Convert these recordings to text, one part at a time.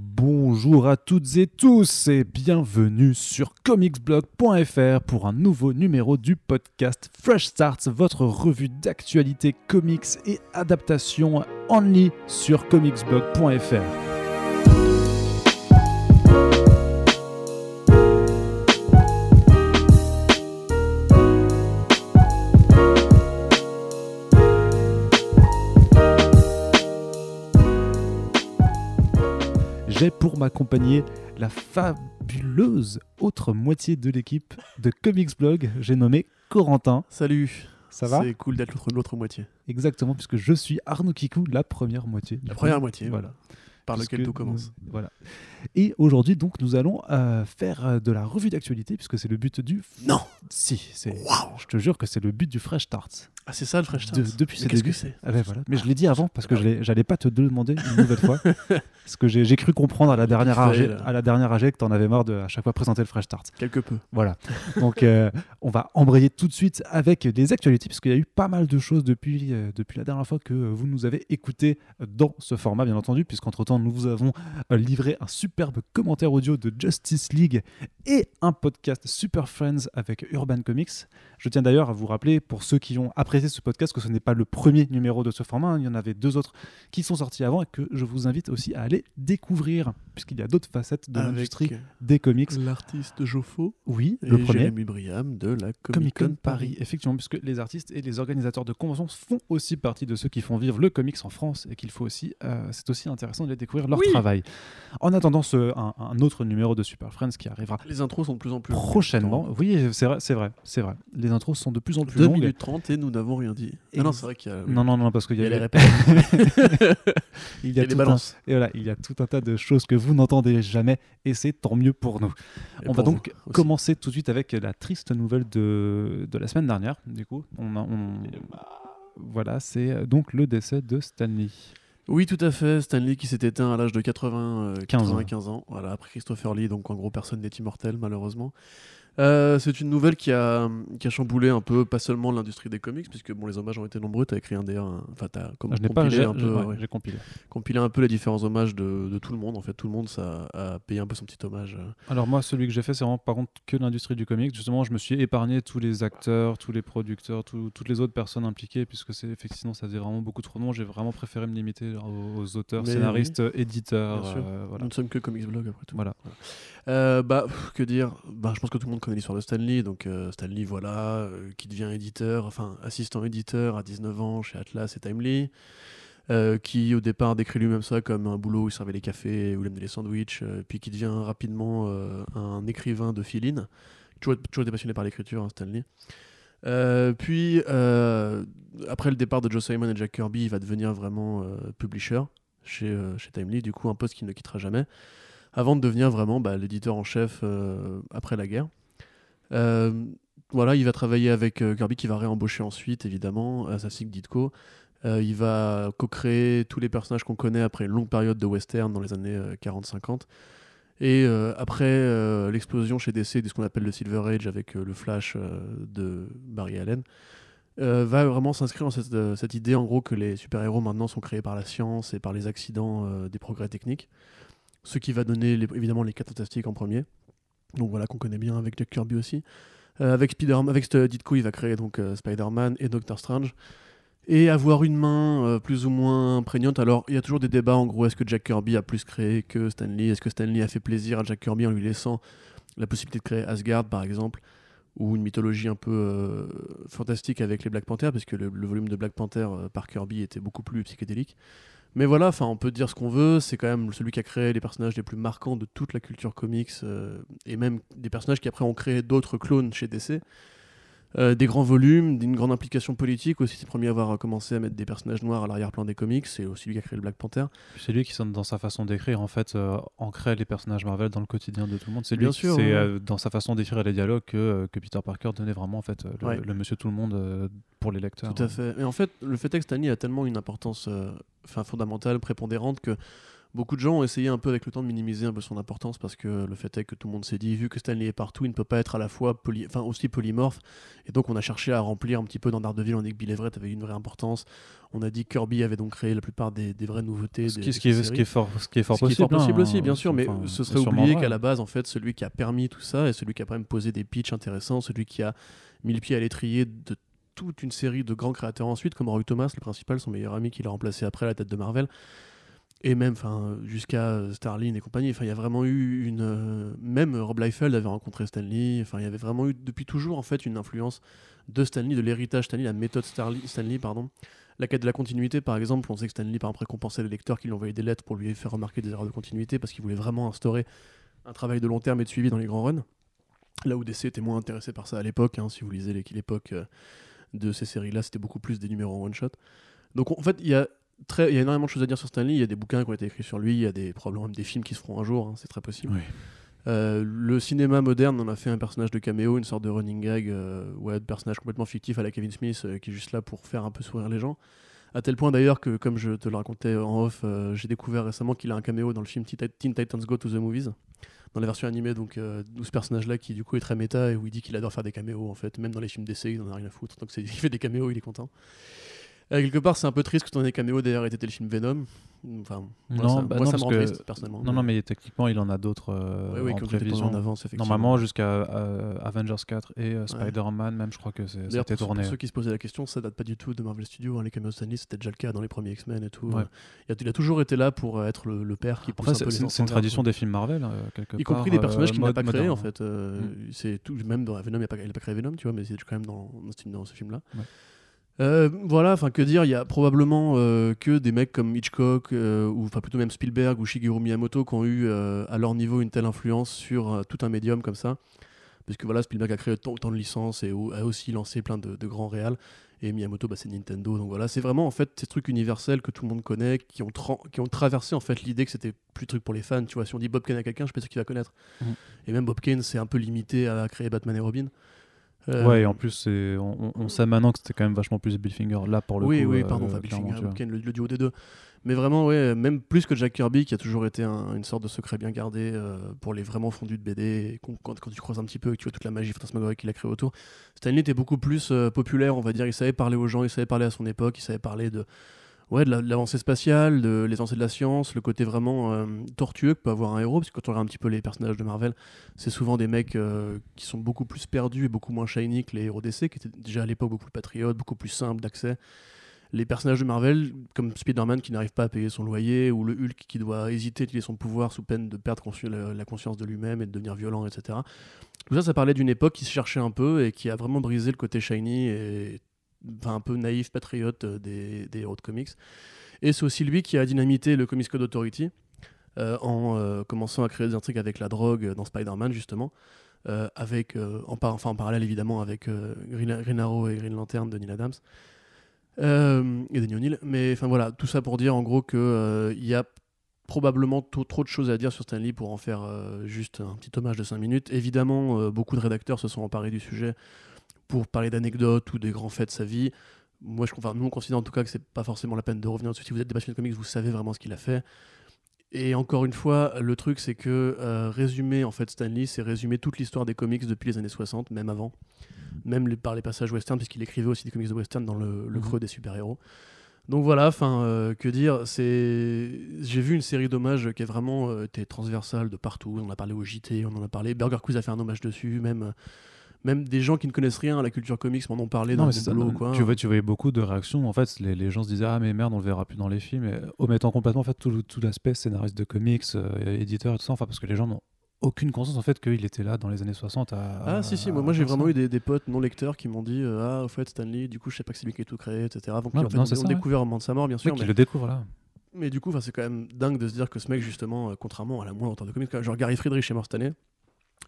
Bonjour à toutes et tous et bienvenue sur comicsblog.fr pour un nouveau numéro du podcast Fresh Starts, votre revue d'actualité comics et adaptation only sur comicsblog.fr. J'ai pour m'accompagner la fabuleuse autre moitié de l'équipe de Comics Blog. J'ai nommé Corentin. Salut. Ça va? C'est cool d'être l'autre, moitié. Exactement, puisque je suis Arnaud Kikou, la première moitié. La première moitié, Voilà. Par Puisque lequel tout nous- commence. voilà. Et aujourd'hui, donc, nous allons euh, faire euh, de la revue d'actualité, puisque c'est le but du. Non Si, c'est. Waouh Je te jure que c'est le but du Fresh Starts. Ah, c'est ça le Fresh De- Start depuis Mais ce qu'est-ce début. que c'est Ah ben voilà. Mais je l'ai dit avant parce que je l'ai- j'allais pas te demander une nouvelle fois. parce que j'ai cru comprendre à la dernière AG, à la dernière AG que t'en avais marre de à chaque fois présenter le Fresh Start. Quelque peu. Voilà. Donc euh, on va embrayer tout de suite avec les actualités parce qu'il y a eu pas mal de choses depuis, euh, depuis la dernière fois que vous nous avez écouté dans ce format bien entendu puisqu'entre temps nous vous avons euh, livré un superbe commentaire audio de Justice League et un podcast Super Friends avec Urban Comics. Je tiens d'ailleurs à vous rappeler pour ceux qui ont apprécié ce podcast que ce n'est pas le premier numéro de ce format, hein. il y en avait deux autres qui sont sortis avant et que je vous invite aussi à aller découvrir puisqu'il y a d'autres facettes de l'industrie Avec des comics. l'artiste Joffo Oui, et le premier. Jérémy Briam de la Comic Con Paris. effectivement, puisque les artistes et les organisateurs de conventions font aussi partie de ceux qui font vivre le comics en France et qu'il faut aussi, euh, c'est aussi intéressant de les découvrir leur Oui. travail. En attendant ce, un, un autre numéro de Super Friends qui arrivera Les intros sont de plus en plus longues. prochainement. Oui, c'est vrai, c'est vrai, c'est vrai. Les intros sont de plus en plus 2 longues. minutes 30 et nous n'avons rien dit. Et Ah non, c'est vrai qu'il y a, Non, non, non, parce qu'il il y y a, les il y a les tout un, balances. et voilà, il y a tout un tas de choses que vous n'entendez jamais et c'est tant mieux pour nous. Et On va donc commencer tout de suite avec la triste nouvelle de, de la semaine dernière. Du coup, on, a- on- voilà, c'est donc le décès de Stanley. Oui, tout à fait. Stanley qui s'est éteint à l'âge de 80, euh, 15 ans. 95 ans. Voilà, après Christopher Lee, donc en gros, personne n'est immortel, malheureusement. Euh, c'est une nouvelle qui a, qui a chamboulé un peu, pas seulement l'industrie des comics, puisque bon, les hommages ont été nombreux. Tu as écrit un un- enfin, tu as Ah, pas, compilé, un peu, ouais, ouais, j'ai compilé. compilé un peu les différents hommages de, de tout le monde. En fait, tout le monde ça, a payé un peu son petit hommage. euh. Alors moi, celui que j'ai fait, c'est vraiment par contre que l'industrie du comics. Justement, je me suis épargné tous les acteurs, tous les producteurs, tout- toutes les autres personnes impliquées, puisque c'est effectivement ça faisait vraiment beaucoup trop noms. J'ai vraiment préféré me limiter aux, aux auteurs, Mais scénaristes, éditeurs. Bien sûr. euh, voilà. Nous ne sommes que Comics Blog après tout. Voilà. Euh, bah, que dire? Bah, Je pense que tout le monde connaît l'histoire de Stanley. Donc, euh, Stanley, voilà, euh, qui devient éditeur, enfin, assistant éditeur à 19 ans chez Atlas et Timely. qui au départ décrit lui-même ça comme un boulot où il servait les cafés, où il amenait les sandwichs, puis qui devient rapidement un écrivain de filine. Toujours, toujours été passionné par l'écriture, hein, Stanley. Puis, après le départ de Joe Simon et Jack Kirby, il va devenir vraiment publisher chez, chez Timely, du coup un poste qu'il ne quittera jamais, avant de devenir vraiment bah, l'éditeur en chef euh, après la guerre. Euh, voilà, il va travailler avec euh, Kirby qui va réembaucher ensuite, évidemment, à sa SIG Ditko. Il va co-créer tous les personnages qu'on connaît après une longue période de western dans les années euh, 40-50. Et après l'explosion chez DC de ce qu'on appelle le Silver Age avec le Flash de Barry Allen, va vraiment s'inscrire dans cette, cette idée en gros que les super-héros maintenant sont créés par la science et par les accidents des progrès techniques. Ce qui va donner évidemment les 4 fantastiques en premier. Donc voilà qu'on connaît bien avec Jack Kirby aussi. Euh, avec Spider avec il va créer donc euh, Spider-Man et Doctor Strange et avoir une main euh, plus ou moins prégnante. Alors, il y a toujours des débats en gros, est-ce que Jack Kirby a plus créé que Stanley Est-ce que Stanley a fait plaisir à Jack Kirby en lui laissant la possibilité de créer Asgard par exemple? Ou une mythologie un peu fantastique avec les Black Panthers, parce que le, le volume de Black Panther par Kirby était beaucoup plus psychédélique. Mais voilà, enfin, on peut dire ce qu'on veut. C'est quand même celui qui a créé les personnages les plus marquants de toute la culture comics, euh, et même des personnages qui après ont créé d'autres clones chez DC. Euh, des grands volumes, d'une grande implication politique aussi. C'est le premier à avoir commencé à mettre des personnages noirs à l'arrière-plan des comics. C'est aussi lui qui a créé le Black Panther. C'est lui qui, dans sa façon d'écrire, en fait, euh, ancrait les personnages Marvel dans le quotidien de tout le monde. C'est lui, Bien qui- sûr, c'est ouais. euh, dans sa façon d'écrire les dialogues que, euh, que Peter Parker donnait vraiment, en fait, le, Ouais. le monsieur tout le monde pour les lecteurs. Tout à fait. Et en fait, le fait est que Stanley a tellement une importance enfin, fondamentale, prépondérante, que beaucoup de gens ont essayé un peu avec le temps de minimiser un peu son importance parce que le fait est que tout le monde s'est dit, vu que Stanley est partout, il ne peut pas être à la fois poly... enfin, aussi polymorphe. Et donc on a cherché à remplir un petit peu dans Daredevil, on a dit que Bill Everett avait une vraie importance. On a dit que Kirby avait donc créé la plupart des, des vraies nouveautés. Ce qui, des ce qui est, ce séries. qui est fort, ce qui est fort Ce qui est possible. fort possible hein, aussi, bien sûr, mais enfin, ce serait oublié qu'à la base, en fait, celui qui a permis tout ça et celui qui a quand même posé des pitchs intéressants, celui qui a mis le pied à l'étrier de toute une série de grands créateurs ensuite, comme Roy Thomas, le principal, son meilleur ami qui l'a remplacé après à la tête de Marvel, et même enfin jusqu'à Starlin et compagnie. Enfin, il y a vraiment eu une. euh, même Rob Liefeld avait rencontré Stan Lee. Enfin, il y avait vraiment eu depuis toujours en fait une influence de Stan Lee, de l'héritage Stan Lee, la méthode Starly- Stan Lee, pardon. La quête de la continuité, par exemple, on sait que Stan Lee, par exemple, récompensait les lecteurs qui lui envoyaient des lettres pour lui faire remarquer des erreurs de continuité parce qu'il voulait vraiment instaurer un travail de long terme et de suivi dans les grands runs. Là où DC était moins intéressé par ça à l'époque, hein, si vous lisez l'époque euh, de ces séries-là, c'était beaucoup plus des numéros en one-shot. Donc en fait, il y a très, il y a énormément de choses à dire sur Stanley. Il y a des bouquins qui ont été écrits sur lui, il y a des, probablement même des films qui se feront un jour, hein, c'est très possible. Oui. Euh, le cinéma moderne en a fait un personnage de caméo, une sorte de running gag, euh, ouais, de personnage complètement fictif à la Kevin Smith, euh, qui est juste là pour faire un peu sourire les gens. À tel point d'ailleurs que, comme je te le racontais en off, euh, j'ai découvert récemment qu'il a un caméo dans le film Teen Titans Go to the Movies, dans la version animée, donc où ce personnage-là qui du coup est très méta et où il dit qu'il adore faire des caméos en fait, même dans les films d'essai, il en a rien à foutre, donc il fait des caméos, il est content. Euh, quelque part, c'est un peu triste que ton dernier caméo d'ailleurs ait été le film Venom. Enfin, moi, Non, ça, bah moi, non, ça me rend triste personnellement. Non, non, mais techniquement, il en a d'autres euh, Ouais, oui, en qui prévision. en avance, effectivement. Normalement, jusqu'à euh, Avengers 4 et euh, Spider-Man, même, je crois que c'était tourné. pour ceux qui se posaient la question, ça date pas du tout de Marvel Studios. hein, les caméos Stanley, c'était déjà le cas dans les premiers X-Men et tout. Ouais. Il, a, il a toujours été là pour être le, le père qui pousse un c'est une tradition des films Marvel, quelque Y part. compris des personnages qu'il n'a pas créés en fait. Mm. C'est tout, même dans Venom, il n'a pas, créé Venom, tu vois, mais c'est quand même dans, dans ce, dans ce film-là. Euh, voilà, enfin que dire, il y a probablement euh, que des mecs comme Hitchcock euh, ou enfin plutôt même Spielberg ou Shigeru Miyamoto qui ont eu à leur niveau une telle influence sur tout un médium comme ça, puisque voilà Spielberg a créé autant, de licences et a aussi lancé plein de, de grands réals. Et Miyamoto bah, c'est Nintendo donc voilà. C'est vraiment en fait ces trucs universels que tout le monde connaît qui ont tra- qui ont traversé en fait l'idée que c'était plus truc pour les fans tu vois. Si on dit Bob Kane à quelqu'un je suis pas sûr qu'il va connaître. Mhm. et même Bob Kane c'est un peu limité à créer Batman et Robin Euh, Ouais, et en plus, on, sait maintenant que c'était quand même vachement plus Bill Finger là pour le oui, coup. oui, euh, pardon, enfin, Bill clairement, Finger, tu vois. Bob Kane, le, le duo des deux. Mais vraiment, ouais, même plus que Jack Kirby, qui a toujours été un- une sorte de secret bien gardé euh, pour les vraiment fondus de BD. quand tu croises un petit peu et que tu vois toute la magie fantasmagorique qu'il a créée autour, Stanley était beaucoup plus euh, populaire, on va dire. Il savait parler aux gens, il savait parler à son époque, il savait parler de, ouais, de la- de l'avancée spatiale, de l'avancée de la science, le côté vraiment euh, tortueux que peut avoir un héros. Parce que quand on regarde un petit peu les personnages de Marvel, c'est souvent des mecs euh, qui sont beaucoup plus perdus et beaucoup moins shiny que les héros d'essai, qui étaient déjà à l'époque beaucoup plus patriotes, beaucoup plus simples d'accès les personnages de Marvel, comme Spider-Man qui n'arrive pas à payer son loyer, ou le Hulk qui doit hésiter à utiliser son pouvoir sous peine de perdre la conscience de lui-même et de devenir violent, etc. Tout ça, ça parlait d'une époque qui se cherchait un peu et qui a vraiment brisé le côté shiny et un peu naïf, patriote euh, des, héros de comics. Et c'est aussi lui qui a dynamité le Comics Code Authority euh, en euh, commençant à créer des intrigues avec la drogue dans Spider-Man, justement. avec, en, enfin, en parallèle évidemment avec euh, Green, Arrow et Green Lantern de Neil Adams. Et Danny O'Neill. Mais enfin voilà, tout ça pour dire en gros qu'il y a probablement trop, de choses à dire sur Stanley pour en faire juste un petit hommage de 5 minutes. Évidemment, beaucoup de rédacteurs se sont emparés du sujet pour parler d'anecdotes ou des grands faits de sa vie. Moi, je, enfin, nous, on considère en tout cas que c'est pas forcément la peine de revenir dessus. Si vous êtes des passionnés de comics, vous savez vraiment ce qu'il a fait. Et encore une fois, le truc, c'est que euh, résumer en fait Stanley, c'est résumer toute l'histoire des comics depuis les années 60, même avant, même les- par les passages western, puisqu'il écrivait aussi des comics de western dans le, le Mhm. creux des super-héros. Donc voilà, enfin, euh, que dire, c'est, j'ai vu une série d'hommages qui est vraiment euh, été transversale de partout. On en a parlé au JT, on en a parlé. Burger Quiz a fait un hommage dessus, même, même des gens qui ne connaissent rien à la culture comics m'en ont parlé Non, dans ça, boulot, quoi. Tu, vois, tu voyais beaucoup de réactions. En fait, les, les gens se disaient Ah, mais merde, on le verra plus dans les films. Et, omettant complètement en fait, tout, tout l'aspect scénariste de comics, euh, éditeur et tout ça. Enfin, parce que les gens n'ont aucune conscience en fait qu'il était là dans les années 60 à. Ah si si, moi, j'ai vraiment eu des, des potes non lecteurs qui m'ont dit euh, ah au fait Stanley, du coup je sais pas que c'est lui qui a tout créé, etc. Avant Ouais, en fait, non, on- c'est on ça, ouais. découvert au moment de sa mort bien sûr, qu'il mais, le découvre là. mais du coup c'est quand même dingue de se dire que ce mec justement, euh, contrairement à la moindre auteur de comics, genre Gary Friedrich est mort cette année,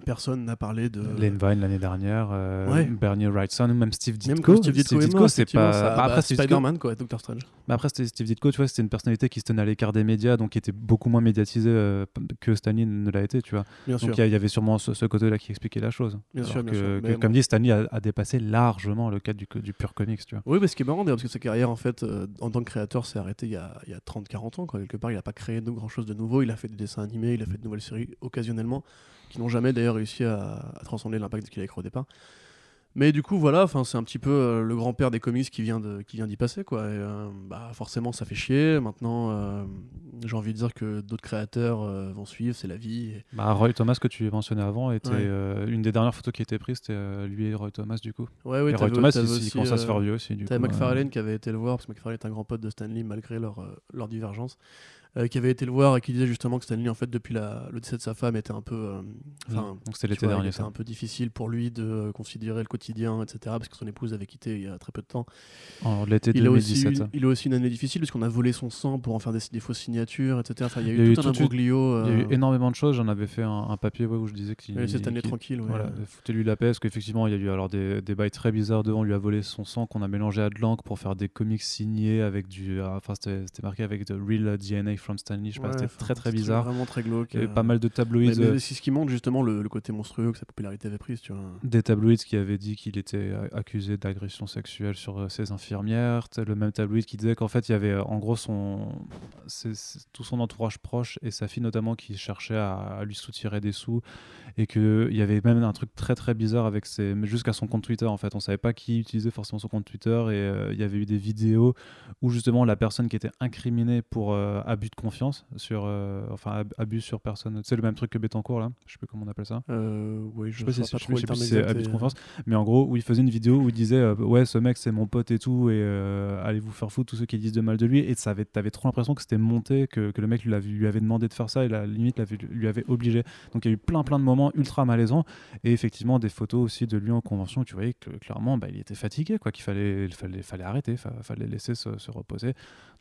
Personne n'a parlé de. Lane Vine l'année dernière, euh, Ouais. Bernie Wrightson, ou même Steve Ditko. Même quand Steve Ditko c'est pas. ça- bah, après, bah, Spider-Man, quoi, Doctor Strange. Mais après, Steve Ditko, tu vois, c'était une personnalité qui se tenait à l'écart des médias, donc qui était beaucoup moins médiatisé euh, que Stanley ne l'a été, tu vois. Bien. Donc il y avait sûrement ce, ce côté-là qui expliquait la chose. Bien Alors sûr, bien sûr. que, comme bon. dit, Stanley a, a dépassé largement le cadre du, du pur comics, tu vois. Oui, mais ce qui est marrant parce que sa carrière, en fait, euh, en tant que créateur, s'est arrêtée il y a, il y a 30-40 ans, quoi. Quelque part, il n'a pas créé de grand chose de nouveau. Il a fait des dessins animés, il a fait de nouvelles séries occasionnellement, qui n'ont jamais d'ailleurs réussi à, à transcender l'impact qu'il a écrit au départ. Mais du coup, voilà, c'est un petit peu euh, le grand-père des comics qui vient de, qui vient d'y passer, quoi. Et, euh, bah, forcément, ça fait chier. Maintenant, euh, j'ai envie de dire que d'autres créateurs vont suivre, c'est la vie. et- Bah, Roy Thomas, que tu mentionnais avant, était Ouais. une des dernières photos qui a été prise, c'était lui et Roy Thomas, du coup. Ouais, ouais, et Roy Thomas, il, il commence à se faire vieux aussi, du coup. McFarlane qui avait été le voir, parce que McFarlane est un grand pote de Stanley malgré leur, leur divergence, euh, qui avait été le voir et qui disait justement que Stanley, en fait, depuis la, le décès de sa femme, était un peu. euh, Enfin, Donc c'était l'été dernier, ça. un peu difficile pour lui de euh, considérer le quotidien, etc. Parce que son épouse avait quitté il y a très peu de temps. En l'été Il a, aussi 2017. eu, ça. il a aussi une année difficile parce qu'on a volé son sang pour en faire des, des fausses signatures, etc. Enfin, il y a eu Il y a eu tout un imbroglio. Il y a eu euh, énormément de choses. J'en avais fait un, un papier ouais, où je disais qu'il. cette année qu'il- tranquille. ouais. Voilà, foutez-lui la paix, parce qu'effectivement, il y a eu alors des, des bails très bizarres devant. On lui a volé son sang qu'on a mélangé à de l'encre pour faire des comics signés avec du. euh, Enfin, c'était c'était marqué avec The Real DNA from Stanley. Je Ouais, c'était très très bizarre. Vraiment très glauque. Il y avait euh, pas mal de tabloïds. mais euh, c'est ce qui montre justement le, le côté monstrueux que sa popularité avait prise, tu vois. des tabloïds qui avaient dit qu'il était accusé d'agression sexuelle sur euh, ses infirmières. Le même tabloïd qui disait qu'en fait, il y avait en gros son, tout son entourage proche et sa fille notamment qui cherchait à, à lui soutirer des sous et qu'il y avait même un truc très très bizarre avec ses, jusqu'à son compte Twitter en fait. On savait pas qui utilisait forcément son compte Twitter et euh, il y avait eu des vidéos où justement la personne qui était incriminée pour euh, abus de confiance sur, euh, enfin ab- abus sur personne. C'est le même truc que Betancourt là. Je sais plus comment on appelle ça. Oui, Je je sais pas si pas je trop sais le plus terme si c'est abus de confiance, mais en gros où il faisait une vidéo où il disait ouais ce mec c'est mon pote et tout et allez vous faire foutre tous ceux qui disent de mal de lui et t'avais trop l'impression que c'était monté que, que le mec lui avait, lui avait demandé de faire ça et la limite lui avait obligé donc il y a eu plein plein de moments ultra malaisants et effectivement des photos aussi de lui en convention tu voyais que clairement bah, il était fatigué quoi qu'il fallait il fallait fallait arrêter fa- fallait laisser se, se reposer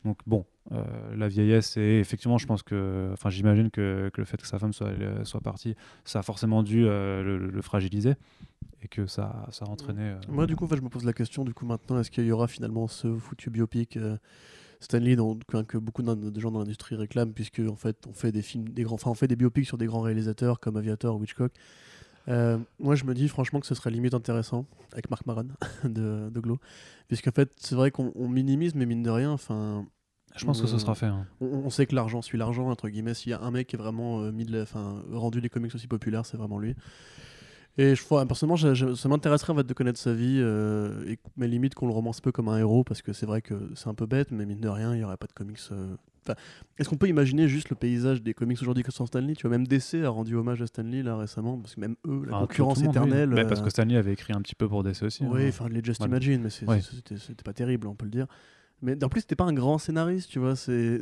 donc bon euh, la vieillesse et effectivement je pense que enfin j'imagine que, que le fait que sa femme soit euh, soit partie ça a forcément dû euh, le, fragiliser et que ça, ça a entraîné. Moi, du coup, en fait, je me pose la question, du coup, maintenant, est-ce qu'il y aura finalement ce foutu biopic Stanley, dont, que, que beaucoup de gens dans l'industrie réclament, puisque en fait, on fait des films, des grands, enfin, on fait des biopics sur des grands réalisateurs comme Aviator ou Hitchcock. Euh, moi, je me dis franchement que ce serait limite intéressant avec Marc Maron de, de Glow, puisqu'en fait, c'est vrai qu'on on minimise, mais mine de rien, enfin, je pense que ce sera fait. hein. on, on sait que l'argent suit l'argent, entre guillemets. S'il y a un mec qui est vraiment euh, mis de la- enfin, rendu les comics aussi populaires, c'est vraiment lui. Et je, enfin, personnellement, je- je- ça m'intéresserait en fait, de connaître sa vie, euh, et, mais limite qu'on le romance un peu comme un héros, parce que c'est vrai que c'est un peu bête, mais mine de rien, il n'y aurait pas de comics. euh, Enfin, Est-ce qu'on peut imaginer juste le paysage des comics aujourd'hui que sans Stanley? Tu vois, même DC a rendu hommage à Stanley là récemment, parce que même eux, la Ah, concurrence oui. éternelle. Mais parce euh, que Stanley avait écrit un petit peu pour DC aussi. oui, hein. enfin, les Just Voilà. Imagine, mais Ouais. c'était pas terrible, on peut le dire. Mais en plus, c'était pas un grand scénariste, tu vois. c'est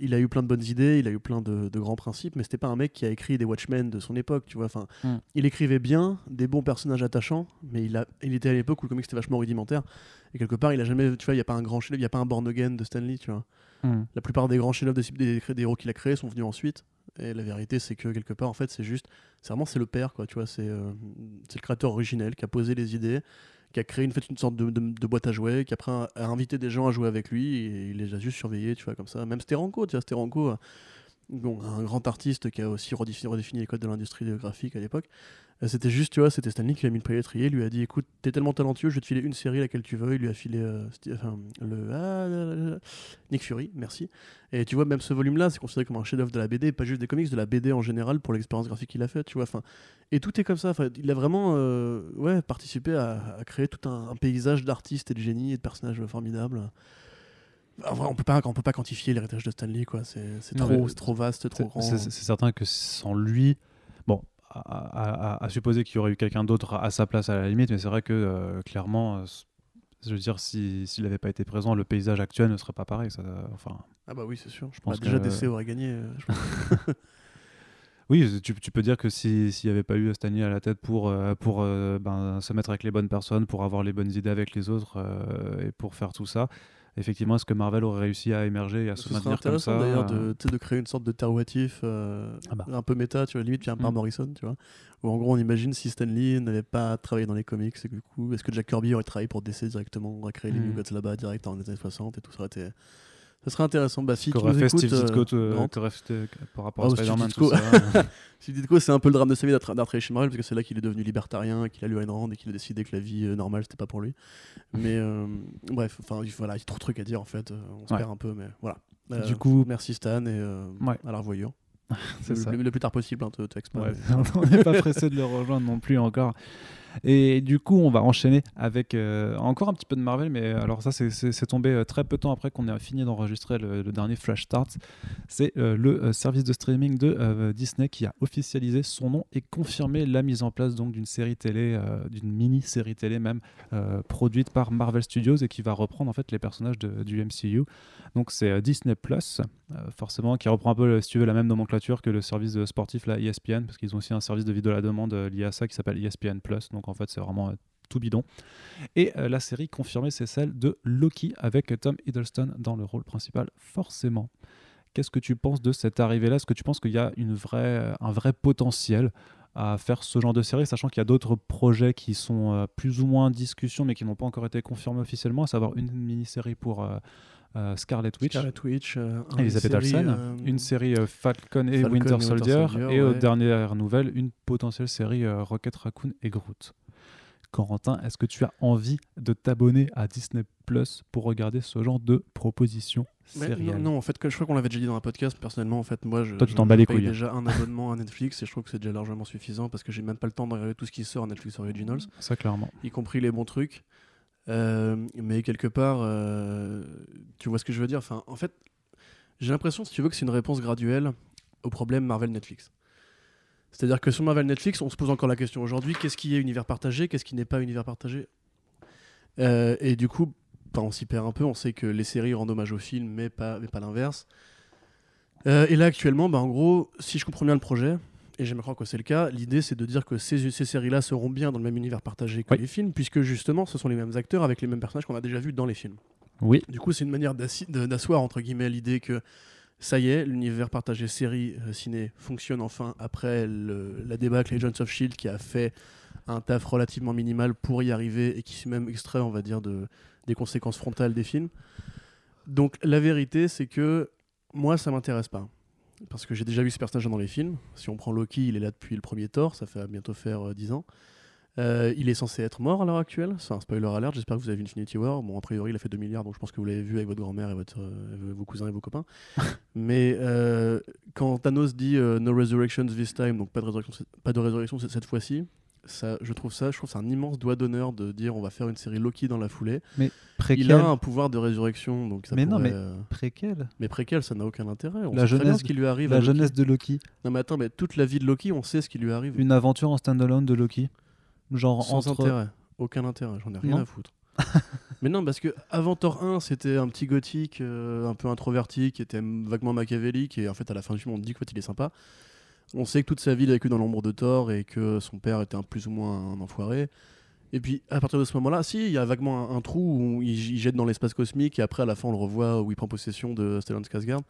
il a eu plein de bonnes idées, il a eu plein de, de grands principes, mais c'était pas un mec qui a écrit des Watchmen de son époque, tu vois. Enfin, Mm. il écrivait bien, des bons personnages attachants, mais il, a, il était à l'époque où le comic était vachement rudimentaire. Et quelque part, il a jamais, tu vois, il y a pas un grand chef, il y a pas un Born Again de Stanley, tu vois. Hmm. La plupart des grands chefs-d'œuvre des, des, des héros qu'il a créés sont venus ensuite. Et la vérité, c'est que quelque part, en fait, c'est juste, c'est vraiment c'est le père, quoi. Tu vois, c'est euh, c'est le créateur originel qui a posé les idées, qui a créé une, sorte de, boîte à jouets, qui après a, invité des gens à jouer avec lui et il les a juste surveillés, tu vois, comme ça. Même Steranko, tu vois, Steranko, un grand artiste qui a aussi redéfini, les codes de l'industrie graphique à l'époque. Euh, C'était juste, tu vois, c'était Stanley qui a mis le pied lui a dit écoute, t'es tellement talentueux, je vais te filer une série laquelle tu veux. Il lui a filé euh, enfin, le ah, Nick Fury, merci. Et tu vois, même ce volume-là, c'est considéré comme un chef-d'œuvre de la BD, pas juste des comics, de la BD en général pour l'expérience graphique qu'il a faite, tu vois. Et tout est comme ça. Il a vraiment, euh, ouais, participé à, créer tout un paysage d'artistes et de génies et de personnages formidables. On peut pas, on peut pas quantifier l'héritage de Stanley, quoi. C'est trop, trop vaste, trop grand. C'est certain que sans lui, bon, à, à- à- à supposer qu'il y aurait eu quelqu'un d'autre à sa place à la limite, mais c'est vrai que euh, clairement, euh, je veux dire, si- s'il n'avait pas été présent, le paysage actuel ne serait pas pareil. Ça, enfin, Ah bah oui, c'est sûr. Je pense déjà que- DC aurait gagné. euh, je pense. Oui, tu, tu peux dire que si- s'il n'y avait pas eu Stanley à la tête pour, euh, pour euh, ben, se mettre avec les bonnes personnes, pour avoir les bonnes idées avec les autres euh, et pour faire tout ça, effectivement, est-ce que Marvel aurait réussi à émerger et à se maintenir comme intéressant ça d'ailleurs euh, de, de créer une sorte de terre what if, euh, Ah bah. un peu méta, tu vois, limite bien par Mm. Morrison, tu vois. Où en gros on imagine si Stan Lee n'avait pas travaillé dans les comics, et que du coup, est-ce que Jack Kirby aurait travaillé pour DC directement, aurait créé les Mm. New Gods là-bas direct en années 60 et tout ça aurait été. Ça serait intéressant. Bah, si tu qu'aurait fait écoutes, Steve euh, Ditko euh, euh, par rapport Ah, à Steve Spider-Man, ça. Steve Ditko, c'est un peu le drame de sa vie allé chez Marvel parce que c'est là qu'il est devenu libertarien, qu'il a lu Ayn Rand et qu'il a décidé que la vie euh, normale c'était pas pour lui. Mais euh, bref, enfin il- voilà, il y a trop de trucs à dire en fait. euh, On se Ouais. perd un peu, mais voilà. Euh, Du coup- merci Stan et euh, Ouais. à la revoyure. C'est le, plus tard possible, hein, te, te exprime. Ouais, on n'est pas pressé de le rejoindre non plus encore. Et du coup, on va enchaîner avec euh, encore un petit peu de Marvel, mais alors ça, c'est- tombé euh, très peu de temps après qu'on ait fini d'enregistrer le, dernier Flash Start. C'est euh, le euh, service de streaming de euh, Disney qui a officialisé son nom et confirmé la mise en place d'une série télé, euh, d'une mini-série télé même, euh, produite par Marvel Studios et qui va reprendre en fait les personnages du MCU. Donc c'est euh, Disney Plus, euh, forcément, qui reprend un peu, si tu veux, la même nomenclature que le service sportif, la ESPN, parce qu'ils ont aussi un service de vidéo à la demande euh, lié à ça qui s'appelle ESPN Plus. Donc en fait, c'est vraiment euh, tout bidon. Et euh, la série confirmée, c'est celle de Loki avec Tom Hiddleston dans le rôle principal, forcément. Qu'est-ce que tu penses de cette arrivée-là? Est-ce que tu penses qu'il y a vraie, un vrai potentiel à faire ce genre de série, sachant qu'il y a d'autres projets qui sont euh, plus ou moins en discussion, mais qui n'ont pas encore été confirmés officiellement, à savoir une mini-série pour euh, euh, Scarlet Witch. Scarlet Witch, euh, série, Olsen, euh, une série euh, Falcon et Falcon Winter Soldier, Soldier, et aux dernières nouvelles, une potentielle série euh, Rocket Raccoon et Groot. Corentin, est-ce que tu as envie de t'abonner à Disney Plus pour regarder ce genre de propositions non, non, en fait, je crois qu'on l'avait déjà dit dans un podcast. Personnellement, en fait, moi, je, Toi, tu je- paye couilles. déjà un abonnement à Netflix et je trouve que c'est déjà largement suffisant parce que j'ai même pas le temps de regarder tout ce qui sort à Netflix Originals, Ça, clairement. y compris les bons trucs. Euh, mais quelque part, euh, tu vois ce que je veux dire? Enfin, en fait, j'ai l'impression, si tu veux, que c'est une réponse graduelle au problème Marvel Netflix. C'est-à-dire que sur Marvel Netflix, on se pose encore la question aujourd'hui qu'est-ce qui est univers partagé, qu'est-ce qui n'est pas univers partagé? Euh, Et du coup, bah, on s'y perd un peu. On sait que les séries rendent hommage aux films, mais pas, l'inverse. Et là, actuellement, bah, en gros, si je comprends bien le projet, et j'aime croire que c'est le cas, l'idée c'est de dire que ces, ces séries-là seront bien dans le même univers partagé que Oui. les films, puisque justement, ce sont les mêmes acteurs avec les mêmes personnages qu'on a déjà vus dans les films. Oui, Du coup, c'est une manière d'asseoir entre guillemets l'idée que ça y est, l'univers partagé série euh, ciné fonctionne enfin après le- la débâcle Agents of Shield qui a fait un taf relativement minimal pour y arriver et qui s'est même extrait, on va dire, de, des conséquences frontales des films. Donc la vérité, c'est que moi, ça m'intéresse pas. Parce que j'ai déjà vu ce personnage dans les films. Si on prend Loki, il est là depuis le premier Thor, ça fait bientôt faire euh, 10 ans. Euh, il est censé être mort à l'heure actuelle, c'est un spoiler alert, j'espère que vous avez vu Infinity War. Bon, a priori, il a fait 2 milliards, donc je pense que vous l'avez vu avec votre grand-mère et votre, euh, vos cousins et vos copains. Mais euh, quand Thanos dit No resurrections this time, donc pas de résurrection, pas de résurrection cette fois-ci, ça, je trouve ça, je trouve que c'est un immense doigt d'honneur de dire on va faire une série Loki dans la foulée. préquel. Il a un pouvoir de résurrection, donc ça Mais non, mais- euh, préquel. mais préquel, ça n'a aucun intérêt. On La sait jeunesse- ce qui lui arrive. La jeunesse de Loki. Non mais attends, mais toute la vie de Loki, on sait ce qui lui arrive. Une aventure en standalone de Loki. Genre Sans entre. intérêt. Aucun intérêt, j'en ai rien Non. à foutre. mais non, parce que avant Thor 1, c'était un petit gothique, euh, un peu introverti, qui était vaguement machiavélique, et en fait, à la fin du film, on dit fait, il est sympa. On sait que toute sa vie, il a vécu dans l'ombre de Thor, et que son père était un plus ou moins un enfoiré. Et puis, à partir de ce moment-là, si, il y a vaguement un, trou où il, jette dans l'espace cosmique, et après, à la fin, on le revoit où il prend possession de Stellan Skarsgård.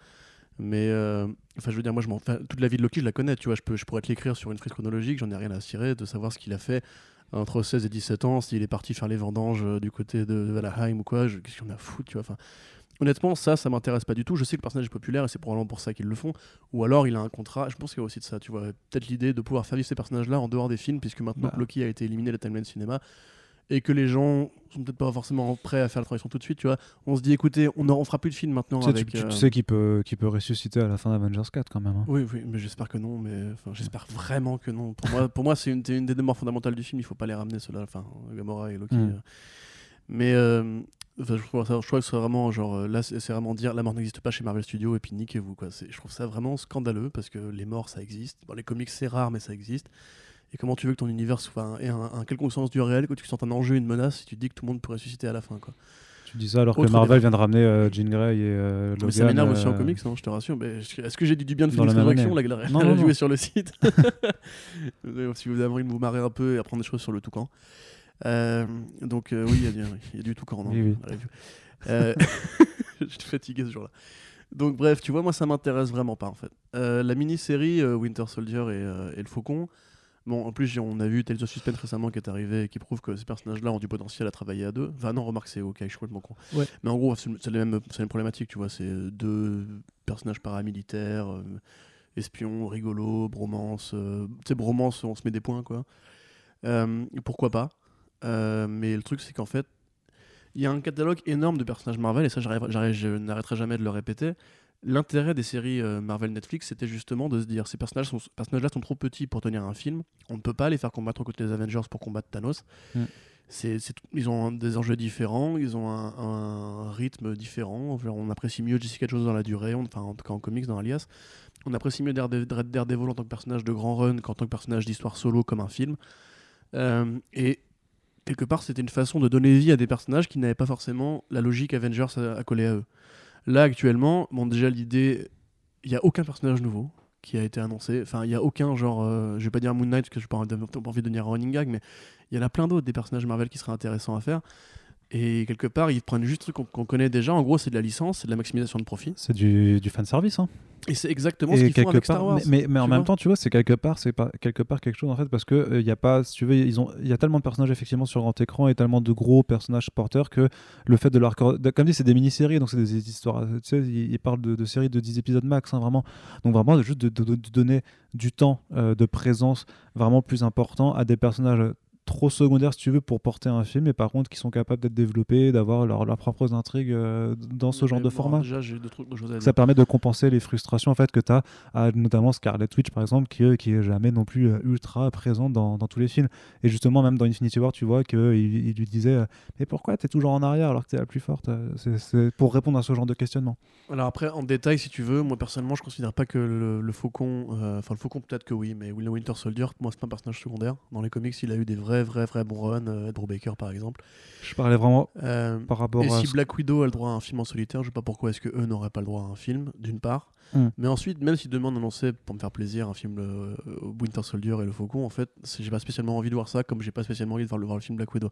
Mais, euh, enfin, je veux dire, moi, je toute la vie de Loki, je la connais, tu vois, je, peux, je pourrais te l'écrire sur une frise chronologique, j'en ai rien à cirer de savoir ce qu'il a fait entre 16 et 17 ans, s'il est parti faire les vendanges euh, du côté de, Valheim ou quoi, qu'est-ce qu'on a à foutre, tu vois. Enfin, honnêtement, ça, ça m'intéresse pas du tout. Je sais que le personnage est populaire et c'est probablement pour ça qu'ils le font. Ou alors il a un contrat. Je pense qu'il y a aussi de ça, tu vois. Peut-être l'idée de pouvoir faire vivre ces personnages-là en dehors des films, puisque maintenant Bah. Loki a été éliminé de la timeline cinéma et que les gens sont peut-être pas forcément prêts à faire la transition tout de suite, tu vois. On se dit, écoutez, on, on fera plus de films maintenant Tu sais, avec. tu, euh, sais qu'il peut, qu'il peut ressusciter à la fin d'Avengers 4 quand même. hein. oui, oui, mais j'espère que non. Mais j'espère vraiment que non. Pour moi, pour moi, c'est une, des demeures fondamentales du film. Il faut pas les ramener ceux-là. Enfin, Gamora et Loki. Mm. euh. Mais euh, enfin, je, trouve ça- je trouve que c'est vraiment genre euh, là, c'est vraiment dire la mort n'existe pas chez Marvel Studios et puis niquez-vous quoi. Je trouve ça vraiment scandaleux parce que les morts ça existe. Les comics c'est rare mais ça existe. Et comment tu veux que ton univers soit un, ait un, un quelconque sens du réel, que tu sens un enjeu, une menace, si tu te dis que tout le monde peut ressusciter à la fin quoi. Tu dis ça alors que Marvel débat. vient de ramener euh, Jean Grey et euh, Logan. Mais ça m'énerve aussi en euh, comics, non, je te rassure. Est-ce que j'ai dit du bien de Phoenix année. La, la, Non, non, non. sur le site. Euh, si vous avez envie de vous marrer un peu et apprendre des choses sur le toucan. Euh, donc, euh, oui, il y, a du- il y a du toucan dans Oui. Euh, J'étais fatigué ce jour-là. Donc bref, tu vois, moi ça m'intéresse vraiment pas en fait. Euh, la mini-série euh, Winter Soldier et, euh, et le Faucon, bon en plus on a vu Tales of Suspense récemment qui est arrivé et qui prouve que ces personnages-là ont du potentiel à travailler à deux. Enfin non, remarque c'est ok, je suis complètement con. Ouais. Mais en gros c'est la même, problématique, tu vois, c'est deux personnages paramilitaires, espions, rigolos, bromance. tu sais, bromance, on se met des points quoi. Pourquoi pas? Euh, Mais le truc c'est qu'en fait, il y a un catalogue énorme de personnages Marvel, et ça, je n'arrêterai jamais de le répéter. L'intérêt des séries euh, Marvel Netflix, c'était justement de se dire ces personnages sont, personnages-là sont trop petits pour tenir un film. On ne peut pas les faire combattre contre les Avengers pour combattre Thanos. Mm. Ils ont des enjeux différents, ils ont un, un rythme différent. Genre, on apprécie mieux Jessica Jones dans la durée, on- enfin en tout cas en comics, dans Alias. On apprécie mieux Darede- Dare- Daredevil en tant que personnage de grand run qu'en tant que personnage d'histoire solo comme un film. Euh, et quelque part, c'était une façon de donner vie à des personnages qui n'avaient pas forcément la logique Avengers à, coller à eux. Là, actuellement, bon, déjà, l'idée, il n'y a aucun personnage nouveau qui a été annoncé. Enfin, il n'y a aucun genre, euh, je vais pas dire Moon Knight parce que je n'ai pas, envie de devenir un running gag, mais il y en a plein d'autres des personnages Marvel qui seraient intéressants à faire. Et quelque part, ils prennent juste trucs qu'on connaît déjà. En gros, c'est de la licence, c'est de la maximisation de profit. C'est du, du fan service. Hein. Et c'est exactement ce Et qu'ils font avec part, Star Wars. mais, mais, mais en même temps, tu vois, c'est quelque part, c'est pas quelque part quelque chose en fait, parce que il y a pas, si tu veux, ils ont, il y a tellement de personnages effectivement sur grand écran et tellement de gros personnages porteurs que le fait de leur, de- comme dit, c'est des mini-séries, donc c'est des histoires, tu sais, ils, ils parlent de, de séries de 10 épisodes max, hein, vraiment. Donc vraiment, juste de donner du temps euh, de présence vraiment plus important à des personnages trop secondaires si tu veux pour porter un film et par contre qui sont capables d'être développés d'avoir leur- leurs propres intrigues euh, dans ce genre Mais de format Déjà, deux trucs dire. ça permet de compenser les frustrations en fait que tu as à notamment Scarlet Witch par exemple qui, euh, qui est jamais non plus euh, ultra présente dans, dans tous les films et justement même dans Infinity War tu vois qu'il il lui disait euh, mais pourquoi tu es toujours en arrière alors que tu es la plus forte c'est, pour répondre à ce genre de questionnement Alors après, en détail, si tu veux, moi personnellement, je considère pas que le, le Faucon, euh, enfin le Faucon peut-être que oui, mais le Winter Soldier, moi c'est pas un personnage secondaire. Dans les comics, il a eu des vrais, vrais, vrais bons runs, euh, Ed Brubaker par exemple. je parlais vraiment Euh, par rapport et à si Black Widow a le droit à un film en solitaire, je sais pas pourquoi est-ce que eux n'auraient pas le droit à un film, d'une part. Mm. Mais ensuite, même si demain on annonçait pour me faire plaisir un film euh, Winter Soldier et le Faucon, en fait, j'ai pas spécialement envie de voir ça, comme j'ai pas spécialement envie de voir le, voir le film Black Widow.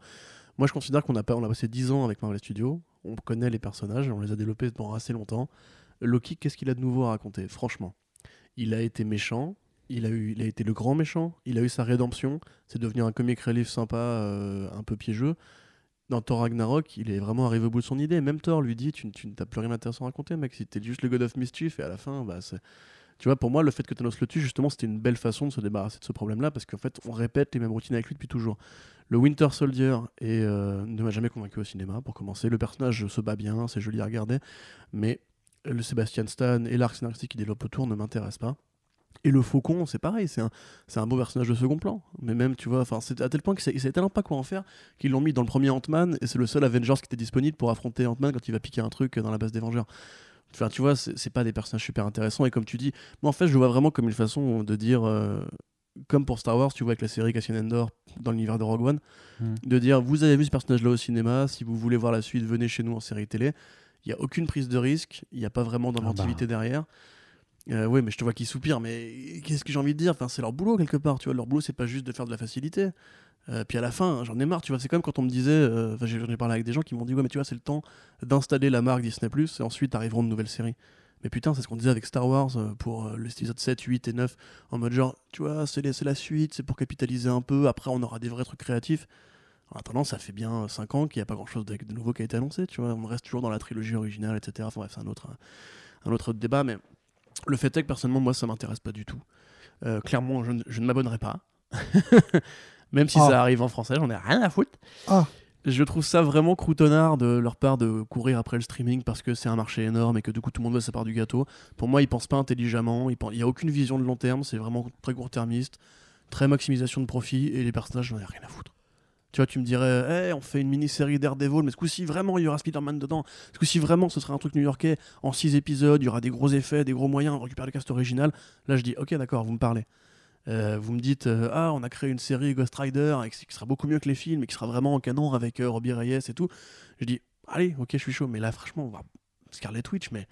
Moi, je considère qu'on a, pas, on a passé 10 ans avec Marvel Studios, on connaît les personnages, on les a développés pendant assez longtemps. Loki, qu'est-ce qu'il a de nouveau à raconter? Franchement, il a été méchant. Il a, eu, été le grand méchant, il a eu sa rédemption, c'est devenu un comic relief sympa, euh, un peu piégeux dans Thor Ragnarok, il est vraiment arrivé au bout de son idée. Même Thor lui dit Tu, tu n'as plus rien d'intéressant à raconter, mec. Si t'es juste le God of Mischief, et à la fin, bah. Tu vois, pour moi, le fait que Thanos le tue, justement, c'était une belle façon de se débarrasser de ce problème-là, parce qu'en fait, on répète les mêmes routines avec lui depuis toujours. Le Winter Soldier euh, ne m'a jamais convaincu au cinéma, pour commencer. Le personnage se bat bien, c'est joli à regarder, mais le Sebastian Stan et l'arc scénaristique qui développe autour ne m'intéressent pas. Et le Faucon, c'est pareil, c'est un, c'est un beau personnage de second plan. Mais même, tu vois, enfin, c'est à tel point qu'ils savaient tellement pas quoi en faire qu'ils l'ont mis dans le premier Ant-Man et c'est le seul Avengers qui était disponible pour affronter Ant-Man quand il va piquer un truc dans la base des Vengeurs. Enfin, tu vois, c'est c'est pas des personnages super intéressants et comme tu dis, moi en fait, je le vois vraiment comme une façon de dire, euh, comme pour Star Wars, tu vois, avec la série Cassian Andor dans l'univers de Rogue One, Mm. de dire vous avez vu ce personnage-là au cinéma, si vous voulez voir la suite, venez chez nous en série télé. Il n'y a aucune prise de risque, il n'y a pas vraiment d'inventivité derrière. Euh, oui, mais je te vois qui soupire, mais qu'est-ce que j'ai envie de dire? Enfin, C'est leur boulot quelque part, tu vois. Leur boulot, c'est pas juste de faire de la facilité. Euh, puis à la fin, j'en ai marre, tu vois. C'est comme quand on me disait, euh, j'en ai parlé avec des gens qui m'ont dit, ouais, mais tu vois, c'est le temps d'installer la marque Disney et ensuite arriveront de nouvelles séries. Mais putain, c'est ce qu'on disait avec Star Wars euh, pour l'épisode 7, 8 et 9, en mode genre, tu vois, c'est la suite, c'est pour capitaliser un peu, après on aura des vrais trucs créatifs. En attendant, ça fait bien 5 ans qu'il n'y a pas grand chose de, de nouveau qui a été annoncé, tu vois. On reste toujours dans la trilogie originale, etc. Enfin bref, c'est un autre, un autre débat, mais le fait est que personnellement, moi, ça m'intéresse pas du tout. Euh, clairement, je, ne- m'abonnerai pas. Même si Ah. ça arrive en français, j'en ai rien à foutre. Ah. Je trouve ça vraiment croutonnard de leur part de courir après le streaming parce que c'est un marché énorme et que du coup tout le monde veut sa part du gâteau. Pour moi, ils pensent pas intelligemment, il n'y a aucune vision de long terme, c'est vraiment très court-termiste, très maximisation de profit et les personnages, j'en ai rien à foutre. Tu vois, tu me dirais, Eh, on fait une mini-série Daredevil, mais ce coup-ci, vraiment, il y aura Spider-Man dedans. Ce coup-ci, vraiment, ce sera un truc new-yorkais en 6 épisodes, il y aura des gros effets, des gros moyens, on récupère le cast original. Là, je dis, ok, d'accord, vous me parlez. Euh, vous me dites, euh, ah, on a créé une série Ghost Rider qui sera beaucoup mieux que les films et qui sera vraiment en canon avec euh, Robbie Reyes et tout. Je dis, allez, ok, je suis chaud. Mais là, franchement, on Scarlet Witch, mais,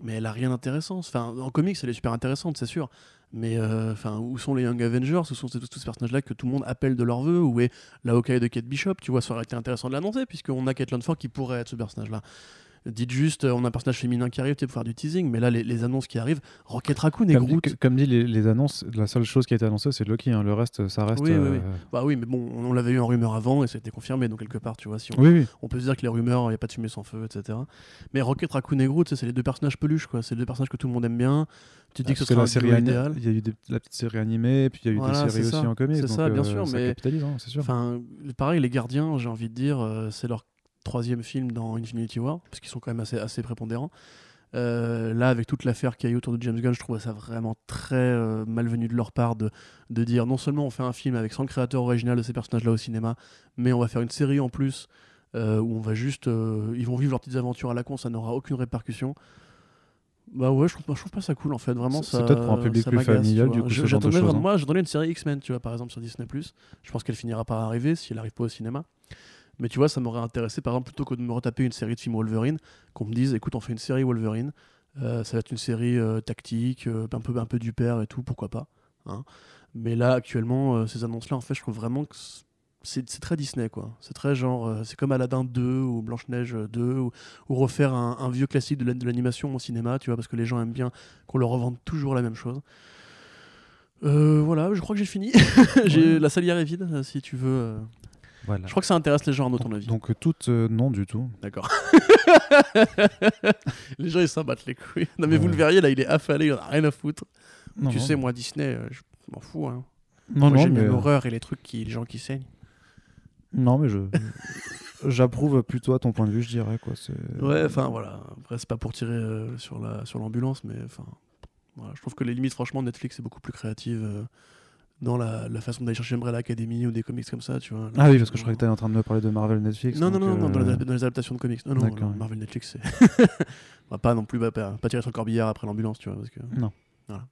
mais elle a rien d'intéressant. Enfin, en comics, elle est super intéressante, c'est sûr. Mais euh, enfin, où sont les Young Avengers? Ce sont tous, tous ces personnages-là que tout le monde appelle de leur vœu. Où est la Hawkeye de Kate Bishop Tu vois, ça aurait été intéressant de l'annoncer, puisqu'on a Kate Lanford qui pourrait être ce personnage-là. Dites juste, euh, on a un personnage féminin qui arrive, tu pour faire du teasing, mais là, les, les annonces qui arrivent, Rocket Raccoon et Comme, Groot. dit- comme dit, les, les annonces, la seule chose qui a été annoncée, c'est Loki. hein. Le reste, ça reste. Oui, oui, oui. euh, Bah oui, mais bon, on, on l'avait eu en rumeur avant et ça a été confirmé, donc quelque part, tu vois, si on, Oui, oui. on peut se dire que les rumeurs, il n'y a pas de fumée sans feu, etc. Mais Rocket Raccoon et Groot, c'est les deux personnages peluches, quoi. C'est les deux personnages que tout le monde aime bien. Tu dis que ce sera la série idéal. il y a eu des- la petite série animée, puis il y a eu Voilà, des séries aussi en comics. C'est ça, bien euh, sûr, ça mais- capitalise, hein, c'est sûr. Enfin, pareil, les gardiens, j'ai envie de dire, euh, c'est leur troisième film dans Infinity War, parce qu'ils sont quand même assez, assez prépondérants. Euh, là, avec toute l'affaire qu'il y a eu autour de James Gunn, je trouve ça vraiment très euh, malvenu de leur part de, de dire non seulement on fait un film avec 100 créateurs original de ces personnages-là au cinéma, mais on va faire une série en plus euh, où on va juste. ils vont vivre leurs petites aventures à la con, ça n'aura aucune répercussion. Bah ouais, je trouve, je trouve pas ça cool en fait, vraiment. C'est- peut-être pour un public plus familial, du coup, Je- ce genre de j'attendais choses, vraiment- hein. Moi, j'attendais une série X-Men, tu vois, par exemple, sur Disney. Je pense qu'elle finira par arriver si elle arrive pas au cinéma. Mais tu vois, ça m'aurait intéressé, par exemple, plutôt que de me retaper une série de films Wolverine, qu'on me dise, écoute, on fait une série Wolverine, euh, ça va être une série euh, tactique, euh, un, peu, un peu du père et tout, pourquoi pas. hein. Mais là, actuellement, ces annonces-là, en fait, je trouve vraiment que c'est très Disney, quoi. C'est très genre, euh, c'est comme Aladdin 2 ou Blanche-Neige 2, ou, ou refaire un, un vieux classique de la- de l'animation au cinéma, tu vois, parce que les gens aiment bien qu'on leur revende toujours la même chose. Euh, voilà, je crois que j'ai fini. J'ai- Ouais. La salière est vide, euh, si tu veux. Voilà. Je crois que ça intéresse les gens, à ton avis. donc, euh, toutes, euh, non du tout. D'accord. les gens, ils s'en battent les couilles. Non, mais vous le verriez, là, il est affalé, il en a rien à foutre. Non, tu non, sais, moi, Disney, euh, je m'en fous. Hein. Non, Moi, j'aime l'horreur et les trucs qui, les gens qui saignent. Non, mais je. J'approuve plutôt à ton point de vue, je dirais. Quoi. Ouais, enfin, voilà. Après, c'est pas pour tirer euh, sur la sur l'ambulance, mais enfin, voilà. Je trouve que les limites, franchement, Netflix est beaucoup plus créative euh, dans la, la façon d'aller chercher Umbrella Academy ou des comics comme ça, tu vois. Ah oui, parce que je croyais que tu étais en train de me parler de Marvel Netflix. Non, non, non, non, dans, euh, les, dans les adaptations de comics. Non, non, non, oui. Marvel Netflix, c'est. On va pas non plus bah, pas, pas tirer sur le corbillard après l'ambulance, tu vois. Parce que, Non. Voilà.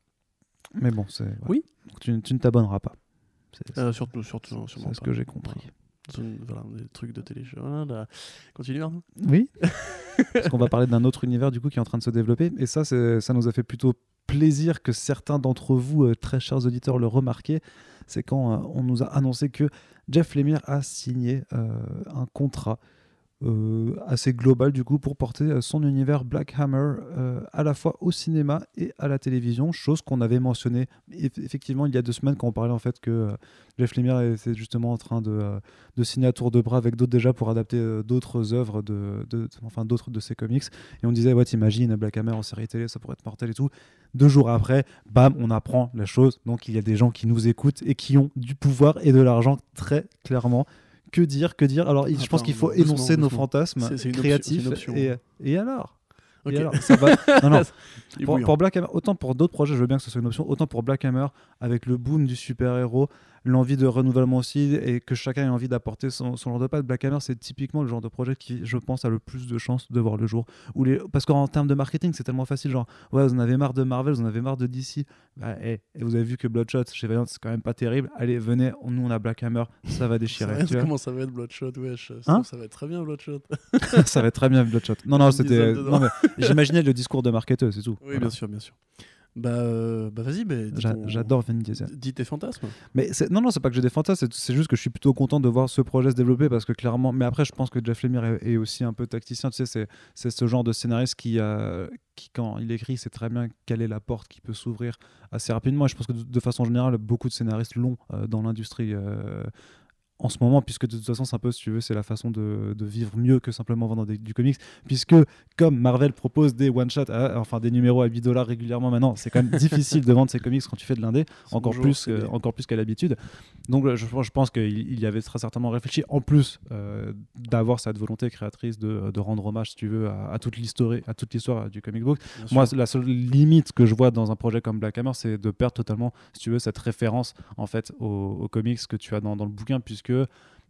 Mais bon, c'est. Oui. Donc, tu, tu ne t'abonneras pas. C'est euh, surtout, surtout, c'est ce que j'ai compris. Voilà. Voilà, des trucs de télé. Voilà, Continue. Oui. Parce qu'on va parler d'un autre univers du coup qui est en train de se développer. Et ça, ça nous a fait plutôt plaisir que certains d'entre vous, euh, très chers auditeurs, le remarquaient. C'est quand euh, on nous a annoncé que Jeff Lemire a signé euh, un contrat euh, assez global du coup pour porter euh, son univers Black Hammer euh, à la fois au cinéma et à la télévision, chose qu'on avait mentionné eff- effectivement il y a deux semaines quand on parlait en fait que euh, Jeff Lemire était justement en train de, de signer à tour de bras avec d'autres déjà pour adapter d'autres œuvres de, de- enfin d'autres de ses comics. Et on disait ouais t'imagines Black Hammer en série télé ça pourrait être mortel et tout. Deux jours après bam on apprend la chose. Donc il y a des gens qui nous écoutent et qui ont du pouvoir et de l'argent très clairement que dire que dire alors je pense qu'il faut doucement, énoncer nos fantasmes créatifs option. et, et alors? Ok. et alors, ça va. Non, non. Il est Pour, bouillant. pour Black Hammer, autant pour d'autres projets, je veux bien que ce soit une option, autant pour Black Hammer, avec le boom du super-héros, l'envie de renouvellement aussi, et que chacun ait envie d'apporter son, son genre de patte. Black Hammer, c'est typiquement le genre de projet qui, je pense, a le plus de chances de voir le jour. Où les... Parce qu'en termes de marketing, c'est tellement facile, genre, ouais, vous en avez marre de Marvel, vous en avez marre de DC. Bah, eh, et vous avez vu que Bloodshot chez Valiant, c'est quand même pas terrible. Allez, venez, nous on a Black Hammer, ça va déchirer. Comment ça va être Bloodshot, wesh Hein Ça va être très bien Bloodshot. ça va être très bien Bloodshot. Non, non, c'était. J'imaginais le discours de marketeur, c'est tout. Oui, Voilà. bien sûr, bien sûr. Bah, euh, bah vas-y, bah, J'adore Vin Diesel. Dis tes fantasmes. Mais c'est- non, non, c'est pas que j'ai des fantasmes, c'est- c'est juste que je suis plutôt content de voir ce projet se développer parce que clairement. Mais après, je pense que Jeff Lemire est, est aussi un peu tacticien. Tu sais, c'est- c'est ce genre de scénariste qui, euh, qui, quand il écrit, sait très bien quelle est la porte qui peut s'ouvrir assez rapidement. Et je pense que de, de façon générale, beaucoup de scénaristes l'ont euh, dans l'industrie. En ce moment, puisque de toute façon, c'est un peu, si tu veux, c'est la façon de, de vivre mieux que simplement vendre des- du comics, puisque comme Marvel propose des one-shots, enfin des numéros à 8 dollars régulièrement maintenant, c'est quand même difficile de vendre ses comics quand tu fais de l'indé encore Bonjour, plus, euh, encore plus qu'à l'habitude. Donc je, je pense qu'il il y avait très certainement réfléchi, en plus euh, d'avoir cette volonté créatrice de, de rendre hommage, si tu veux, à, à toute l'histoire, à toute l'histoire du comic book. bien Moi, sûr. la seule limite que je vois dans un projet comme Black Hammer, c'est de perdre totalement, si tu veux, cette référence en fait aux, aux comics que tu as dans, dans le bouquin, puisque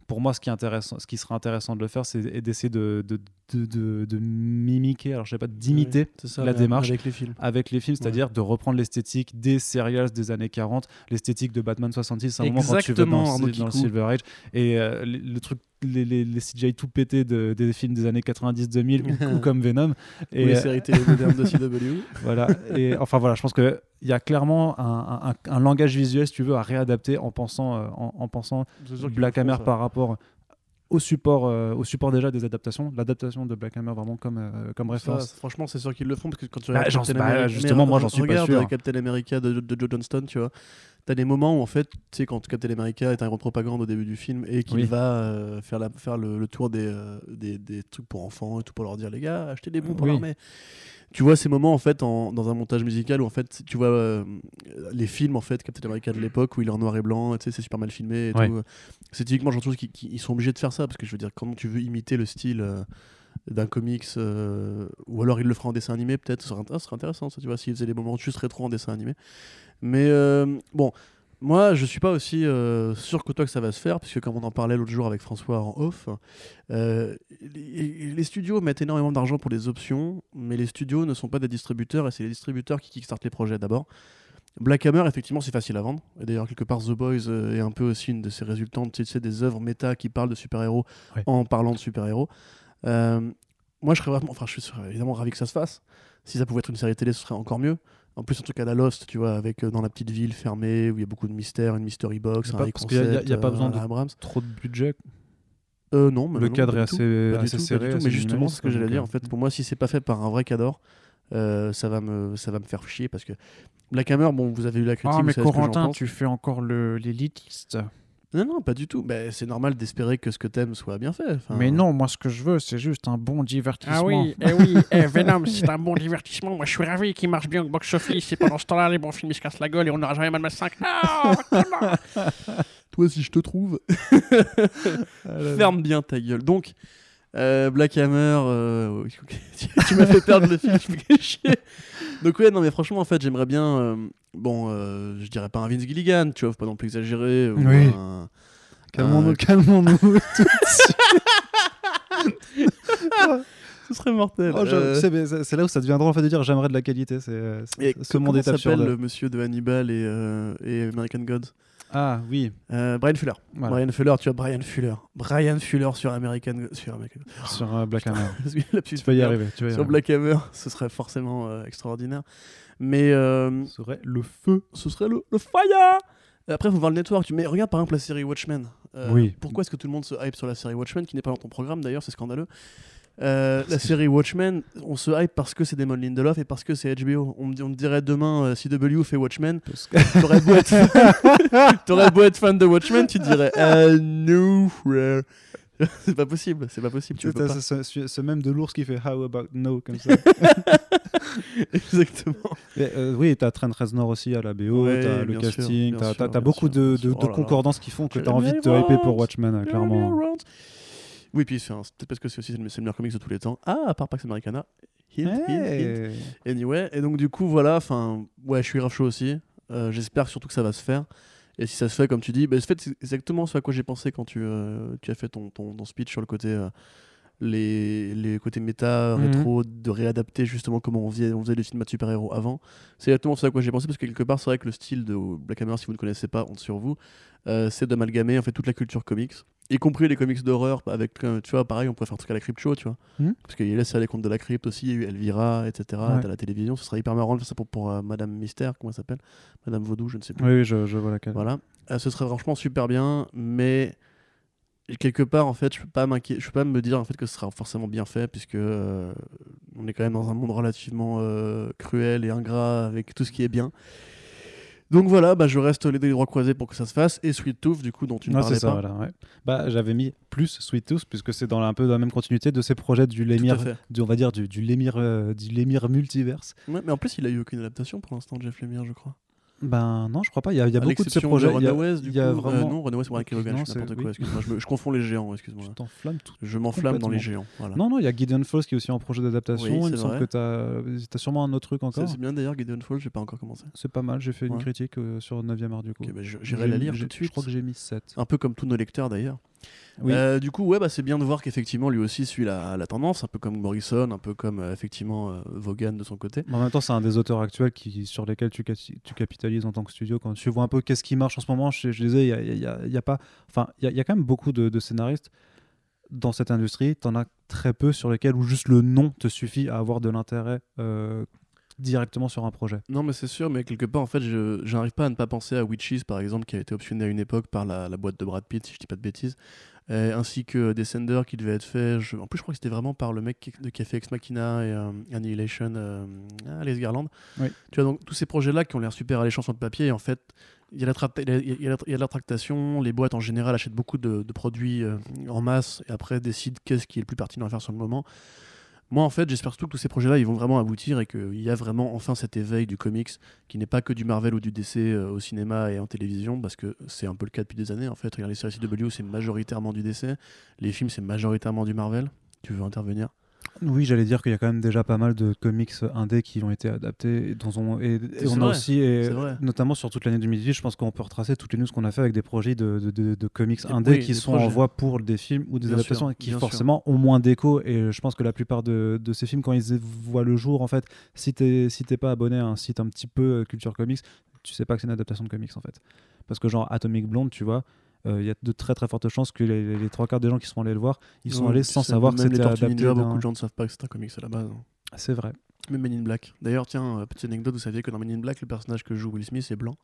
pour moi, ce qui, est intéressant, ce qui serait intéressant de le faire, c'est d'essayer de, de, de, de- de mimiquer, alors je sais pas, d'imiter la démarche. Avec les films. avec les films, c'est-à-dire de reprendre l'esthétique des serials des années 40, l'esthétique de Batman 66, à un moment quand tu vas Exactement, dans, le. Silver Age. Et euh, le, le truc les, les, les CGI tout pétés de- des films des années 90-2000 ou, ou comme Venom. Et Et les euh, séries télé modernes de CW. voilà. Et enfin voilà, je pense qu'il y a clairement un, un- un langage visuel, si tu veux, à réadapter en pensant, euh, en, en pensant Black Hammer par rapport au support, euh, au support déjà des adaptations. L'adaptation de Black Hammer vraiment comme, euh, comme Ça, référence. franchement, c'est sûr qu'ils le font parce que quand tu Bah, regardes j'en Captain bah, America- justement, mais moi, re- j'en suis pas regarde sûr. Captain America de, de Joe Johnston, tu vois. T'as des moments où en fait, tu sais, quand Captain America est un de propagande au début du film et qu'il Oui. va euh, faire, la, faire le, le tour des, euh, des, des trucs pour enfants et tout pour leur dire les gars, achetez des bons pour Oui. l'armée. Tu vois ces moments en fait en- dans un montage musical où en fait tu vois euh, les films en fait Captain America de l'époque où il est en noir et blanc, tu sais c'est super mal filmé et Ouais. tout. C'est typiquement genre de choses qui, qui- ils sont obligés de faire ça parce que je veux dire comment tu veux imiter le style d'un comics euh, ou alors il le fera en dessin animé peut-être ce serait, int- ce serait intéressant ça tu vois s'il faisait des moments juste rétro en dessin animé mais euh, bon moi je suis pas aussi euh, sûr que toi que ça va se faire puisque comme on en parlait l'autre jour avec François en off euh, les, les studios mettent énormément d'argent pour des options mais les studios ne sont pas des distributeurs et c'est les distributeurs qui kickstartent les projets d'abord Black Hammer, effectivement, c'est facile à vendre. Et d'ailleurs, quelque part, The Boys euh, est un peu aussi une de ces résultantes, tu sais, des œuvres méta qui parlent de super-héros en parlant de super-héros. Moi, je serais vraiment, enfin, je suis évidemment ravi que ça se fasse. Si ça pouvait être une série télé, ce serait encore mieux. En plus, un truc à la Lost, tu vois, avec euh, dans la petite ville fermée où il y a beaucoup de mystères, une mystery box, un pas- parce qu'il y a- y a- concept, y a pas euh, besoin à de- Abrams. Trop de budget. Euh, non, mais Le non, cadre est assez, assez tout, serré. du tout, assez mais justement, ce que j'allais dire. euh, En fait, pour moi, si c'est pas fait par un vrai cadre, euh, ça va me ça va me faire chier parce que Black Hammer, bon, vous avez eu la critique, Ah, vous mais Corentin, pense. tu fais encore le- l'élitiste. Non, non, pas du tout. Bah, c'est normal d'espérer que ce que t'aimes soit bien fait. Enfin, Mais non, moi, ce que je veux, c'est juste un bon divertissement. Ah oui, eh oui, eh, Venom, c'est un bon divertissement. Moi, je suis ravi qu'il marche bien au box-office. Et pendant ce temps-là, les bons films, ils se cassent la gueule et on n'aura jamais Mad Max 5. Non, Toi, si je te trouve, Ah ferme bien ta gueule. Donc, euh, Black Hammer, euh, tu, tu m'as fait perdre le fil, je me fais chier. Donc, ouais, non, mais franchement, en fait, j'aimerais bien. euh, bon, euh, je dirais pas un Vince Gilligan, tu vois, faut pas non plus exagérer. ou Oui. un- Calmons-nous, un- calmons-nous. Ce serait mortel. Oh, Euh, c'est là où ça devient drôle en fait de dire j'aimerais de la qualité. C'est euh, ce comment monde est s'appelle absurde. le monsieur de Hannibal et, et American Gods? Ah oui, Euh, Brian Fuller. voilà, Brian Fuller, tu vois, Brian Fuller. Brian Fuller sur American sur American sur euh, Black Hammer. Tu vas y arriver. Tu vas y Sur. Black Hammer, ce serait forcément euh, extraordinaire. Mais Ce serait le feu. ce serait le, le fire Après, il faut voir le network. Mais regarde par exemple la série Watchmen. Oui. Pourquoi est-ce que tout le monde se hype sur la série Watchmen, qui n'est pas dans ton programme d'ailleurs, c'est scandaleux Euh, la série Watchmen, on se hype parce que c'est Damon Lindelof et parce que c'est HBO. On me, dit- on me dirait demain, euh, CW fait Watchmen, que- t'aurais beau, être... t'aurais beau être fan de Watchmen, tu dirais euh, no, c'est pas possible, c'est pas possible. Tu pas. ce, ce- même de l'ours qui fait How about no comme ça. Exactement. Mais, euh, oui, t'as Trent Reznor aussi à la BO, Ouais, t'as le casting, t'as beaucoup sûr, de, de- Oh concordances qui font que t'as envie de te hyper pour. Watchmen, clairement. Oui, puis c'est peut-être parce que c'est aussi le le meilleur comics de tous les temps. Ah, à part Pax Americana. Hint, hint, hint. Hey. Anyway, et donc du coup, voilà, enfin, ouais, je suis grave chaud aussi. Euh, J'espère surtout que ça va se faire. Et si ça se fait, comme tu dis, bah, c'est exactement ce à quoi j'ai pensé quand tu, euh, tu as fait ton, ton, ton speech sur le côté. euh, les, les côtés méta, Mhm. rétro, de réadapter justement comment on faisait, on faisait les films de super-héros avant. C'est exactement ce à quoi j'ai pensé parce que quelque part, c'est vrai que le style de Black Hammer, si vous ne connaissez pas, honte sur vous, euh, c'est d'amalgamer en fait toute la culture comics, y compris les comics d'horreur avec, euh, tu vois, pareil, on pourrait faire un truc à la Crypt Show, tu vois. Mhm. Parce qu'il y a là, c'est les de la crypte aussi, il y a eu Elvira, etc. Ouais. T'as la télévision, ce serait hyper marrant de faire ça pour, pour euh, Madame Mystère, comment elle s'appelle? Madame Vaudou, je ne sais plus. Oui, oui, je, je vois laquelle. Voilà. Euh, ce serait franchement super bien, mais quelque part, en fait, je peux pas m'inquiéter, je peux pas me dire en fait que ce sera forcément bien fait, puisque euh, on est quand même dans un monde relativement cruel et ingrat avec tout ce qui est bien. Donc voilà, bah, je reste les droits croisés pour que ça se fasse. Et Sweet Tooth, du coup, dont tu ne Ah, parlais c'est ça, pas. voilà, ouais. Bah, j'avais mis plus Sweet Tooth, puisque c'est dans un peu dans la même continuité de ces projets du Lemire, du, on va dire du, du Lemire, euh, du Lemire multiverse. Ouais, mais en plus, il a eu aucune adaptation pour l'instant, Jeff Lemire, je crois. Ben non, je crois pas. Il y a, il y a À beaucoup de ces projets. il y a- du il y a coup. Euh, vraiment. non, Runaways, Kevogan, Non, je n'importe oui. quoi, excuse-moi. Je, me- je confonds les géants, excuse-moi. Tu t'enflammes tout. Je m'enflamme dans les géants. Voilà. Non, non, il y a Gideon Falls qui est aussi en projet d'adaptation. Oui, il me semble que tu as, sûrement un autre truc encore. c'est bien d'ailleurs, Gideon Falls, j'ai pas encore commencé. C'est pas mal. J'ai fait une critique euh, sur 9e art du coup. Bah, je- J'irai la lire tout de suite. Je crois que j'ai mis 7. Un peu comme tous nos lecteurs d'ailleurs. Oui. Euh, du coup, ouais, bah, c'est bien de voir qu'effectivement lui aussi suit la, la tendance, un peu comme Morrison, un peu comme euh, effectivement euh, Vaughan de son côté. En même temps, c'est un des auteurs actuels qui, sur lesquels tu, ca- tu capitalises en tant que studio. Quand tu vois un peu qu'est-ce qui marche en ce moment, je, je disais, il y a, y y pas. Enfin, il y, a- quand même beaucoup de, de scénaristes dans cette industrie, t'en as très peu sur lesquels où juste le nom te suffit à avoir de l'intérêt directement sur un projet. Non, mais c'est sûr, mais quelque part, en fait, je j'arrive pas à ne pas penser à Witches, par exemple, qui a été optionné à une époque par la, la boîte de Brad Pitt, si je dis pas de bêtises, ainsi que Descender, qui devait être fait. je- En plus, je crois que c'était vraiment par le mec de- fait Ex Machina et euh, Annihilation, euh, Alice Garland. Oui. Tu vois, donc tous ces projets-là qui ont l'air super alléchants sur le papier, et en fait, il y, a de la tractation, les boîtes en général achètent beaucoup de, de produits euh, en masse et après décident qu'est-ce qui est le plus pertinent à faire sur le moment. Moi, en fait, j'espère surtout que tous ces projets-là, ils vont vraiment aboutir et qu'il y a vraiment enfin cet éveil du comics qui n'est pas que du Marvel ou du DC euh, au cinéma et en télévision, parce que c'est un peu le cas depuis des années. En fait, regarde les séries CW, c'est majoritairement du DC. Les films, c'est majoritairement du Marvel. Tu veux intervenir? Oui, j'allais dire qu'il y a quand même déjà pas mal de comics indés qui ont été adaptés. et Dont on, et, et C'est on a aussi, et notamment sur toute l'année 2018, je pense qu'on peut retracer toutes les news qu'on a fait avec des projets de, de, de- de comics indés oui, qui sont en voie pour des films ou des Bien adaptations sûr, qui sûr. forcément ont moins d'écho. Et je pense que la plupart de, ces films, quand ils voient le jour, en fait, si t'es si pas abonné à un site un petit peu euh, culture comics, tu sais pas que c'est une adaptation de comics en fait. Parce que genre Atomic Blonde, tu vois. Euh, Il y a de très très fortes chances que les, les trois quarts des gens qui sont allés le voir, ils sont Ouais, allés sans sais, savoir que c'était adapté. Beaucoup de gens ne savent pas que c'est un comics à la base. hein. C'est vrai. Même Men in Black. D'ailleurs, tiens, euh, petite anecdote, vous saviez que dans Men in Black, le personnage que joue Will Smith est blanc.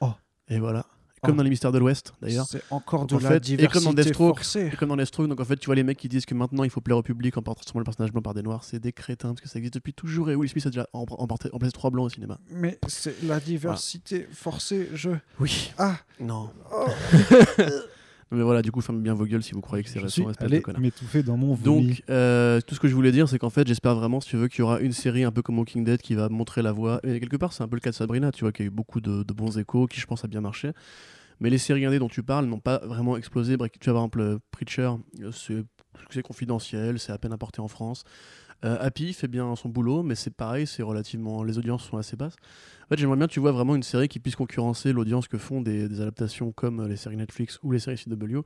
Oh. Et voilà. Comme Oh. dans les Mystères de l'Ouest, d'ailleurs. C'est encore Donc, de en la fait, et diversité comme dans Deathstroke, forcée. Et comme dans Deathstroke, donc en fait, tu vois les mecs qui disent que maintenant il faut plaire au public en transformant le personnage blanc par des noirs, c'est des crétins parce que ça existe depuis toujours et Will Smith a déjà em- emporté- remplacé trois blancs au cinéma. Mais c'est la diversité forcée, je. Oui. Ah Non. Mais voilà, du coup, fermez bien vos gueules si vous croyez que c'est récent, connard. m'étouffer dans mon vomi. Donc, euh, tout ce que je voulais dire, c'est qu'en fait, j'espère vraiment, si tu veux, qu'il y aura une série un peu comme Walking Dead qui va montrer la voie. Et quelque part, c'est un peu le cas de Sabrina, tu vois, qui a eu beaucoup de, de bons échos, qui je pense a bien marché. Mais les séries indées dont tu parles n'ont pas vraiment explosé. Tu vois, par exemple, euh, Preacher, euh, c'est c'est confidentiel, c'est à peine importé en France. Euh, Happy fait bien son boulot, mais c'est pareil, c'est relativement. Les audiences sont assez basses. En fait, j'aimerais bien, tu vois, vraiment une série qui puisse concurrencer l'audience que font des, des adaptations comme euh, les séries Netflix ou les séries CW,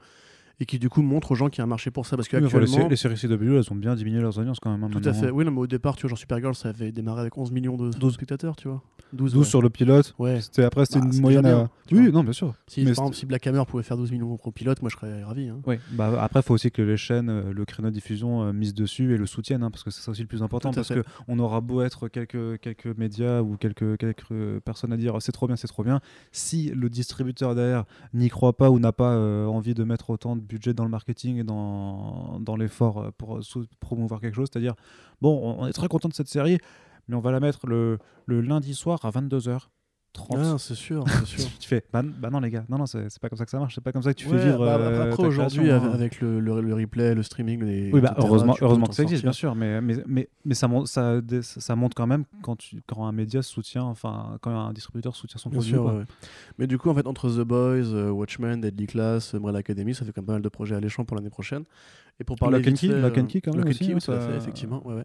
et qui du coup montre aux gens qu'il y a un marché pour ça. Parce Oui, enfin, les, les séries CW, elles ont bien diminué leurs audiences quand même. hein, Tout à fait. hein. Oui, non, mais au départ, tu vois, genre Supergirl, ça avait démarré avec 11 millions de 12. spectateurs, tu vois. 12, 12 ouais. sur le pilote. Ouais. C'était après c'était Bah, une moyenne à. Oui, vois. non, bien sûr. Si, Mais par exemple, si Black Hammer pouvait faire 12 millions pour pilote, moi je serais ravi. hein. Oui, bah après, il faut aussi que les chaînes, euh, le créneau de diffusion euh, mise dessus et le soutiennent, hein, parce que c'est ça aussi le plus important. Parce qu'on aura beau être quelques, quelques médias ou quelques, quelques euh, personnes à dire c'est trop bien, c'est trop bien. Si le distributeur derrière n'y croit pas ou n'a pas euh, envie de mettre autant de budget dans le marketing et dans, dans l'effort euh, pour euh, promouvoir quelque chose, c'est-à-dire, bon, on est très content de cette série, mais on va la mettre le, le lundi soir à 22h30. Ah, c'est sûr, c'est sûr. tu fais, bah, bah non les gars, non, non, c'est pas comme ça que ça marche, c'est pas comme ça que tu Ouais, fais vivre bah, euh, après, aujourd'hui, avec, hein. avec le, le- le replay, le streaming, les, Oui, bah, heureusement, heureusement que ça existe, bien sûr, mais, mais, mais, mais ça, monte, ça, ça montre quand même quand, tu, quand un média soutient, enfin, quand un distributeur soutient son Bien produit. sûr, ouais. Mais du coup, en fait, entre The Boys, euh, Watchmen, Deadly Class, Umbrella Academy, ça fait quand même pas mal de projets alléchants pour l'année prochaine. Et pour parler vite fait, effectivement. ouais, ouais.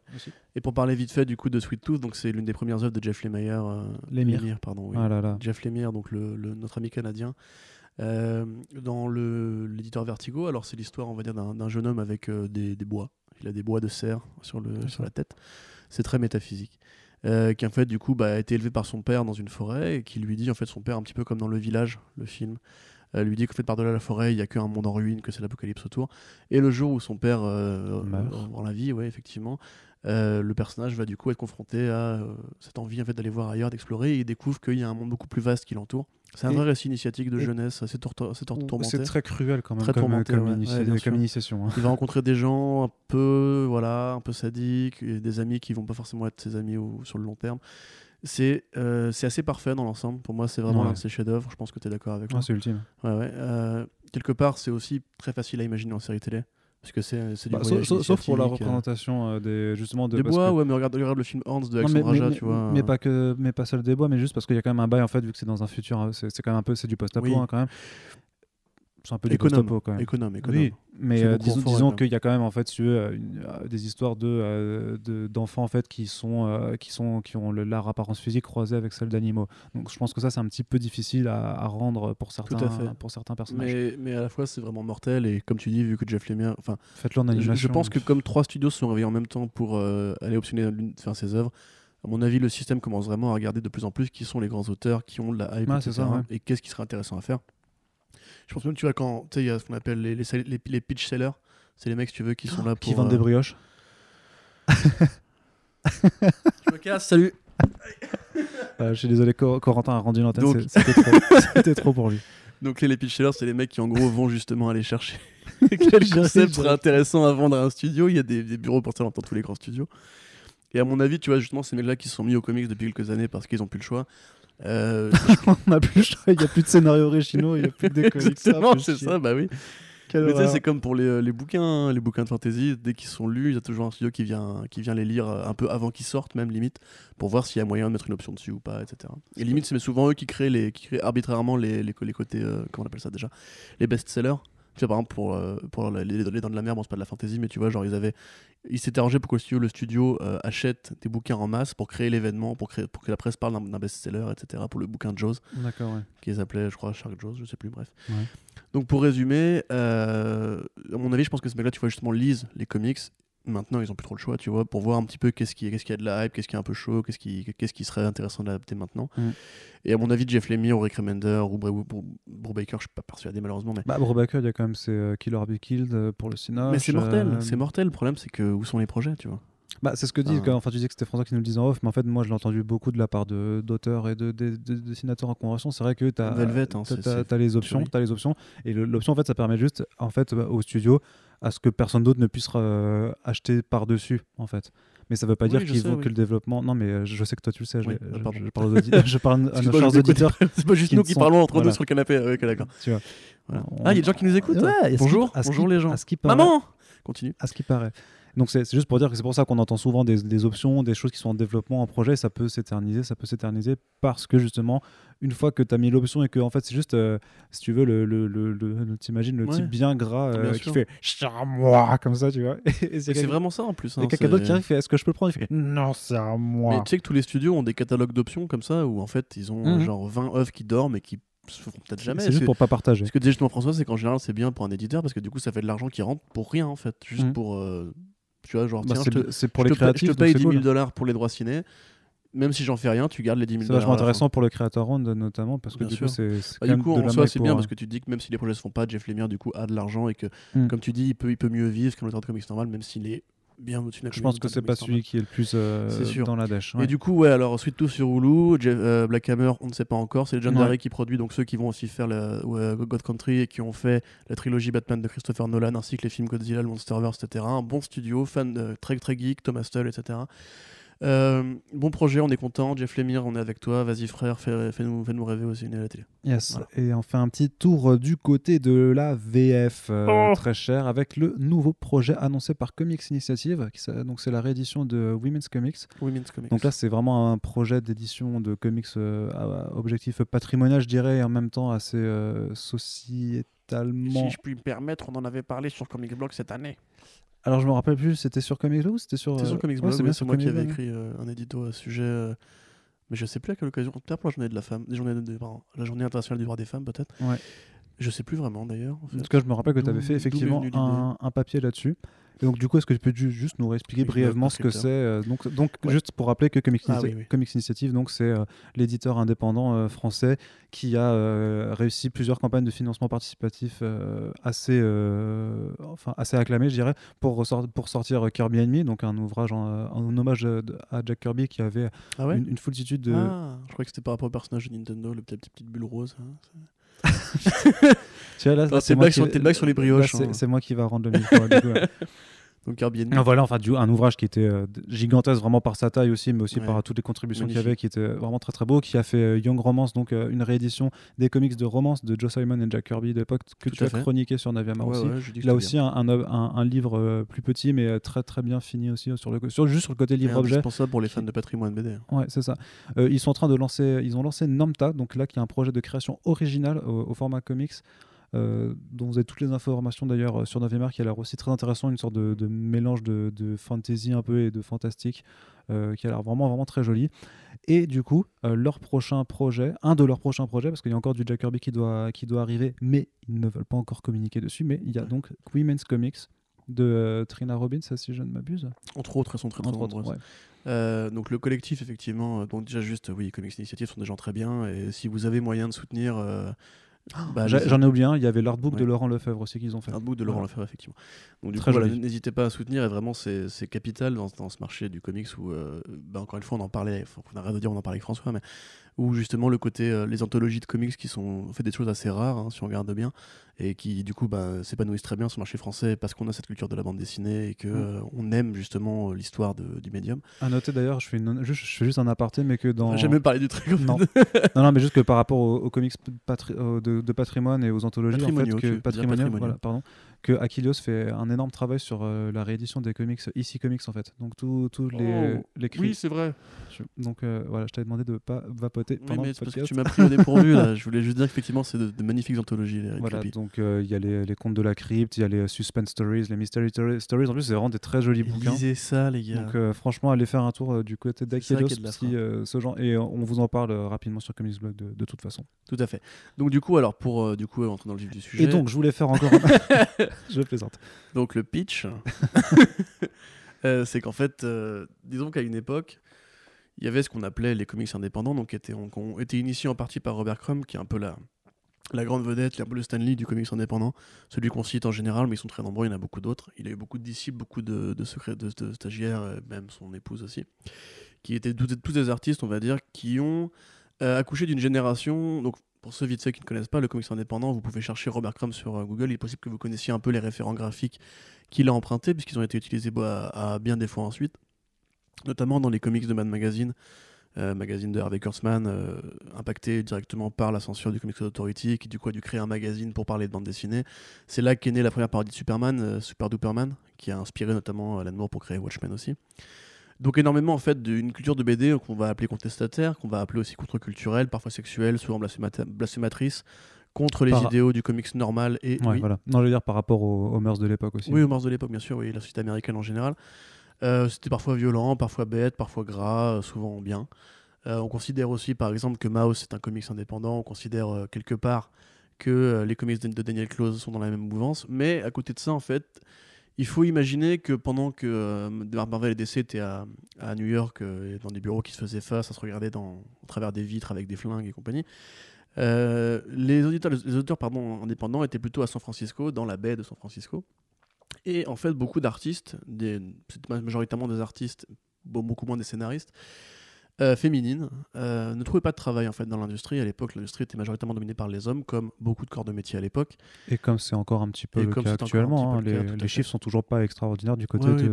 Et pour parler vite du coup de Sweet Tooth, donc c'est l'une des premières œuvres de Jeff Lemire. euh, Lemire. pardon. oui. Ah là là. Jeff Lemire, donc le, le- notre ami canadien, euh, dans l'éditeur Vertigo. Alors c'est l'histoire, on va dire, d'un jeune homme avec euh, des, des bois. Il a des bois de cerf sur, le, sur la tête. C'est très métaphysique. Qui en fait du coup bah, a été élevé par son père dans une forêt et qui lui dit en fait son père un petit peu comme dans le village le film lui dit qu'en fait par-delà la forêt il y a qu'un monde en ruine que c'est l'apocalypse autour et le jour où son père euh, Meurt. euh, la vie ouais effectivement euh, le personnage va du coup être confronté à euh, cette envie en fait d'aller voir ailleurs, d'explorer, et il découvre qu'il y a un monde beaucoup plus vaste qui l'entoure. C'est un Et- vrai récit initiatique de jeunesse, assez, tourmenté. C'est très cruel quand même Très comme, tourmenté, comme, ouais. initia- Ouais, bien comme sûr. initiation. hein. Il va rencontrer des gens un peu, voilà, un peu sadiques, et des amis qui vont pas forcément être ses amis au- sur le long terme. C'est euh, c'est assez parfait dans l'ensemble. Pour moi, c'est vraiment Ouais. l'un de ses chefs-d'œuvre. Je pense que tu es d'accord avec moi. Ah, c'est ultime. Ouais. Euh, quelque part, c'est aussi très facile à imaginer en série télé. Parce que c'est c'est du Bah, sauf, sauf- pour la euh, représentation euh, des, justement de Des bois, que- ouais, mais regarde, regarde le film Horns de Alexandre mais- tu vois. mais pas que mais pas seul des bois mais juste parce qu'il y a quand même un bail en fait vu que c'est dans un futur hein, c'est c'est quand même un peu c'est du post-apo Oui. hein, quand même c'est un peu du Économe, post-apo quand même économe, économe. oui mais euh, disons, disons qu'il y a quand même en fait si tu veux, euh, une- euh, des histoires de de- d'enfants en fait qui sont euh, qui sont qui ont le- leur apparence physique croisée avec celle d'animaux donc je pense que ça c'est un petit peu difficile à, à rendre pour certains à fait. pour certains personnages Mais, mais à la fois, c'est vraiment mortel. Et comme tu dis, vu que Jeff Lemire. Enfin, faites-le en animation je pense que comme trois studios se sont réveillés en même temps pour euh, aller optionner l'une de faire ses œuvres, à mon avis, le système commence vraiment à regarder de plus en plus qui sont les grands auteurs, qui ont de la hype, Ouais, c'est etc., ça, ouais. et qu'est-ce qui serait intéressant à faire. Je pense même, tu vois, quand tu sais, il y a ce qu'on appelle les, les, les, les pitch sellers, C'est les mecs, si tu veux, qui sont là pour. Qui vendent des euh, brioches. Je me casse, salut Euh, je suis désolé, Cor- Corentin a rendu l'antenne. C'était trop, c'était trop pour lui. Donc les, les pitchers, c'est les mecs qui en gros vont justement aller chercher quel concept serait intéressant à vendre à un studio. Il y a des, des bureaux pour ça dans tous les grands studios. Et à mon avis, tu vois, justement, ces mecs-là qui se sont mis aux comics depuis quelques années parce qu'ils ont plus le choix. Euh, On n'a plus il n'y a plus de scénario originaux, il n'y a plus que des comics. C'est ça, bah oui. Quelle Mais tu sais, horreur. c'est comme pour les, euh, les bouquins, hein, les bouquins de fantasy, dès qu'ils sont lus, il y a toujours un studio qui vient, qui vient les lire euh, un peu avant qu'ils sortent, même limite, pour voir s'il y a moyen de mettre une option dessus ou pas, etc. Et limite, c'est souvent eux qui créent, les, qui créent arbitrairement les, les, les côtés, euh, comment on appelle ça déjà Les best-sellers. Tu vois, par exemple, pour, euh, pour les, les- Dents de la Mer, bon, c'est pas de la fantasy, mais tu vois, genre, ils avaient. Ils s'étaient arrangés pour que le studio, le studio euh, achète des bouquins en masse pour créer l'événement, pour, créer, pour que la presse parle d'un best-seller, etc. Pour le bouquin de Jaws D'accord, ouais. qui les appelait, je crois, Shark Jaws, je sais plus, bref. Ouais. Donc pour résumer, euh, à mon avis, je pense que ces mecs-là, tu vois, justement, lisent les comics. Maintenant, ils ont plus trop le choix, tu vois, pour voir un petit peu qu'est-ce qui, qu'est-ce qui a de la hype, qu'est-ce qui est un peu chaud, qu'est-ce qui, qu'est-ce qui serait intéressant d'adapter maintenant. Mm. Et à mon avis, Jeff Lemire ou Rick Remender ou Brubaker, je suis pas persuadé malheureusement, mais. Bah, Brubaker, il y a quand même ces euh, Killer Be Killed euh, pour le cinéma. mais c'est mortel, c'est mortel. Le problème, c'est que où sont les projets, tu vois? Bah, c'est ce que dit, Ah. enfin tu dis que c'était François qui nous le disait en off, mais en fait moi je l'ai entendu beaucoup de la part de- d'auteurs et de, de- de dessinateurs en convention. C'est vrai que tu as, Velvet, hein, les options, les options et l'option en fait ça permet juste en fait bah, au studio à ce que personne d'autre ne puisse euh, acheter par dessus en fait. Mais ça veut pas Oui, dire je qu'il faut oui. que le développement. Non, mais euh, je sais que toi tu le sais. Je, Oui, je- ah, pardon. je parle aux audi- je parle à nos chers je auditeurs. c'est pas juste nous ne qui sont- parlons entre voilà. nous sur le canapé. Ouais, ok, d'accord. Tu vois. Voilà. On- Ah, il y a des gens qui nous écoutent Ouais, qui- Bonjour, bonjour les gens. Maman Continue. à ce qui paraît. Donc c'est juste pour dire que c'est pour ça qu'on entend souvent des, des options, des choses qui sont en développement, en projet, ça peut s'éterniser, ça peut s'éterniser parce que justement, une fois que tu as mis l'option et que en fait c'est juste, euh, si tu veux, le, le, le, le- t'imagines le Ouais. type bien gras euh, Bien qui fait moi comme ça, tu vois. Et, et Mais C'est vraiment ça en plus. et hein, quelqu'un d'autre qui arrive, fait est-ce que je peux le prendre? Il fait non, c'est à Mais moi. tu sais que tous les studios ont des catalogues d'options comme ça où en fait ils ont euh, Mhm. genre 20 œuvres qui dorment et qui se feront peut-être jamais. C'est juste que, pour pas partager. ce que disait justement François, c'est qu'en général c'est bien pour un éditeur parce que du coup ça fait de l'argent qui rentre pour rien en fait. Juste Mhm. pour. euh, tu vois, genre Bah, tiens, c'est je te, c'est je paye- créatifs, je te donc paye c'est 10 000 cool. dollars pour les droits ciné. Même si j'en fais rien, tu gardes les 10 000 C'est dollars. vachement la fin. intéressant pour le Creator Round notamment parce que Bien du sûr. coup c'est c'est Bah, du coup, en soi, c'est bien euh, parce que tu dis que même si les projets se font pas, Jeff Lemire du coup a de l'argent et que, Hmm. comme tu dis, il peut, il peut mieux vivre qu'un auteur de comics normal, même s'il est bien au-dessus d'un Je pense que c'est pas celui qui est le plus euh, dans la dèche. Et ouais. du coup, ouais, alors ensuite tout sur Hulu, Jeff- euh, Black Hammer, on ne sait pas encore. C'est Legendary Ouais. qui produit, donc ceux qui vont aussi faire la, God Country et qui ont fait la trilogie Batman de Christopher Nolan, ainsi que les films Godzilla, le Monsterverse, etc. Un bon studio, fan de, très très geek, Thomas Tull, etc. Euh, bon projet, on est content. Jeff Lemire, on est avec toi. Vas-y frère, fais- fais-nous fais nous rêver au ciné et à la télé. Yes. Voilà. Et on fait un petit tour euh, du côté de la VF euh, Oh. très cher avec le nouveau projet annoncé par Comics Initiative. Qui, donc c'est la réédition de Women's Comics. Women's Comics. Donc là c'est vraiment un projet d'édition de comics euh, à objectif patrimonial je dirais et en même temps assez euh, sociétalement. Si je puis me permettre, on en avait parlé sur Comic Blog cette année. Alors je me rappelle plus c'était sur Comics Blog ou c'était sur. c'est euh, sur Comics ouais, Blog, c'est bien c'est sur moi qui Comics avais Blog. écrit euh, un édito à ce sujet. euh, mais je sais plus à quelle occasion. Peut-être pour la journée de la femme, des journées de- pardon, la journée internationale du droit des femmes, peut-être. Ouais. Je sais plus vraiment d'ailleurs. en fait. En tout cas, je me rappelle que tu avais fait effectivement un, un papier là-dessus. Et donc, du coup, est-ce que tu peux ju- juste nous réexpliquer Oui, brièvement me ce que c'est euh, Donc, donc Ouais. juste pour rappeler que Comics, Ah Initia- oui, oui. Comics Initiative, donc c'est euh, l'éditeur indépendant euh, français qui a réussi plusieurs campagnes de financement participatif assez, enfin assez acclamées, je dirais, pour, pour sortir Kirby Enemy, donc un ouvrage en, en hommage à Jack Kirby qui avait Ah ouais? une, une foultitude de. Ah, je crois que c'était par rapport au personnage de Nintendo, le petit, petite, petite bulle rose. hein. Tu vois, là, là, tes c'est moi qui- sur- les brioches, hein. C'est moi qui va rendre le mille Donc Kirby Enemy. Ah, voilà, enfin, du, un ouvrage qui était euh, gigantesque vraiment par sa taille aussi, mais aussi Ouais. par toutes les contributions qu'il y avait, qui était vraiment très très beau, qui a fait euh, Young Romance, donc euh, une réédition des comics de romance de Joe Simon et Jack Kirby d'époque que Tout tu as fait. chroniqué sur Naviama Ouais, aussi. ouais, que Là aussi, un, un, un- un livre euh, plus petit, mais euh, très très bien fini aussi euh, sur le, sur, juste sur le côté bien. Et livre-objet. indispensable pour les fans de patrimoine BD. hein. Ouais, c'est ça. Euh, ils sont en train de lancer, ils ont lancé Namta, donc là qui est un projet de création originale au, au format comics, euh, dont vous avez toutes les informations d'ailleurs euh, sur November, qui a l'air aussi très intéressant, une sorte de, de mélange de, de fantasy un peu et de fantastique, euh, qui a l'air vraiment vraiment très joli. Et du coup, euh, leur prochain projet, un de leurs prochains projets, parce qu'il y a encore du Jack Kirby qui doit qui doit arriver, mais ils ne veulent pas encore communiquer dessus. Mais il y a donc Women's Comics de euh, Trina Robbins, si je ne m'abuse. Entre autres, elles sont très très nombreuses. ouais. Euh, donc le collectif, effectivement, euh, donc déjà juste, oui, Comics Initiative sont des gens très bien. Et si vous avez moyen de soutenir, euh, Bah, J'a- allez-y. J'en ai oublié un, il y avait l'artbook de. Laurent Lefebvre aussi qu'ils ont fait. Bout de Laurent Voilà. Lefebvre, effectivement. Donc, du Très coup, voilà, n'hésitez pas à soutenir. Et vraiment, c'est capital dans, dans ce marché du comics où, euh, bah, encore une fois, on en parlait. Faut qu'on arrête de dire, on en parlait avec François, mais où justement le côté, euh, les anthologies de comics qui sont en fait des choses assez rares, hein, si on regarde bien, et qui, du coup, bah, s'épanouissent très bien sur le marché français parce qu'on a cette culture de la bande dessinée et que Mm. euh, on aime justement l'histoire du médium. À noter d'ailleurs, je fais, une- juste, je fais juste un aparté, mais que dans. Va jamais parlé du truc. Non. non, non, mais juste que par rapport aux, aux comics patri- de, de patrimoine et aux anthologies, en fait, que voilà, pardon, que Achilles fait un énorme travail sur euh, la réédition des comics, ici comics en fait. Donc tous les, Oh, les cris- Oui, c'est vrai. je- Donc euh, voilà, je t'avais demandé de pas vapoter Oui, mais le parce que tu m'as pris au dépourvu. là. Je voulais juste dire qu'effectivement, c'est de, de magnifiques anthologies. Les Voilà, donc euh, il y a les, les contes de la crypte, il y a les euh, suspense stories, les mystery tor- stories. En plus, c'est vraiment des très jolis bouquins. Lisez ça, les gars. Donc euh, franchement, allez faire un tour euh, du côté si euh, ce genre et euh, on vous en parle euh, rapidement sur Comics Blog de, de toute façon. Tout à fait. Donc du coup, alors pour euh, du coup entrer dans le vif du sujet. Et donc, je voulais faire encore. je plaisante. donc le pitch, euh, c'est qu'en fait, euh, disons qu'à une époque, il y avait ce qu'on appelait les comics indépendants, donc qui étaient, on- ont été initiés en partie par Robert Crumb, qui est un peu la la grande vedette, un peu le Stanley du comics indépendant, celui qu'on cite en général, mais ils sont très nombreux, il y en a beaucoup d'autres. Il a eu beaucoup de disciples, beaucoup de, de secrets, de, de stagiaires, même son épouse aussi, qui étaient tous, tous des artistes, on va dire, qui ont euh, accouché d'une génération. Donc, pour ceux vite fait qui ne connaissent pas le comics indépendant, vous pouvez chercher Robert Crumb sur euh, Google. Il est possible que vous connaissiez un peu les référents graphiques qu'il a empruntés, puisqu'ils ont été utilisés bah, à, bien des fois ensuite, notamment dans les comics de Mad Magazine. euh, magazine de Harvey Kurtzman, euh, impacté directement par la censure du Comics Authority, qui du coup a dû créer un magazine pour parler de bande dessinée. C'est là qu'est née la première parodie de Superman, Super Duperman, qui a inspiré notamment Alan Moore pour créer Watchmen aussi. Donc énormément en fait d'une culture de BD qu'on va appeler contestataire, qu'on va appeler aussi contre-culturelle, parfois sexuelle, souvent blasphématrice, contre les Par- idéaux du comics normal et Ouais, oui, voilà. Non, je veux dire par rapport aux, aux mœurs de l'époque aussi. oui, aux mœurs de l'époque bien sûr, oui, la société américaine en général. Euh, C'était parfois violent, parfois bête, parfois gras, euh, souvent bien. Euh, on considère aussi par exemple que Mouse est un comics indépendant, on considère euh, quelque part que les comics de, de Daniel Close sont dans la même mouvance, mais à côté de ça en fait, il faut imaginer que pendant que euh, Marvel et DC étaient à, à New York, euh, dans des bureaux qui se faisaient face, à se regarder dans, au travers des vitres avec des flingues et compagnie, euh, les auditeurs, les auteurs indépendants étaient plutôt à San Francisco, dans la baie de San Francisco. Et en fait, beaucoup d'artistes, majoritairement des artistes, beaucoup moins des scénaristes, euh, féminines, euh, ne trouvaient pas de travail en fait dans l'industrie. À l'époque, l'industrie était majoritairement dominée par les hommes, comme beaucoup de corps de métier à l'époque. Et comme c'est encore un petit peu Et le cas actuellement, petit peu hein, le cas, les, les chiffres sont toujours pas extraordinaires du côté de,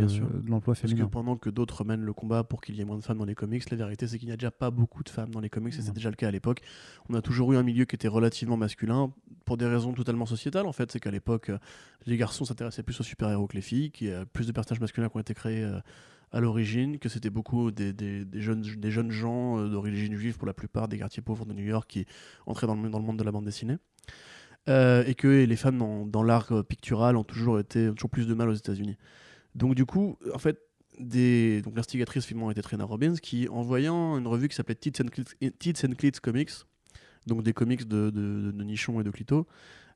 l'emploi Parce que féminin. pendant que d'autres mènent le combat pour qu'il y ait moins de femmes dans les comics, la vérité c'est qu'il n'y a déjà pas beaucoup de femmes dans les comics, et c'est déjà le cas à l'époque. On a toujours eu un milieu qui était relativement masculin, pour des raisons totalement sociétales en fait. C'est qu'à l'époque, euh, les garçons s'intéressaient plus aux super-héros que les filles, qu'il y a plus de personnages masculins qui ont été créés euh, à l'origine, que c'était beaucoup des, jeunes, des jeunes gens euh, d'origine juive pour la plupart, des quartiers pauvres de New York qui entraient dans le, monde de la bande dessinée. Euh, et que les femmes dans, l'art euh, pictural ont toujours, été, toujours plus de mal aux États-Unis. Donc du coup, en fait, des... donc l'instigatrice finalement était Trina Robbins qui, en voyant une revue qui s'appelait Tits and, Clits, Comics, donc des comics de, de, de nichons et de clito,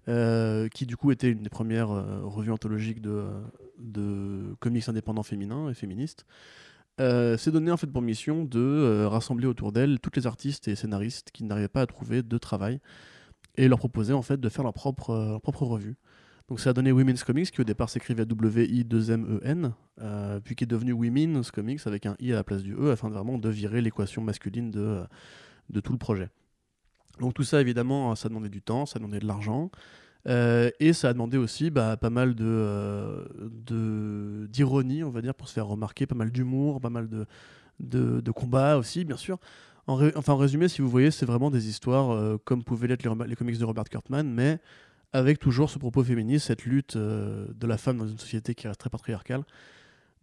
euh, qui du coup était une des premières euh, revues anthologiques de, comics indépendants féminins et féministes, euh, s'est donné en fait pour mission de euh, rassembler autour d'elle toutes les artistes et scénaristes qui n'arrivaient pas à trouver de travail et leur proposer en fait de faire leur propre, revue. Donc ça a donné Women's Comics qui au départ s'écrivait W-I-2-M-E-N, euh, puis qui est devenu Women's Comics avec un I à la place du E afin vraiment de virer l'équation masculine de tout le projet. Donc tout ça évidemment ça demandait du temps, ça demandait de l'argent. euh, et ça a demandé aussi bah, pas mal euh, d'ironie, on va dire, pour se faire remarquer, pas mal d'humour, pas mal de, combats aussi, bien sûr. En enfin, en résumé, si vous voyez, c'est vraiment des histoires euh, comme pouvaient l'être les, comics de Robert Kurtzman, mais avec toujours ce propos féministe, cette lutte euh, de la femme dans une société qui reste très patriarcale,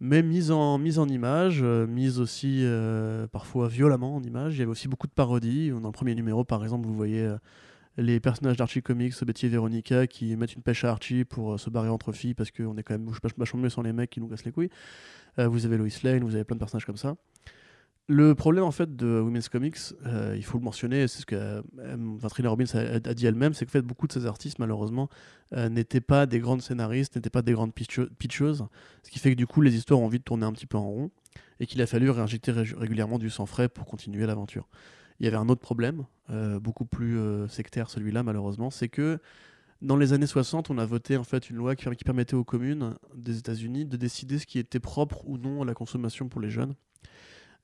mais mise en, mise en image, euh, mise aussi euh, parfois violemment en image. Il y avait aussi beaucoup de parodies. Dans le premier numéro, par exemple, vous voyez euh, les personnages d'Archie Comics, Betty et Veronica, qui mettent une pêche à Archie pour se barrer entre filles parce qu'on est quand même vach- vachement mieux sans les mecs qui nous cassent les couilles. Vous avez Lois Lane, vous avez plein de personnages comme ça. Le problème en fait de Women's Comics, euh, il faut le mentionner, c'est ce que euh, enfin, Trina Robbins a, dit elle-même, c'est que en fait, beaucoup de ces artistes malheureusement euh, n'étaient pas des grandes scénaristes, n'étaient pas des grandes pitcheuses, ce qui fait que du coup les histoires ont envie de tourner un petit peu en rond et qu'il a fallu réinjecter ré- régulièrement du sang frais pour continuer l'aventure. Il y avait un autre problème, euh, beaucoup plus sectaire celui-là malheureusement, c'est que dans les années 60, on a voté en fait une loi qui permettait aux communes des États-Unis de décider ce qui était propre ou non à la consommation pour les jeunes.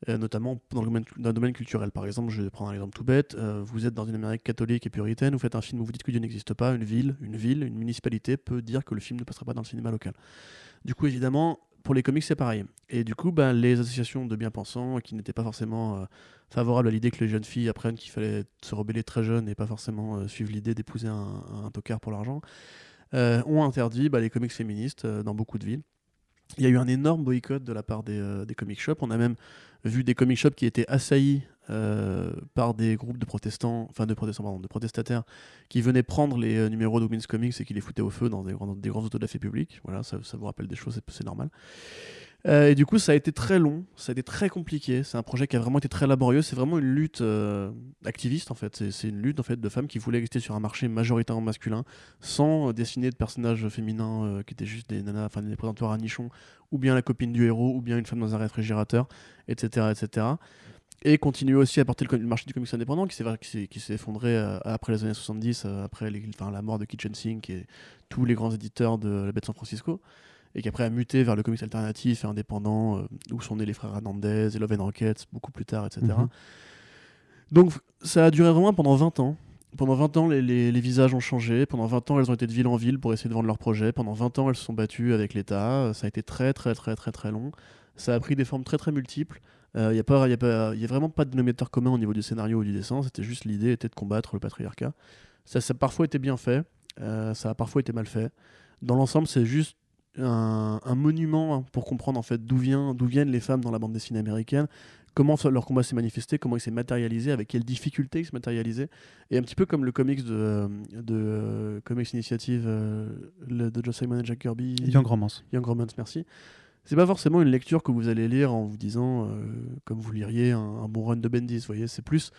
Euh, notamment dans le domaine, culturel. Par exemple, je vais prendre un exemple tout bête. euh, vous êtes dans une Amérique catholique et puritaine, vous faites un film où vous dites que Dieu n'existe pas, une ville, une ville, une municipalité peut dire que le film ne passera pas dans le cinéma local. Du coup, évidemment, pour les comics, c'est pareil. Et du coup, ben, les associations de bien-pensants qui n'étaient pas forcément euh, favorables à l'idée que les jeunes filles apprennent qu'il fallait se rebeller très jeune et pas forcément suivre l'idée d'épouser un, un tocard pour l'argent, ont interdit bah, les comics féministes dans beaucoup de villes. Il y a eu un énorme boycott de la part des, des comic shops. On a même vu des comic shops qui étaient assaillis euh, par des groupes de protestants, enfin de protestants, pardon, de protestataires, qui venaient prendre les euh, numéros de Women's Comics et qui les foutaient au feu dans des, grands- des grands autodafés publics. Voilà, ça, vous rappelle des choses, c'est normal. Euh, et du coup, ça a été très long, ça a été très compliqué. C'est un projet qui a vraiment été très laborieux. C'est vraiment une lutte euh, activiste en fait. C'est- une lutte en fait de femmes qui voulaient exister sur un marché majoritairement masculin, sans euh, dessiner de personnages féminins euh, qui étaient juste des nanas, enfin des présentoirs à nichons, ou bien la copine du héros, ou bien une femme dans un réfrigérateur, etc., etc. Et continuer aussi à porter le, marché du comics indépendant qui s'est effondré après les années 70, euh, après la mort de Kitchen Sink et tous les grands éditeurs de la baie de San Francisco et qui après a muté vers le comics alternatif et indépendant, euh, où sont nés les frères Hernandez et Love and Rockets beaucoup plus tard, etc. Mhm. Donc ça a duré vraiment pendant 20 ans. Pendant 20 ans, les, les- les visages ont changé. Pendant 20 ans, elles ont été de ville en ville pour essayer de vendre leurs projets. Pendant 20 ans, elles se sont battues avec l'État. Ça a été très, très, très, très, très long. Ça a pris des formes très, très multiples. Il n'y a, pas- y a, pas- y a vraiment pas de dénominateur commun au niveau du scénario ou du dessin. C'était juste l'idée était de combattre le patriarcat. Ça, ça a parfois été bien fait. euh, ça a parfois été mal fait. Dans l'ensemble, c'est juste un, un monument hein, pour comprendre en fait d'où vient, d'où viennent les femmes dans la bande dessinée américaine, comment leur combat s'est manifesté, comment il s'est matérialisé, avec quelles difficultés il s'est matérialisé, et un petit peu comme le comics de, de euh, Comics Initiative euh, le- de Joe Simon et Jack Kirby, Young Romance. Young Romance, merci. C'est pas forcément une lecture que vous allez lire en vous disant, euh, comme vous liriez un, un bon run de Bendis, vous voyez, c'est plus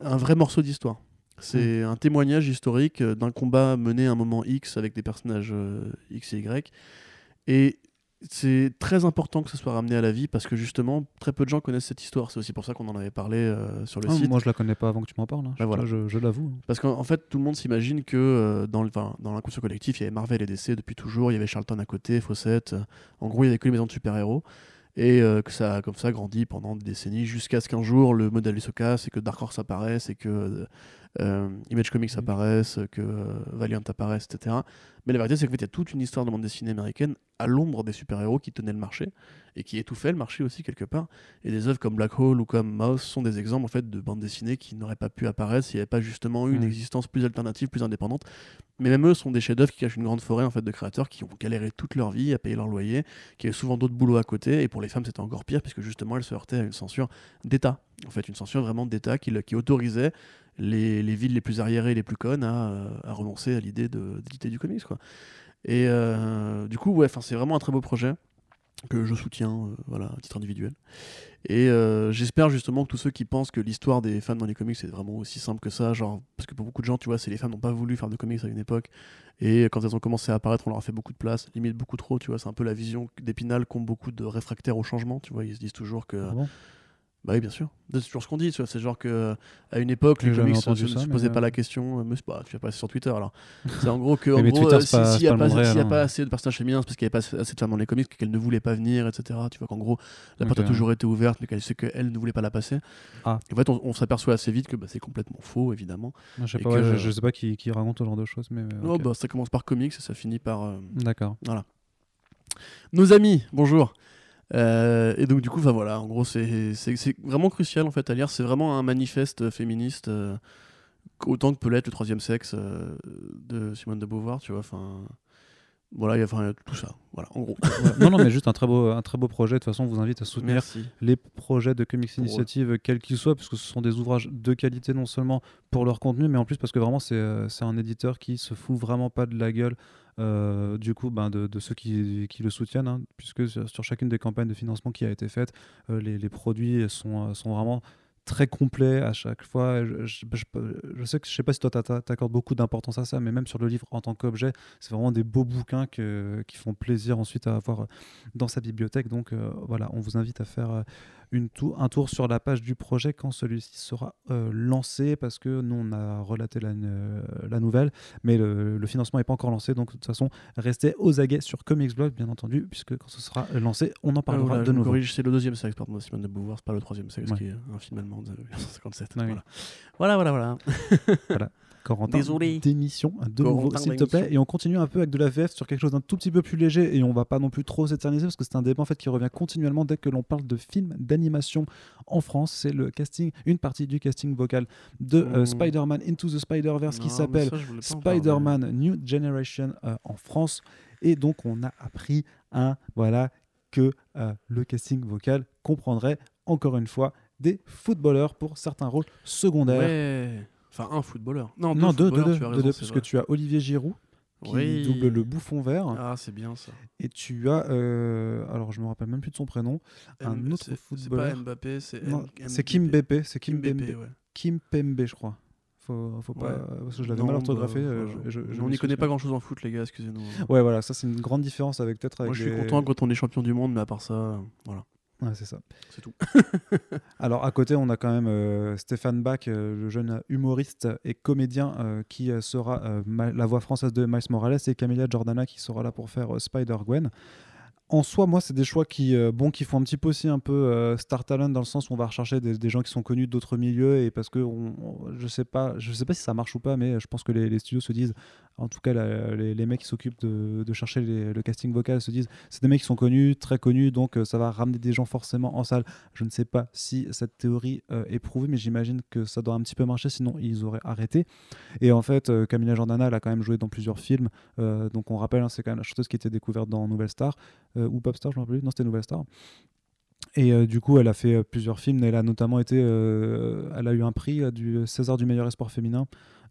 un vrai morceau d'histoire. C'est un témoignage historique d'un combat mené à un moment X avec des personnages euh, X et Y. Et c'est très important que ce soit ramené à la vie parce que justement, très peu de gens connaissent cette histoire. C'est aussi pour ça qu'on en avait parlé euh, sur le Ah, site. moi, je la connais pas avant que tu m'en parles. hein. Bah, Je- voilà. je je l'avoue. Parce qu'en en fait, tout le monde s'imagine que euh, dans, le- enfin, dans l'inconscient collectif, il y avait Marvel et DC depuis toujours, il y avait Charlton à côté, Fawcett. euh, en gros, il y avait que les maisons de super-héros. Et que ça a comme ça grandi pendant des décennies jusqu'à ce qu'un jour le modèle se casse et que Dark Horse apparaisse et que euh, Image Comics apparaisse, que euh, Valiant apparaisse, etc. Mais la vérité, c'est qu'en fait, il y a toute une histoire de bande dessinée américaine à l'ombre des super-héros qui tenaient le marché et qui étouffaient le marché aussi quelque part. Et des œuvres comme Black Hole ou comme Mouse sont des exemples en fait de bandes dessinées qui n'auraient pas pu apparaître s'il n'y avait pas justement eu une Mhm. existence plus alternative, plus indépendante. Mais même eux sont des chefs-d'œuvre qui cachent une grande forêt en fait de créateurs qui ont galéré toute leur vie à payer leur loyer, qui avaient souvent d'autres boulots à côté. Et pour les femmes, c'était encore pire puisque justement elles se heurtaient à une censure d'État. En fait, une censure vraiment d'État qui, qui autorisait les, les villes les plus arriérées et les plus connes à, euh, à renoncer à l'idée d'éditer du comics. Quoi. Et euh, du coup, ouais, c'est vraiment un très beau projet que je soutiens euh, voilà, à titre individuel. Et j'espère justement que tous ceux qui pensent que l'histoire des femmes dans les comics c'est vraiment aussi simple que ça, genre parce que pour beaucoup de gens, tu vois, c'est les femmes n'ont pas voulu faire de comics à une époque, et quand elles ont commencé à apparaître, on leur a fait beaucoup de place, limite beaucoup trop, tu vois, c'est un peu la vision d'Épinal qu'ont beaucoup de réfractaires au changement, tu vois, ils se disent toujours que, Ah bah oui, bien sûr, c'est toujours ce qu'on dit, c'est genre que à une époque les comics entendu ne se posaient euh, pas la question, euh, mais pas, tu vas pas sur Twitter alors. C'est en gros que en gros, euh, s'il c'est y a pas hein. pas assez de personnages féminins, c'est parce qu'il n'y avait pas assez de femmes dans les comics qu'elles ne voulaient pas venir, etc. Tu vois qu'en gros la porte a toujours été ouverte, mais qu'elle sait qu'elle ne voulait pas la passer. Ah. En fait, on, s'aperçoit assez vite que bah, c'est complètement faux, évidemment. Je sais pas, je, sais pas qui, raconte ce genre de choses, mais. euh, ok. bah, ça commence par comics et ça finit par. euh, D'accord. Nos amis, bonjour. Euh, et donc du coup, voilà, en gros, c'est vraiment crucial en fait à lire. C'est vraiment un manifeste féministe, euh, autant que peut l'être le troisième sexe euh, de Simone de Beauvoir, tu vois. Enfin, voilà, il y a tout ça. Voilà, en gros. Non, non, mais juste un très beau, un très beau projet. De toute façon, on vous invite à soutenir Merci. les projets de Comics. Initiative, quels qu'ils soient, parce que ce sont des ouvrages de qualité non seulement pour leur contenu, mais en plus parce que vraiment euh, c'est un éditeur qui se fout vraiment pas de la gueule euh, du coup ben, de, ceux qui, qui le soutiennent, hein, puisque sur, chacune des campagnes de financement qui a été faite, euh, les, les produits sont, euh, sont vraiment très complets à chaque fois. Je, je- sais que je sais pas si toi t'a- t'accordes beaucoup d'importance à ça, mais même sur le livre en tant qu'objet, c'est vraiment des beaux bouquins que- qui font plaisir ensuite à avoir dans sa bibliothèque. Donc voilà, on vous invite à faire une tour, un tour sur la page du projet quand celui-ci sera euh, lancé, parce que nous, on a relaté la, euh, la nouvelle, mais le, le financement n'est pas encore lancé. Donc, de toute façon, restez aux aguets sur Comics Blog, bien entendu, puisque quand ce sera lancé, on en Ah, parlera voilà, de nouveau. corrige, c'est le deuxième sexe, pardon, Simone de Beauvoir, c'est pas le troisième sexe Ouais. qui est un film allemand de 1957. Ouais, voilà. voilà, voilà, voilà. Corentin, Désolé. d'émission de Corentin nouveau, s'il te plaît. Et on continue un peu avec de la VF sur quelque chose d'un tout petit peu plus léger et on va pas non plus trop s'éterniser parce que c'est un débat en fait qui revient continuellement dès que l'on parle de films d'animation en France. C'est le casting, une partie du casting vocal de euh, Mmh. Spider-Man Into the Spider-Verse qui s'appelle. Spider-Man New Generation euh, en France. Et donc, on a appris un, voilà, que euh, le casting vocal comprendrait, encore une fois, des footballeurs pour certains rôles secondaires. Ouais. Enfin, un footballeur. Non, non, deux, deux, footballeurs, deux, tu as deux, raison, deux, c'est puisque vrai. tu as Olivier Giroud qui Oui. double le bouffon vert Ah, c'est bien ça. et tu as, euh, alors je me rappelle même plus de son prénom, un autre C'est footballeur. pas Mbappé, c'est Non, c'est Kim. Bépé, c'est Kim, Pembe, Bépé, ouais. Kim Pembe, je crois. Faut, faut pas, Ouais. parce que je l'avais Non, mal orthographié. bah, euh, je- je- je on n'y connaît pas grand chose en foot, les gars, excusez-nous. Ouais, voilà, ça c'est une grande différence avec peut-être avec Moi, je suis content quand on est champion du monde, mais à part ça, euh, voilà, Ouais, c'est ça. c'est tout. Alors à côté, on a quand même euh, Stéphane Bach, euh, le jeune humoriste et comédien euh, qui sera la voix française de Miles Morales et Camilla Jordana qui sera là pour faire Spider-Gwen. En soi, moi, c'est des choix qui, euh, bon, qui font un petit peu aussi un peu euh, Star Talent dans le sens où on va rechercher des, gens qui sont connus d'autres milieux et parce que je sais pas, je sais pas si ça marche ou pas, mais je pense que les, studios se disent, en tout cas les, mecs qui s'occupent de, chercher le casting vocal se disent, c'est des mecs qui sont connus, très connus, donc euh, ça va ramener des gens forcément en salle. Je ne sais pas si cette théorie euh, est prouvée, mais j'imagine que ça doit un petit peu marcher, sinon ils auraient arrêté. Et en fait, Camilla Jordana, elle a quand même joué dans plusieurs films. donc on rappelle, hein, c'est quand même la chanteuse qui était découverte dans Nouvelle Star, ou Popstar, je me rappelle plus. Non, c'était Nouvelle Star. Et euh, du coup, elle a fait euh, plusieurs films. Elle a notamment été, euh, elle a eu un prix euh, du César du meilleur espoir féminin.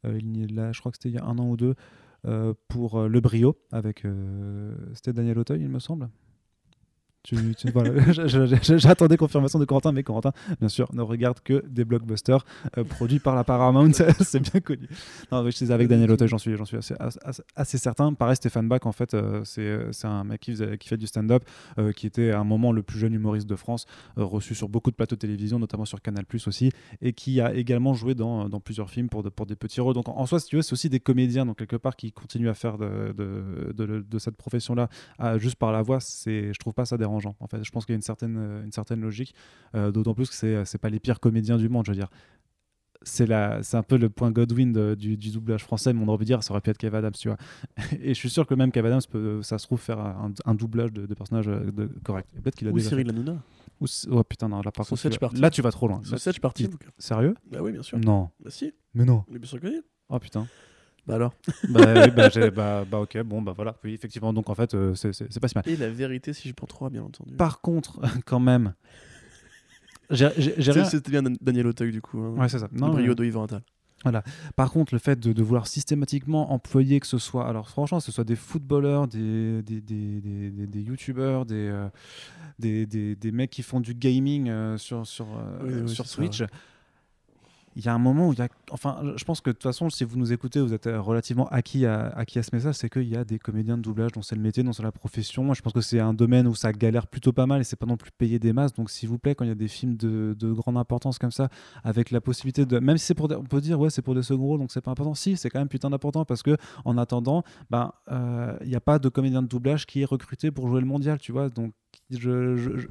Euh, il je crois que c'était il y a un an ou deux euh, pour euh, Le Brio avec, euh, c'était Daniel Auteuil, il me semble. J'attendais confirmation de Corentin, mais Corentin, bien sûr, ne regarde que des blockbusters euh, produits par la Paramount, c'est bien connu. Non, je avec Daniel Auteuil, j'en suis, j'en suis assez, certain. Pareil, Stéphane Bach, en fait, euh, c'est c'est un mec qui, fait du stand-up, euh, qui était à un moment le plus jeune humoriste de France, euh, reçu sur beaucoup de plateaux de télévision, notamment sur Canal aussi, et qui a également joué dans, dans plusieurs films pour, pour des petits rôles. Donc en, en soi, si tu veux, c'est aussi des comédiens, donc quelque part, qui continuent à faire de, de, de- cette profession-là juste par la voix, je trouve pas ça En fait, je pense qu'il y a une certaine, euh, une certaine logique, euh, d'autant plus que c'est, c'est pas les pires comédiens du monde, je veux dire. C'est, la, c'est un peu le point Godwin de- du, du doublage français, mais on aurait pu dire ça aurait pu être Kev Adams, tu vois. Et je suis sûr que même Kev Adams peut, ça se trouve, faire un, un doublage de, de personnage euh, de, correct. Peut-être qu'il a Ou déjà Cyril Hanouna. Ou oh putain, non, là par contre, tu vas- là tu vas trop loin. Tu- donc. Sérieux? Bah oui, bien sûr. Non. Bah si, Mais non. mais bien sûr que oui. Oh putain. Bah alors? bah, oui, bah, bah, bah, ok, bon, bah voilà. Oui, effectivement, donc en fait, euh, c'est- c'est c'est pas si mal. Et la vérité, si je prends trois, bien entendu. Par contre, quand même, j'ai j'ai- j'ai rien. C'était bien Dan- Daniel Auteuil, du coup. hein. Ouais, c'est ça. Le Non, brio mais- de Yvan Attal. Par contre, le fait de, de vouloir systématiquement employer que ce soit, alors franchement, que ce soit des footballeurs, des, des, des, des, des- des youtubeurs, des, euh, des, des, des mecs qui font du gaming euh, sur, sur, euh, Oui, oui, sur ça, Switch, il y a un moment où il y a. Enfin, je pense que de toute façon, si vous nous écoutez, vous êtes euh, relativement acquis à, acquis à ce message, c'est qu'il y a des comédiens de doublage dont c'est le métier, dont c'est la profession. Moi, je pense que c'est un domaine où ça galère plutôt pas mal et c'est pas non plus payé des masses. Donc, s'il vous plaît, quand il y a des films de, de grande importance comme ça, avec la possibilité de. Même si c'est pour. des- on peut dire, ouais, c'est pour des seconds rôles, donc c'est pas important. Si, c'est quand même putain d'important parce que en attendant, ben, euh, il n'y a pas de comédien de doublage qui est recruté pour jouer le mondial, tu vois. Donc, je. je- je-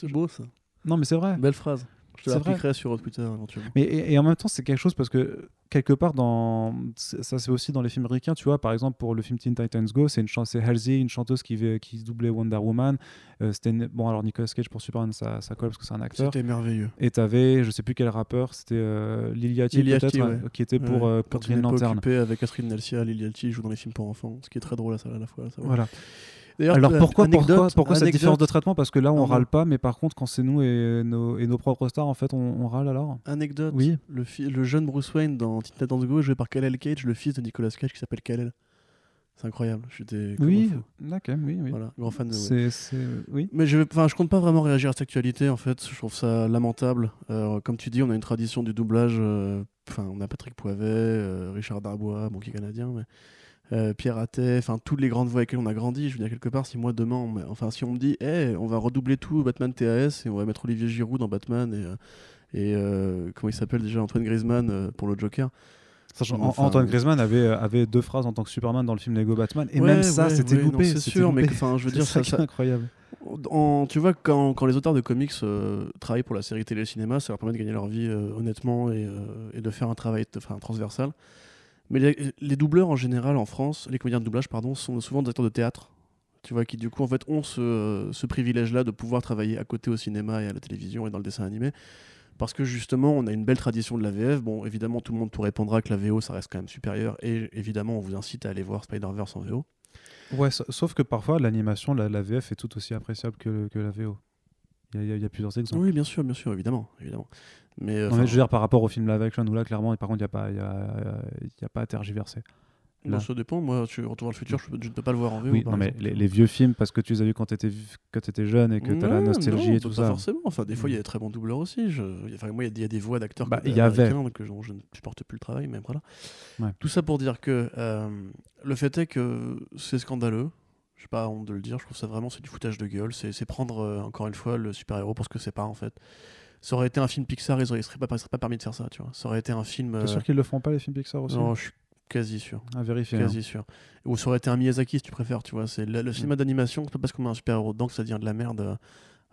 C'est beau, ça. Non, mais c'est vrai. Belle phrase. Je te l'appliquerai sur Twitter éventuellement. Mais et, et en même temps, c'est quelque chose parce que quelque part dans ça c'est aussi dans les films ricains, tu vois. Par exemple, pour le film Teen Titans Go, c'est une c'est Halsey, une chanteuse qui qui doublait Wonder Woman. Euh, c'était bon alors Nicolas Cage pour Superman, ça, ça colle parce que c'est un acteur. C'était merveilleux. Et t'avais, je sais plus quel rappeur, c'était euh, Liliati peut-être, ouais. euh, qui était pour Ouais. euh, pour Quand il Green Lantern. occupé avec Catherine Nelsia, Liliati joue dans les films pour enfants, ce qui est très drôle à, ça, à la fois. Voilà. Alors pourquoi, pourquoi, anecdote- pourquoi cette différence de traitement? Parce que là, on Non, râle pas, mais par contre, quand c'est nous et nos, et nos propres stars, en fait, on, on râle alors? Anecdote. Oui. Le, jeune Bruce Wayne dans Teen Titans Go est joué par Kal-El Cage, le fils de Nicolas Cage qui s'appelle Kal-El. C'est incroyable. J'étais. Oui, comme un fou. ok, oui, oui. Voilà, grand fan de. ouais. C'est, oui. Mais je, enfin, je compte pas vraiment réagir à cette actualité en fait. Je trouve ça lamentable. Euh, comme tu dis, on a une tradition du doublage. euh, Enfin, on a Patrick Poivet, euh, Richard Darbois, bon qui est canadien, mais euh, Pierre Attet. Enfin, toutes les grandes voix avec lesquelles on a grandi. Je veux dire quelque part, si moi demain, on enfin, si on me dit, hey, on va redoubler tout Batman TAS et on va mettre Olivier Giroud dans Batman et euh, et euh, comment il s'appelle déjà Antoine Griezmann pour le Joker. Sachant, Enfin, Antoine Griezmann avait, avait deux phrases en tant que Superman dans le film Lego Batman, et Ouais, même ça, ouais, c'était ouais, loupé. c'est sûr, mais loupé. enfin, je veux dire, ça ça, incroyable. En- tu vois, quand, quand les auteurs de comics euh, travaillent pour la série télé et le cinéma, ça leur permet de gagner leur vie euh, honnêtement et, euh, et de faire un travail enfin, transversal. Mais les, les doubleurs en général en France, les comédiens de doublage, pardon, sont souvent des acteurs de théâtre. Tu vois, qui du coup en fait ont ce, ce privilège-là de pouvoir travailler à côté au cinéma et à la télévision et dans le dessin animé. Parce que justement, on a une belle tradition de la VF. Bon, évidemment, tout le monde te répondra que la VO, ça reste quand même supérieur. Et évidemment, on vous incite à aller voir Spider-Verse en VO. Ouais, sa- sauf que parfois, l'animation, la, la VF est tout aussi appréciable que, que la VO. Il y, y a plusieurs exemples. Oui, bien sûr, bien sûr, évidemment. évidemment. Mais, euh, Non, mais je veux dire, par rapport au film live action, où là, clairement, par contre, il n'y a, pas- y a, y a pas à tergiverser. Là. ça dépend. Moi, tu Retour vers le futur, je, peux- je ne peux pas le voir en VO. Oui, non, mais les, les vieux films, parce que tu les as vus quand tu étais, jeune et que tu as la nostalgie non, et tout pas ça. forcément. Enfin, des fois, il y a des très bons doubleurs aussi. Je... Enfin, moi, il y a des- il y, a des voix d'acteurs Bah, y avait. que dont je ne supporte plus le travail, mais voilà. Ouais. Tout ça pour dire que euh, le fait est que c'est scandaleux. Je n'ai pas honte de le dire. Je trouve ça vraiment, c'est du foutage de gueule. C'est c'est prendre, euh, encore une fois, le super-héros pour ce que c'est pas, en fait. Ça aurait été un film Pixar, ils ne seraient pas, ils seraient pas permis de faire ça, tu vois. Ça aurait été un film. T'es euh, sûr qu'ils le font pas, les films Pixar aussi? Non, je suis quasi sûr. À vérifier. hein. Quasi sûr. Ou ça aurait été un Miyazaki si tu préfères, tu vois. C'est le, le Mm. cinéma d'animation, c'est pas parce qu'on met un super héros dedans que ça devient de la merde. euh,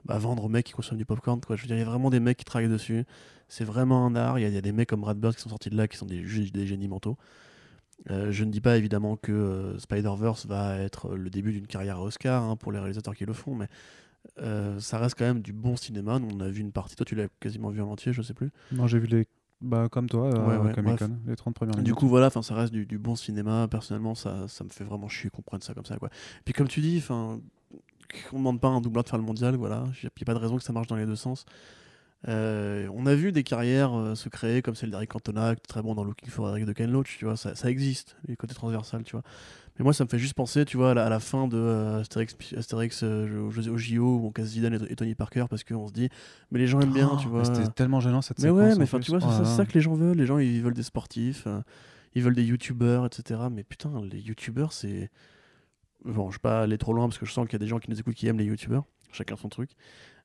Bah, vendre aux mecs qui consomment du popcorn, quoi. Je veux dire, il y a vraiment des mecs qui travaillent dessus. C'est vraiment un art. Il y, a- il y a des mecs comme Brad Bird qui sont sortis de là, qui sont des, des génies mentaux. Euh, je ne dis pas évidemment que euh, Spider-Verse va être le début d'une carrière à Oscar hein, pour les réalisateurs qui le font, mais euh, ça reste quand même du bon cinéma. Nous, On a vu une partie, toi tu l'as quasiment vu en entier, je sais plus. Non, j'ai vu les. Bah, comme toi, Ouais, ouais, Comic Con, bref. les 30 premières minutes. Du coup, voilà, ça reste du, du bon cinéma. Personnellement, ça, ça me fait vraiment chier qu'on prenne ça comme ça, quoi. Puis comme tu dis, on demande pas à un doubleur de faire le mondial, voilà. Il n'y a pas de raison que ça marche dans les deux sens. Euh, on a vu des carrières euh, se créer comme celle d'Eric Cantona, très bon dans Looking for Eric de Ken Loach, tu vois, ça, ça existe, les côtés transversales, tu vois. Mais moi, ça me fait juste penser, tu vois, à la, à la fin de euh, Astérix, Astérix euh, au, au JO, où on casse Zidane et, et Tony Parker, parce qu'on se dit, mais les gens aiment bien, Oh, tu mais vois. C'était tellement gênant cette Mais ouais, mais enfin, tu vois, c'est Oh c'est ça que les gens veulent. Les gens, ils veulent des sportifs, euh, ils veulent des youtubeurs, etc. Mais putain, les youtubeurs, c'est. Bon, je vais pas aller trop loin parce que je sens qu'il y a des gens qui nous écoutent qui aiment les youtubeurs. Chacun son truc.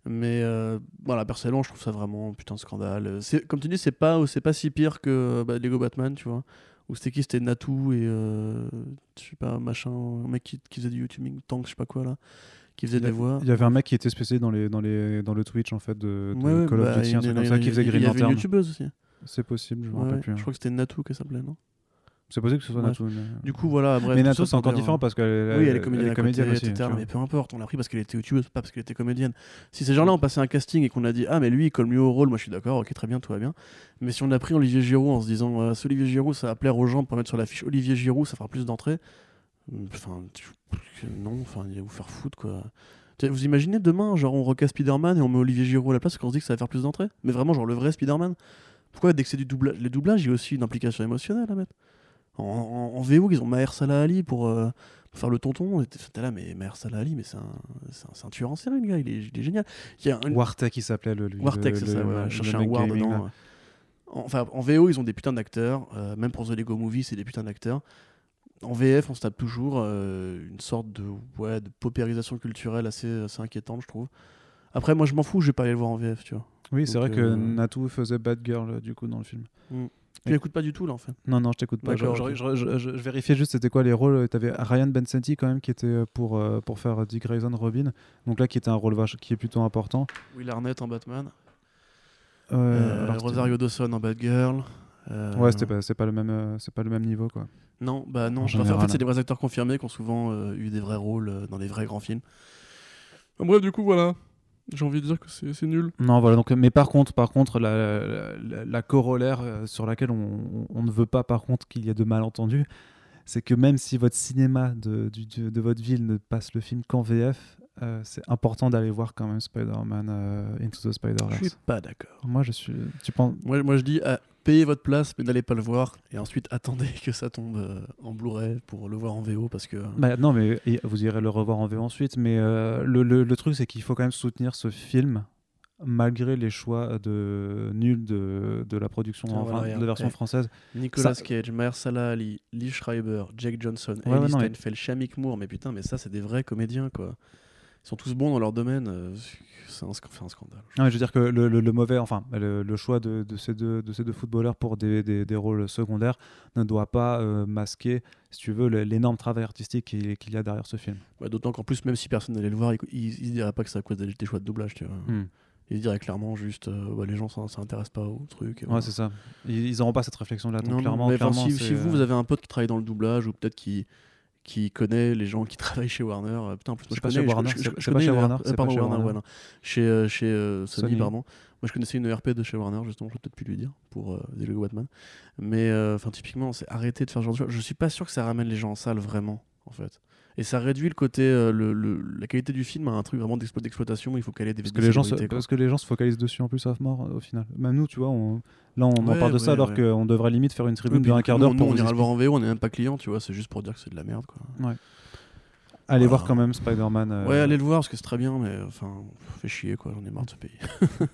Mais euh, voilà, personnellement, je trouve ça vraiment putain de scandale. C'est, comme tu dis, c'est pas, c'est pas si pire que bah, Lego Batman, tu vois. Ou c'était qui C'était Natou et. euh, je sais pas, machin. Un mec qui, qui faisait du YouTubing, Tank, je sais pas quoi là. Qui faisait Il a- des voix. Il y avait un mec qui était spécialisé dans, les, dans, les, dans le Twitch en fait de, de Ouais, Call of bah, Duty, un il truc comme il ça, qui faisait il Green y avait une Lantern. youtubeuse aussi. C'est possible, je me Ouais, rappelle plus. hein. Je crois que c'était Natou qu'elle s'appelait, non? C'est possible que ce soit. Natou. mais- Du coup, voilà, bref. mais c'est encore différent parce qu'elle Oui, elle est comédienne, à côté, comédienne aussi. etc. Mais peu importe, on l'a pris parce qu'elle était youtubeuse, pas parce qu'elle était comédienne. Si ces gens-là ont passé un casting et qu'on a dit Ah, mais lui, il colle mieux au rôle, moi je suis d'accord, ok, très bien, tout va bien. Mais si on a pris Olivier Giroud en se disant euh, Ce Olivier Giroud, ça va plaire aux gens pour mettre sur la fiche Olivier Giroud, ça fera plus d'entrées. Enfin, tu- non, enfin, il va vous faire foutre, quoi. Vous imaginez demain, genre, on recasse Spider-Man et on met Olivier Giroud à la place parce qu'on se dit que ça va faire plus d'entrées? Mais vraiment, genre, le vrai Spider-Man? Pourquoi, dès que c'est du doublage, les doublages, il y a aussi une implication émotionnelle à mettre? En, en- en VO, ils ont Maher Salah Ali pour, euh, pour faire le tonton. T'es là, mais Maher Salah Ali, mais c'est un, un, un tueur en série, le gars, il est, il est génial. Il y a une- Wartek, il s'appelait le. le- c'est ça, le- ouais, chercher un War dedans. ouais. Enfin, en VO, ils ont des putains d'acteurs. euh, même pour The Lego Movie, c'est des putains d'acteurs. En VF, on se tape toujours euh, une sorte de, ouais, de paupérisation culturelle assez, assez inquiétante, je trouve. Après, moi, je m'en fous, je vais pas aller le voir en VF, tu vois. Oui, c'est vrai que euh, Natou faisait Bad Girl euh, du coup dans le film. Tu l'écoutes pas du tout, là, en fait. Non, non, je t'écoute pas. Je, je- je- je- je vérifiais juste c'était quoi les rôles. T'avais Ryan Bensetti quand même qui était euh, pour, euh, pour faire Dick Grayson Robin. Donc là qui était un rôle vache, qui est plutôt important. Will Arnett en Batman. Euh, Euh, alors, Rosario Dawson en Batgirl. Euh, Ouais, c'était pas, c'est pas le même, euh, c'est pas le même niveau quoi. Non, bah non. En Enfin, en général. fait, c'est des vrais acteurs confirmés qui ont souvent euh, eu des vrais rôles euh, dans des vrais grands films. bref, du coup, voilà. J'ai envie de dire que c'est c'est nul. Non, voilà. Donc, mais par contre, par contre, la, la, la- la corollaire euh, sur laquelle on, on- ne veut pas, par contre, qu'il y ait de malentendus, c'est que même si votre cinéma de, du- de votre ville ne passe le film qu'en VF, euh, c'est important d'aller voir quand même Spider-Man euh, Into the Je Spider-Verse. suis pas d'accord. Moi, je suis. Tu penses? Moi, moi, je dis, payez votre place, mais n'allez pas le voir. Et ensuite, attendez que ça tombe euh, en Blu-ray pour le voir en VO parce que. Bah, non, mais vous irez le revoir en VO ensuite. Mais euh, le, le- le truc, c'est qu'il faut quand même soutenir ce film malgré les choix de nuls de, de la production, enfin, voilà, de la version Eh. française. Nicolas Ça- Cage, Mahershala Ali, Lee Schreiber, Jake Johnson, Ouais, mais- Steinfeld, Shamik Moore. Mais putain, mais ça, c'est des vrais comédiens, quoi. Ils sont tous bons dans leur domaine. euh, C'est un, un scandale. Non, mais je veux dire que le, le- le mauvais, enfin, le, le choix de, de ces deux, de ces deux footballeurs pour des, des- des rôles secondaires ne doit pas euh, masquer, si tu veux, l'énorme travail artistique qu'il y a derrière ce film. Ouais, D'autant qu'en plus, même si personne n'allait le voir, il, se dirait pas que c'est à cause des choix de doublage, tu vois. Hmm. Il se dirait clairement juste, euh, bah, les gens ça s'intéressent pas au truc. Ouais, voilà. c'est ça. Ils ils auront pas cette. Donc, Non, non, clairement, mais clairement, si, si vous, euh, vous avez un pote qui travaille dans le doublage ou peut-être qui, qui connaît les gens qui travaillent chez Warner, euh, putain, en plus, moi, je pas connais, chez Warner, je- je- je c'est pas connais chez Warner, RP, c'est pas pardon, chez Warner, Warner. non. Chez, euh, chez euh, Sony, Sony. pardon. Moi, je connaissais une ERP de chez Warner, justement, je peut-être pu lui dire, pour euh, The Lego Batman. Mais, euh, enfin, typiquement, c'est arrêter de faire ce genre de choses. Je suis pas sûr que ça ramène les gens en salle, vraiment, en fait. Et ça réduit le côté, euh, le, le- la qualité du film à un truc vraiment d'explo- d'exploitation il faut caler des Parce que, les gens se, parce que les gens se focalisent dessus en plus à mort au final. Même nous, tu vois, on- là on en parle de ça alors ouais. qu'on devrait limite faire une Oui, tribune puis de un nous, quart d'heure pour on ira le voir en VO, on n'est même pas client, tu vois, c'est juste pour dire que c'est de la merde, quoi. Allez Voilà. voir quand même Spider-Man. euh, Ouais, allez le voir parce que c'est très bien, mais enfin, fait chier quoi, j'en ai marre de ce pays.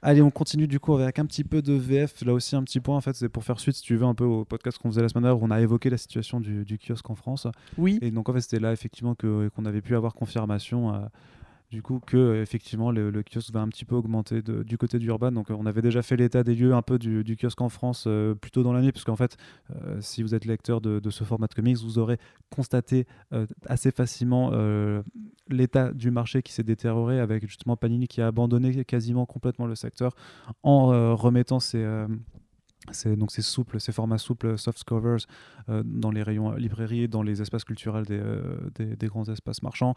Allez, on continue du coup avec un petit peu de VF. Là aussi, un petit point en fait, c'est pour faire suite, si tu veux, un peu au podcast qu'on faisait la semaine dernière où on a évoqué la situation du, du kiosque en France. Oui. Et donc en fait, c'était là effectivement qu'on avait pu avoir confirmation. euh, du coup, que effectivement le, kiosque va un petit peu augmenter du côté d'Urban. Donc, euh, on avait déjà fait l'état des lieux un peu du, kiosque en France euh, plus tôt dans l'année, puisqu'en fait, euh, si vous êtes lecteur de, ce format de comics, vous aurez constaté assez facilement l'état du marché qui s'est détérioré avec justement Panini qui a abandonné quasiment complètement le secteur en remettant ses- donc ces souples, ces formats souples soft covers euh, dans les rayons euh, librairies, dans les espaces culturels des, euh, des, grands espaces marchands,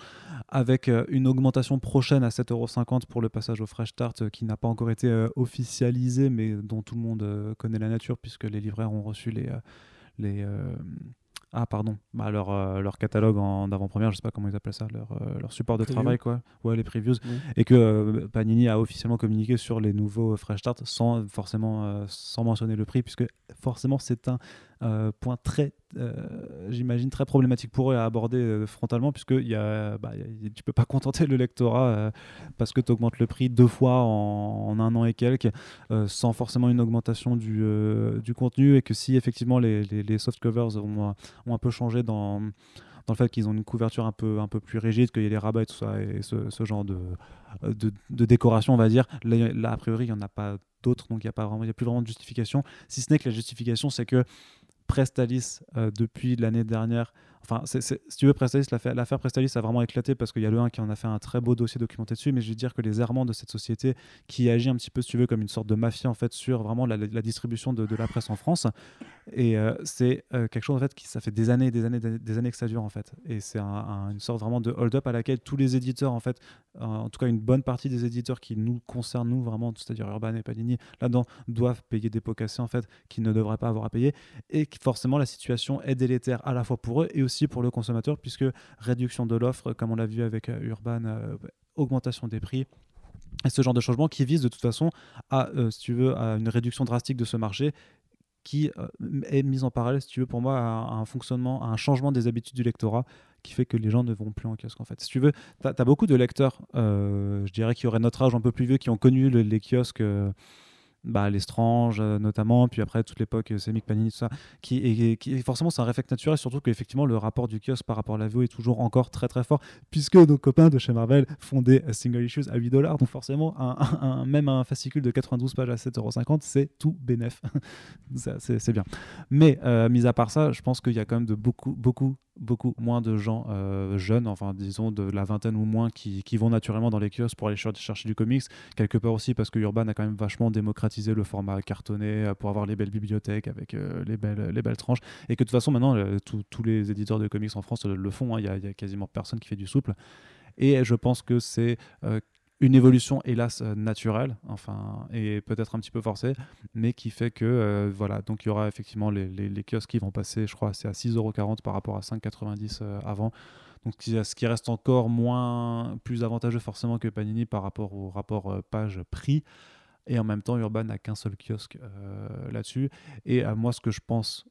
avec une augmentation prochaine à 7,50€ pour le passage au Fresh Start qui n'a pas encore été officialisé, mais dont tout le monde connaît la nature puisque les libraires ont reçu les, les ah pardon, bah, leur, euh, leur catalogue en avant-première, je sais pas comment ils appellent ça, leur, euh, leur support de Preview. travail quoi, ouais les previews, Oui. et que euh, Panini a officiellement communiqué sur les nouveaux Fresh Start sans forcément sans mentionner le prix puisque forcément c'est un euh, point très euh, j'imagine très problématique pour eux à aborder euh, frontalement puisque y a, bah, y a- tu peux pas contenter le lectorat parce que tu augmentes le prix deux fois en, un an et quelques sans forcément une augmentation du, du contenu et que si effectivement les, les, les soft covers ont, un peu changé dans dans le fait qu'ils ont une couverture un peu, un peu plus rigide, qu'il y ait les rabats et tout ça, et ce, genre de, de, décoration, on va dire. Là, a priori, il n'y en a pas d'autres, donc il n'y a, pas vraiment- y a plus vraiment de justification. Si ce n'est que la justification, c'est que Prestalis, euh, depuis l'année dernière, enfin, si tu veux, Prestalis, l'affaire Prestalis a vraiment éclaté parce qu'il y a le 1 qui en a fait un très beau dossier documenté dessus, mais je veux dire que les errements de cette société qui agit un petit peu, si tu veux, comme une sorte de mafia en fait sur vraiment la, distribution de la presse en France, et euh, c'est euh, quelque chose en fait qui ça fait des années, des années, des, années que ça dure en fait, et c'est un- un- une sorte vraiment de hold-up à laquelle tous les éditeurs en fait, en tout cas une bonne partie des éditeurs qui nous concernent nous vraiment, c'est-à-dire Urban et Panini, là-dedans doivent payer des pots cassés en fait qu'ils ne devraient pas avoir à payer, et forcément la situation est délétère à la fois pour eux et aussi pour le consommateur puisque réduction de l'offre, comme on l'a vu avec euh, Urban, augmentation des prix. Et ce genre de changement qui vise de toute façon à, si tu veux, à une réduction drastique de ce marché qui euh, est mise en parallèle, si tu veux, pour moi, à, un fonctionnement, à un changement des habitudes du lectorat qui fait que les gens ne vont plus en kiosque en fait. Si tu veux, tu as, beaucoup de lecteurs, euh, je dirais, qui auraient notre âge un peu plus vieux, qui ont connu le- les kiosques. euh, bah, les Strange euh, notamment, puis après toute l'époque euh, Semic Panini, tout ça, qui, et, qui forcément c'est un réflexe naturel, surtout qu'effectivement le rapport du kiosque par rapport à la VO est toujours encore très très fort, puisque nos copains de chez Marvel font des euh, single issues à 8 dollars, donc forcément un, un- même un fascicule de 92 pages à 7,50€, c'est tout bénef. C'est c'est bien. Mais mis à part ça, je pense qu'il y a quand même de beaucoup, beaucoup, beaucoup moins de gens euh, jeunes, enfin disons de la vingtaine ou moins, qui, qui vont naturellement dans les kiosques pour aller cher- chercher du comics. Quelque part aussi parce que Urban a quand même vachement démocratisé le format cartonné euh, pour avoir les belles bibliothèques avec euh, les, belles, les belles tranches. Et que de toute façon, maintenant, tous- les éditeurs de comics en France le font. hein. Il y, a- il y a quasiment personne qui fait du souple. Et je pense que c'est une évolution, hélas, euh, naturelle, enfin, et peut-être un petit peu forcée, mais qui fait que, euh, voilà, donc il y aura effectivement les, kiosques qui vont passer, je crois, c'est à 6,40€ par rapport à 5,90€ euh, avant. Donc, ce qui- reste encore moins, plus avantageux forcément que Panini par rapport au rapport euh, page-prix. Et en même temps, Urban n'a qu'un seul kiosque là-dessus. Et à moi, ce que je pense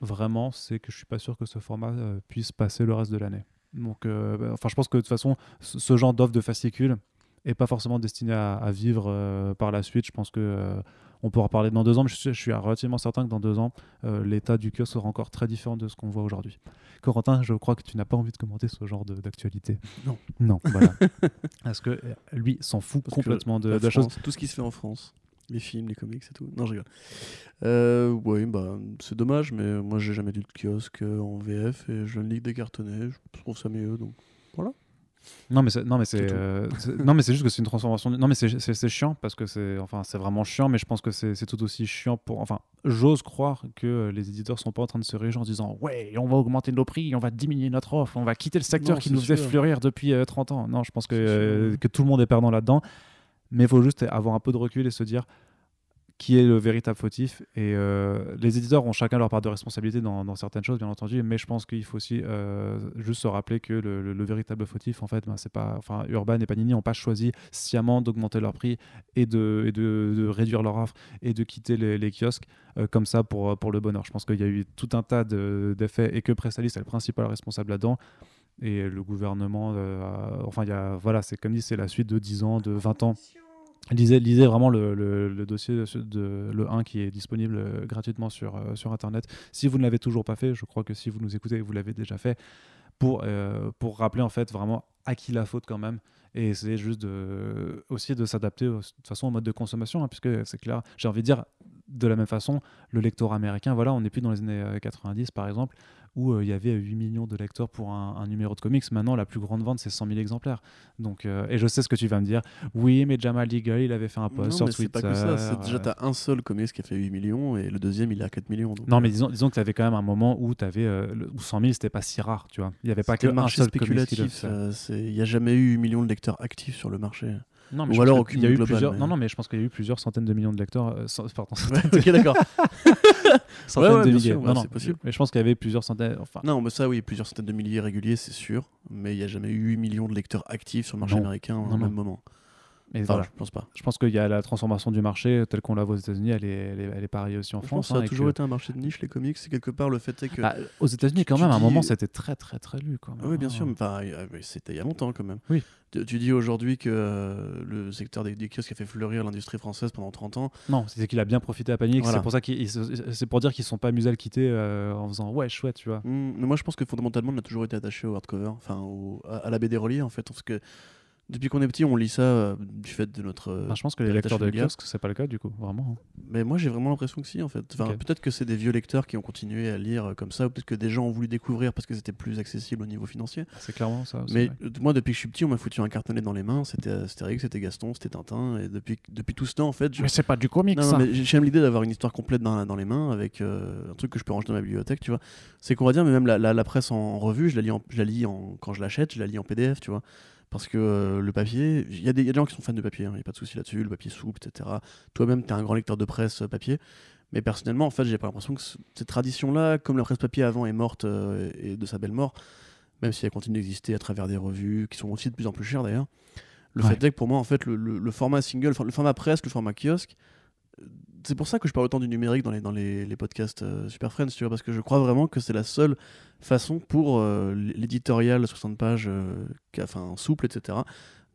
vraiment, c'est que je suis pas sûr que ce format puisse passer le reste de l'année. Donc, bah, enfin, je pense que de toute façon, ce genre d'offre de fascicule est pas forcément destiné à, à vivre euh, par la suite. Je pense que euh, on pourra parler dans deux ans, mais je suis, je suis relativement certain que dans deux ans, euh, l'état du kiosque sera encore très différent de ce qu'on voit aujourd'hui. Corentin, je crois que tu n'as pas envie de commenter ce genre d'actualité. Non. Non, voilà. Parce que euh, lui s'en fout Parce complètement de, la de la chose. Tout ce qui se fait en France. Les films, les comics et tout. Non, je rigole. Oui, bah, c'est dommage, mais moi, j'ai jamais lu de kiosque en VF et je ne lis que des cartonnets. Je trouve ça mieux, donc. Non mais c'est non mais c'est euh, non mais c'est juste que c'est une transformation. Non mais c'est chiant parce que c'est enfin c'est vraiment chiant mais je pense que c'est tout aussi chiant pour enfin j'ose croire que euh, les éditeurs sont pas en train de se réjouir en disant ouais on va augmenter nos prix on va diminuer notre offre on va quitter le secteur Non, qui nous faisait sûr. fleurir depuis euh, 30 ans. Non je pense que euh, que tout le monde est perdant là-dedans mais il faut juste avoir un peu de recul et se dire qui est le véritable fautif. Et euh, les éditeurs ont chacun leur part de responsabilité dans, certaines choses, bien entendu, mais je pense qu'il faut aussi euh, juste se rappeler que le, le- le véritable fautif, en fait, ben, c'est pas, enfin, Urban et Panini n'ont pas choisi sciemment d'augmenter leur prix et de, réduire leur offre et de quitter les, kiosques euh, comme ça pour, le bonheur. Je pense qu'il y a eu tout un tas de- d'effets et que Prestalis est le principal responsable là-dedans. Et le gouvernement, enfin, il y a, voilà, c'est comme dit, c'est la suite de 10 ans, de 20 ans. Lisez, vraiment le, dossier de, le 1 qui est disponible euh, gratuitement sur, euh, sur Internet. Si vous ne l'avez toujours pas fait, je crois que si vous nous écoutez, vous l'avez déjà fait, pour, euh, pour rappeler en fait vraiment à qui la faute quand même. Et essayer juste de, aussi de s'adapter de toute façon au mode de consommation, hein, puisque c'est clair, j'ai envie de dire, de la même façon, le lecteur américain, voilà, on n'est plus dans les années euh, 90 par exemple, où euh, il y avait 8 millions de lecteurs pour un, un numéro de comics. Maintenant, la plus grande vente, c'est 100 000 exemplaires. Donc, euh, et je sais ce que tu vas me dire. Oui, mais Jamal Legal, il avait fait un post non, sur mais c'est pas que ça. C'est déjà, euh, t'as un seul comics qui a fait 8 millions et le deuxième, il est à 4 millions. donc, Non, mais euh, disons, disons que tu avais quand même un moment où, avais, euh, où 100 000, c'était pas si rare, tu vois. Il n'y avait pas que un seul spéculatif. euh, Il n'y a jamais eu 8 millions de lecteurs actifs sur le marché. Non, Ou je pense alors au il y a eu cumul global, plusieurs. mais- Non, non, mais je pense qu'il y a eu plusieurs centaines de millions de lecteurs. euh, cent- pardon, Ouais, ok, d'accord. centaines ouais, de milliers. sûr, non, c'est possible. Mais je pense qu'il y avait plusieurs centaines. Enfin, Non, mais ça, oui, plusieurs centaines de milliers réguliers, c'est sûr. Mais il n'y a jamais eu 8 millions de lecteurs actifs sur le marché Non. américain au même moment. Mais Enfin, voilà. je pense pas. Je pense qu'il y a la transformation du marché telle qu'on la voit aux États-Unis, elle est, elle est, elle est pareille aussi en Je France. pense que ça hein, a et toujours que- été un marché de niche, les comics. C'est quelque part le fait est que. Bah, aux États-Unis, quand tu même, à un dis- moment, c'était très, très, très lu. Quand même, oui, bien hein. sûr, enfin, euh, c'était il y a longtemps quand même. Oui. Tu, tu dis aujourd'hui que euh, le secteur des, des kiosques a fait fleurir l'industrie française pendant 30 ans. Non, c'est qu'il a bien profité à Panique. Voilà. C'est pour ça qu'il, il se- c'est pour dire qu'ils sont pas amusés à le quitter euh, en faisant ouais chouette, tu vois. Hmm, mais moi, je pense que fondamentalement, on a toujours été attaché au hardcover, enfin, à, à la BD reliée en fait, parce que depuis qu'on est petit, on lit ça euh, du fait de notre. euh, Enfin, je pense que les la lecteurs tâche de familiale. kiosque, c'est pas le cas du coup, vraiment. hein. Mais moi, j'ai vraiment l'impression que si, en fait. Enfin, Ok. Peut-être que c'est des vieux lecteurs qui ont continué à lire euh, comme ça, ou peut-être que des gens ont voulu découvrir parce que c'était plus accessible au niveau financier. C'est clairement ça. aussi, Mais ouais. euh, moi, depuis que je suis petit, on m'a foutu un cartonnet dans les mains. C'était Astérix, c'était Gaston, c'était Tintin. Et depuis, depuis tout ce temps, en fait, je, Mais c'est pas du comics, Non, non, ça. mais j'ai- j'aime l'idée d'avoir une histoire complète dans, dans les mains avec euh, un truc que je peux ranger dans ma bibliothèque, tu vois. C'est qu'on va dire, mais même la, la- la presse en, en revue, je la lis, en, je la lis en, quand je l'achète, je la lis en PDF, tu vois. Parce que euh, le papier, il y, a des il y a des gens qui sont fans de papier, il n'y a pas de souci là-dessus, le papier souple, etc. Toi-même, tu es un grand lecteur de presse euh, papier. Mais personnellement, en fait, j'ai pas l'impression que ce- cette tradition-là, comme la presse papier avant est morte euh, et de sa belle mort, même si elle continue d'exister à travers des revues qui sont aussi de plus en plus chères d'ailleurs, le Ouais. fait est que pour moi, en fait, le, le- le format single, enfin, le format presse, le format kiosque, c'est pour ça que je parle autant du numérique dans les, dans les, podcasts euh, Super Friends, tu vois, parce que je crois vraiment que c'est la seule façon pour euh, l'éditorial 60 pages, euh, enfin souple, etc.,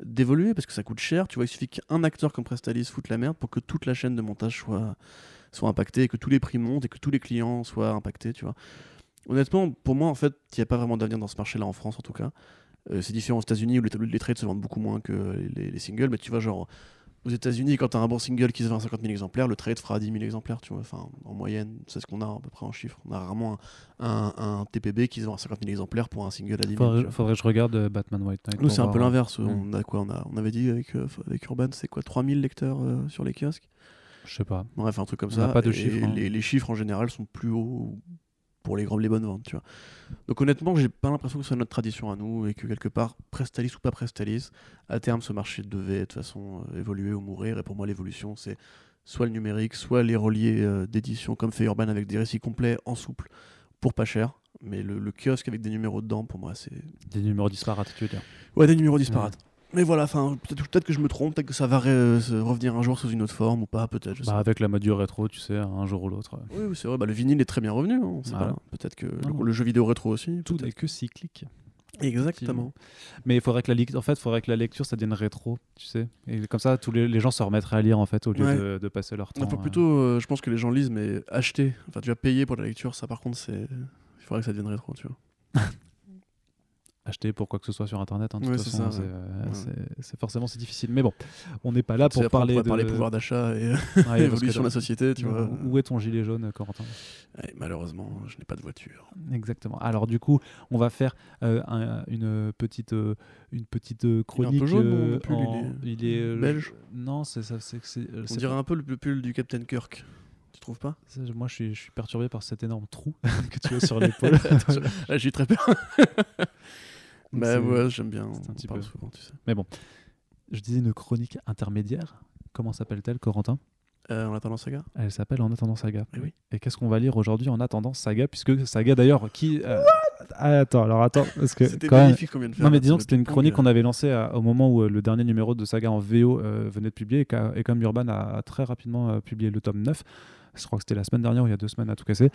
d'évoluer, parce que ça coûte cher. Tu vois, il suffit qu'un acteur comme Prestalis foute la merde pour que toute la chaîne de montage soit, soit impactée, que tous les prix montent, et que tous les clients soient impactés, tu vois. Honnêtement, pour moi, en fait, il n'y a pas vraiment d'avenir dans ce marché-là en France, en tout cas. C'est différent aux États-Unis où les, les trades se vendent beaucoup moins que les, les singles, mais tu vois, genre, aux États-Unis, quand tu as un bon single qui se vend à 50 000 exemplaires, le trade fera 10 000 exemplaires, tu vois. Enfin, en moyenne, c'est ce qu'on a à peu près en chiffres. On a rarement un, un- un TPB qui se vend à 50 000 exemplaires pour un single à 10 000. tu Faudrait, faudrait que je regarde euh, Batman White Knight. Nous, c'est un peu voir. l'inverse. On a quoi on, a, on avait dit avec, euh, avec Urban, c'est quoi 3000 lecteurs euh, sur les kiosques? Je sais pas. Bref, un truc comme On ça. pas de Et chiffres, hein. Les, les chiffres en général sont plus hauts pour les, grandes, les bonnes ventes, tu vois. Donc honnêtement, j'ai pas l'impression que ce soit notre tradition à nous et que quelque part, Prestalis ou pas Prestalis, à terme, ce marché devait de toute façon euh, évoluer ou mourir. Et pour moi, l'évolution, c'est soit le numérique, soit les reliés euh, d'édition comme fait Urban avec des récits complets en souple pour pas cher. Mais le, le kiosque avec des numéros dedans, pour moi, c'est. Des numéros disparates, tu veux dire? Ouais, des numéros disparates. Mais voilà, enfin, peut-être que je me trompe, peut-être que ça va se revenir un jour sous une autre forme ou pas, peut-être. Bah, avec la mode du rétro, tu sais, un jour ou l'autre. Oui, oui, c'est vrai, bah, le vinyle est très bien revenu, hein, on sait Voilà. pas. Peut-être que Non, non. le, le jeu vidéo rétro aussi. Tout n'est que cyclique. Exactement. Mais il faudrait que la en fait, faudrait que la lecture ça devienne rétro, tu sais. Et comme ça, tous les, les gens se remettraient à lire en fait au lieu Ouais. de, de passer leur temps. Il faut à- plutôt, euh, je pense que les gens lisent, mais acheter. Enfin, tu vas payer pour la lecture, ça par contre, c'est. Il faudrait que ça devienne rétro, tu vois. acheter pour quoi que ce soit sur internet. hein, de Ouais, toute c'est façon, ça, c'est ouais. euh, Ouais. c'est- forcément c'est difficile. Mais bon, on n'est pas là pour parler de parler pouvoir d'achat et évolution de la société, tu vois. Où est ton gilet jaune, Corentin? Malheureusement, je n'ai pas de voiture. Exactement. Alors du coup, on va faire euh, un- une petite euh, une petite euh, Il est un chronique. peu jaune, euh, le pull, en- il est belge Non, c'est ça. C'est On dirait un peu le, pull du Captain Kirk. Tu trouves pas? Moi, je suis, je suis perturbé par cet énorme trou que tu as sur l'épaule. Là, j'ai très peur. Bah ouais, j'aime bien. c'est un petit peu. souvent, tu sais. je disais une chronique intermédiaire. Comment s'appelle-t-elle, Corentin? Euh, en attendant saga? Elle s'appelle En attendant Saga. Eh oui. Et qu'est-ce qu'on va lire aujourd'hui en attendant Saga Puisque Saga, d'ailleurs, qui. euh, ah, attends, alors attends, parce que. C'était même- magnifique vient de faire. Non, mais disons que c'était une chronique qu'on avait lancée à- au moment où euh, le dernier numéro de Saga en VO euh, venait de publier et, et comme Urban a, a très rapidement euh, publié le tome 9, je crois que c'était la semaine dernière ou il y a deux semaines à tout casser,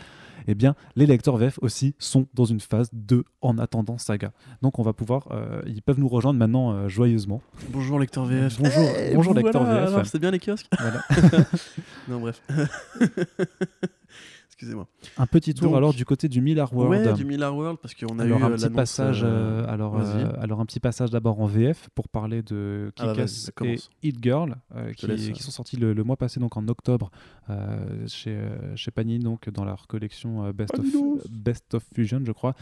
eh bien, les lecteurs VF aussi sont dans une phase de en attendant Saga. Donc, on va pouvoir, euh, ils peuvent nous rejoindre maintenant euh, joyeusement. Bonjour lecteur VF. Bonjour- Eh, bonjour, vous lecteur voilà, VF. C'est bien les kiosques Voilà. Non, bref. Excusez-moi. Un petit tour Donc- alors du côté du Miller World. Ouais, du Miller World, parce qu'on a alors eu un euh, petit passage, euh, euh, alors, euh, alors un petit passage d'abord en VF pour parler de Ah bah vas-y, Kick-Ass et. Hit Girl euh, qui, laisse. qui sont sortis le, le mois passé donc en octobre euh, chez euh, chez Panini donc dans leur collection euh, Best of. Best of Fusion je crois.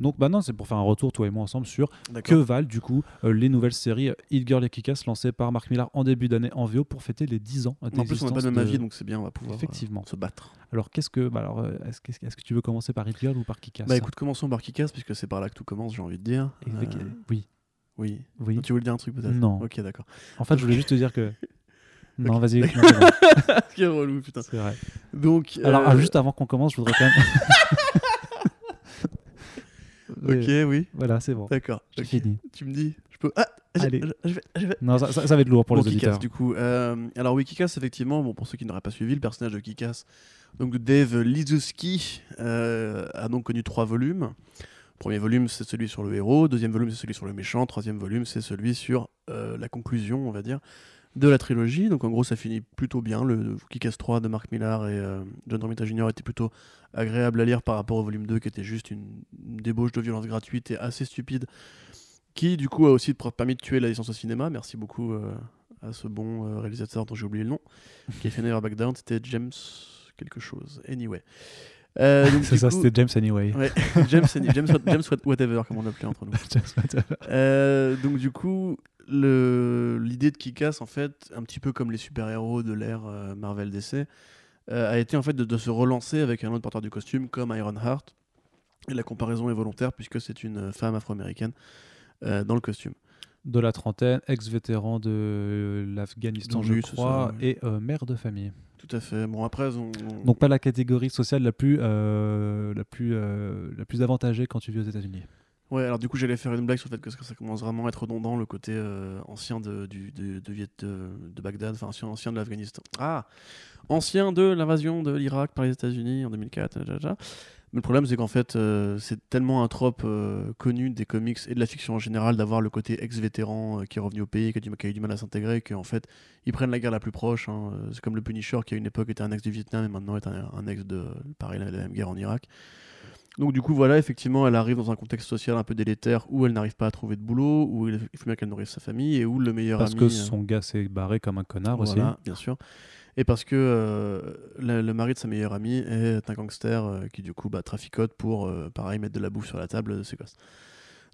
Donc bah non, c'est pour faire un retour toi et moi ensemble sur que valent du coup euh, les nouvelles séries euh, Hit Girl et Kick-Ass lancées par Mark Millar en début d'année en VO pour fêter les 10 ans En plus, on n'a pas le même de- avis, donc c'est bien, on va pouvoir euh, Effectivement. se battre. Alors qu'est-ce que bah, alors euh, est-ce que, est-ce que tu veux commencer par Hit Girl ou par Kick-Ass? Bah écoute, commençons par Kikas, puisque c'est par là que tout commence, j'ai envie de dire. Et- Euh, oui, oui. oui. Tu voulais dire un truc peut-être? Non. Ok, d'accord. En fait, je voulais juste te dire que. Non, vas-y. c'est bon, Quel relou, putain. c'est vrai. Donc. Alors, euh, ah, juste avant qu'on commence, je voudrais quand même. Ok, Oui. Voilà, c'est bon. D'accord. J'ai ok. fini. Tu me dis, je peux. Ah Allez. je- vais- je vais- Non, ça, ça- ça va être lourd pour Bon, les auditeurs. du coup. Euh, alors oui, Kikas, effectivement, bon, pour ceux qui n'auraient pas suivi, le personnage de Kikas, donc Dave Lizuski, euh, a donc connu trois volumes. Premier volume, c'est celui sur le héros. Deuxième volume, c'est celui sur le méchant. Troisième volume, c'est celui sur euh, la conclusion, on va dire, de la trilogie. Donc en gros, ça finit plutôt bien. Le Kikas 3 de Mark Millar et euh, John Romita Jr. était plutôt agréable à lire par rapport au volume 2, qui était juste une, débauche de violence gratuite et assez stupide, qui du coup a aussi permis de tuer la licence au cinéma. Merci beaucoup euh, à ce bon euh, réalisateur dont j'ai oublié le nom, qui a fait Never Back Down, c'était James quelque chose. Anyway. Euh, C'est ça, c'était James Anyway. Ouais, James, James, James Whatever, comme on l'appelait entre nous. Euh, donc du coup, l'idée de Kick-Ass, en fait, un petit peu comme les super-héros de l'ère euh, Marvel DC, euh, a été en fait de, de se relancer avec un autre porteur du costume comme Ironheart. Et la comparaison est volontaire puisque c'est une femme afro-américaine euh, dans le costume. De la trentaine, ex-vétéran de l'Afghanistan, je crois, ça, oui. et mère de famille. Tout à fait. Bon après, on, on- Donc pas la catégorie sociale la plus, la plus, la plus avantagée quand tu vis aux États-Unis. Ouais, alors du coup, j'allais faire une blague sur le fait que ça commence vraiment à être redondant, le côté euh, ancien de, du, de, de, de, de Bagdad, enfin ancien, ancien de l'Afghanistan. Ah Ancien de l'invasion de l'Irak par les États-Unis en 2004. jaja. Mais le problème, c'est qu'en fait, euh, c'est tellement un trope euh, connu des comics et de la fiction en général d'avoir le côté ex-vétéran qui est revenu au pays, qui a, eu du mal à s'intégrer, qu'en fait, ils prennent la guerre la plus proche. hein. C'est comme le Punisher qui à une époque était un ex du Vietnam et maintenant est un, ex de, pareil, la même guerre en Irak. Donc du coup, voilà, effectivement, elle arrive dans un contexte social un peu délétère où elle n'arrive pas à trouver de boulot, où il il faut bien qu'elle nourrisse sa famille et où le meilleur Parce ami... que euh, son gars s'est barré comme un connard aussi. voilà, bien sûr. Et parce que euh, le, le mari de sa meilleure amie est un gangster euh, qui du coup bah, traficote pour, euh, pareil, mettre de la bouffe sur la table de ses gosses.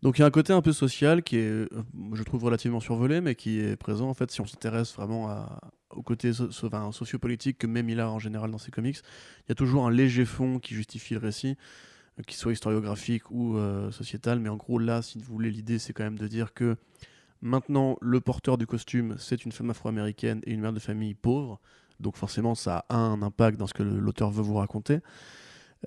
Donc il y a un côté un peu social qui est, je trouve, relativement survolé, mais qui est présent en fait si on s'intéresse vraiment à, au côté so- so- enfin, sociopolitique que met Millar en général dans ses comics. Il y a toujours un léger fond qui justifie le récit, qu'il soit historiographique ou euh, sociétal, mais en gros là, si vous voulez, l'idée c'est quand même de dire que maintenant le porteur du costume c'est une femme afro-américaine et une mère de famille pauvre. Donc forcément, ça a un impact dans ce que l'auteur veut vous raconter.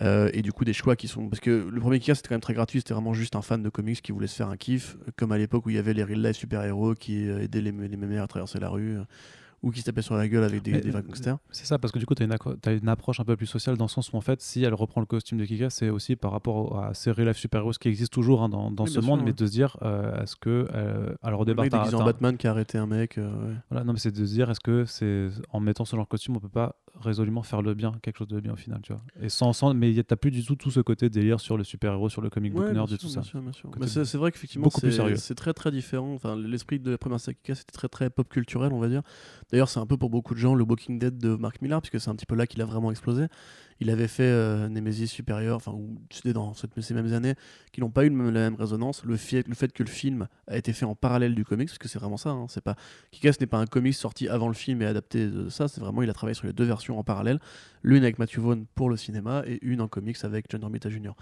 Euh, et du coup, des choix qui sont. Parce que le premier Kikas, c'était quand même très gratuit, c'était vraiment juste un fan de comics qui voulait se faire un kiff, comme à l'époque où il y avait les real life super-héros qui euh, aidaient les, les mémères à traverser la rue, ou qui se tapaient sur la gueule avec des, Mais, des euh, gangsters. C'est ça, parce que du coup, tu as, une approche un peu plus sociale dans le sens où, en fait, si elle reprend le costume de Kika, c'est aussi par rapport à ces real life super-héros qui existent toujours hein, dans, dans Oui, ce monde, sûr, mais ouais. de se dire, euh, est-ce que. euh, alors, au Le départ, mec déguisé en Batman qui a arrêté un mec. euh, ouais. Voilà, non, mais c'est de se dire, est-ce que c'est en mettant ce genre de costume, on peut pas résolument faire le bien, quelque chose de bien au final, tu vois. Et sans, sans, mais t'as plus du tout tout ce côté délire sur le super-héros, sur le comic book Ouais, nerd et tout ça. bien sûr, bien sûr. Côté Mais c'est vrai qu'effectivement, c'est très très différent. Enfin, l'esprit de la première Sakika, c'était très très pop culturel, on va dire. D'ailleurs, c'est un peu pour beaucoup de gens le Walking Dead de Mark Millar, puisque c'est un petit peu là qu'il a vraiment explosé. Il avait fait euh, Nemesis Superior, enfin, c'était dans cette- ces mêmes années, qui n'ont pas eu la même résonance. Le fait, le fait que le film a été fait en parallèle du comics, parce que c'est vraiment ça. Hein, c'est pas n'est pas un comics sorti avant le film et adapté de ça. C'est vraiment il a travaillé sur les deux versions en parallèle, l'une avec Matthew Vaughn pour le cinéma et une en comics avec John Romita Jr.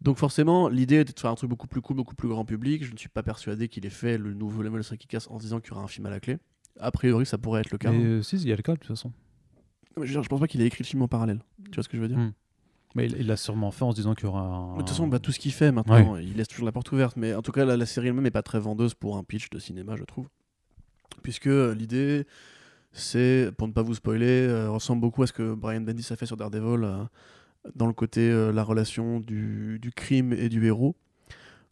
Donc forcément, l'idée était de faire un truc beaucoup plus cool, beaucoup plus grand public. Je ne suis pas persuadé qu'il ait fait le nouveau Level Kikas en se disant qu'il y aura un film à la clé. A priori, ça pourrait être le cas. Mais hein. euh, si, il y a le cas de toute façon. Je, veux dire, je pense pas qu'il ait écrit le film en parallèle. Tu vois ce que je veux dire Mm. Mais il l'a sûrement fait en se disant qu'il y aura un. De toute façon, bah, tout ce qu'il fait maintenant, il laisse toujours la porte ouverte. Mais en tout cas, la, la série elle-même n'est pas très vendeuse pour un pitch de cinéma, je trouve. Puisque euh, l'idée, c'est, pour ne pas vous spoiler, euh, ressemble beaucoup à ce que Brian Bendis a fait sur Daredevil, euh, dans le côté la relation du, du crime et du héros.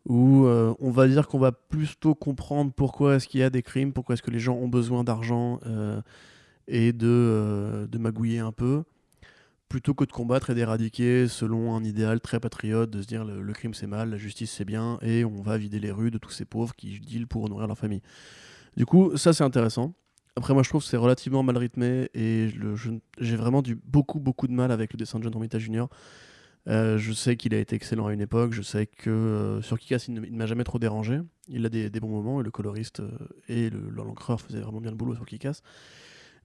Où euh, on va dire qu'on va plutôt comprendre pourquoi est-ce qu'il y a des crimes, pourquoi est-ce que les gens ont besoin d'argent euh, et de, euh, de magouiller un peu plutôt que de combattre et d'éradiquer selon un idéal très patriote, de se dire le, le crime c'est mal, la justice c'est bien, et on va vider les rues de tous ces pauvres qui dealent pour nourrir leur famille. Du coup, ça c'est intéressant. Après, moi je trouve que c'est relativement mal rythmé et j'ai vraiment du beaucoup beaucoup de mal avec le dessin de John Romita Jr. Euh, je sais qu'il a été excellent à une époque, je sais que euh, sur Kikas il ne, m'a jamais trop dérangé. Il a des, bons moments et le coloriste euh, et le- l'encreur faisaient vraiment bien le boulot sur Kikas.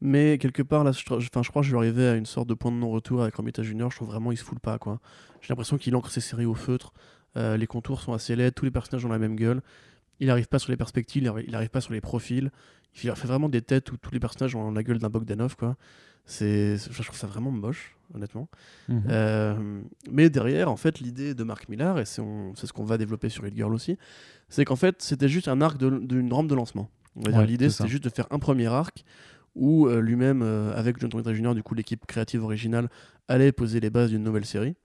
Mais quelque part, là, je, je crois que je vais arriver à une sorte de point de non-retour avec Romita Junior. Je trouve vraiment il se fout le pas. quoi. J'ai l'impression qu'il ancre ses séries au feutre. Les contours sont assez laids, tous les personnages ont la même gueule. Il n'arrive pas sur les perspectives, il n'arrive pas sur les profils. Il fait vraiment des têtes où tous les personnages ont la gueule d'un Bogdanov. Quoi. C'est, je trouve ça vraiment moche, honnêtement. Mhm. Euh, mais derrière, en fait, l'idée de Mark Millar, et c'est, ce qu'on va développer sur Hit Girl aussi, c'est qu'en fait, c'était juste un arc d'une rampe de lancement. On va dire, Ouais, l'idée, c'était juste de faire un premier arc où euh, lui-même, euh, avec John Romita Jr., du coup, l'équipe créative originale, allait poser les bases d'une nouvelle série.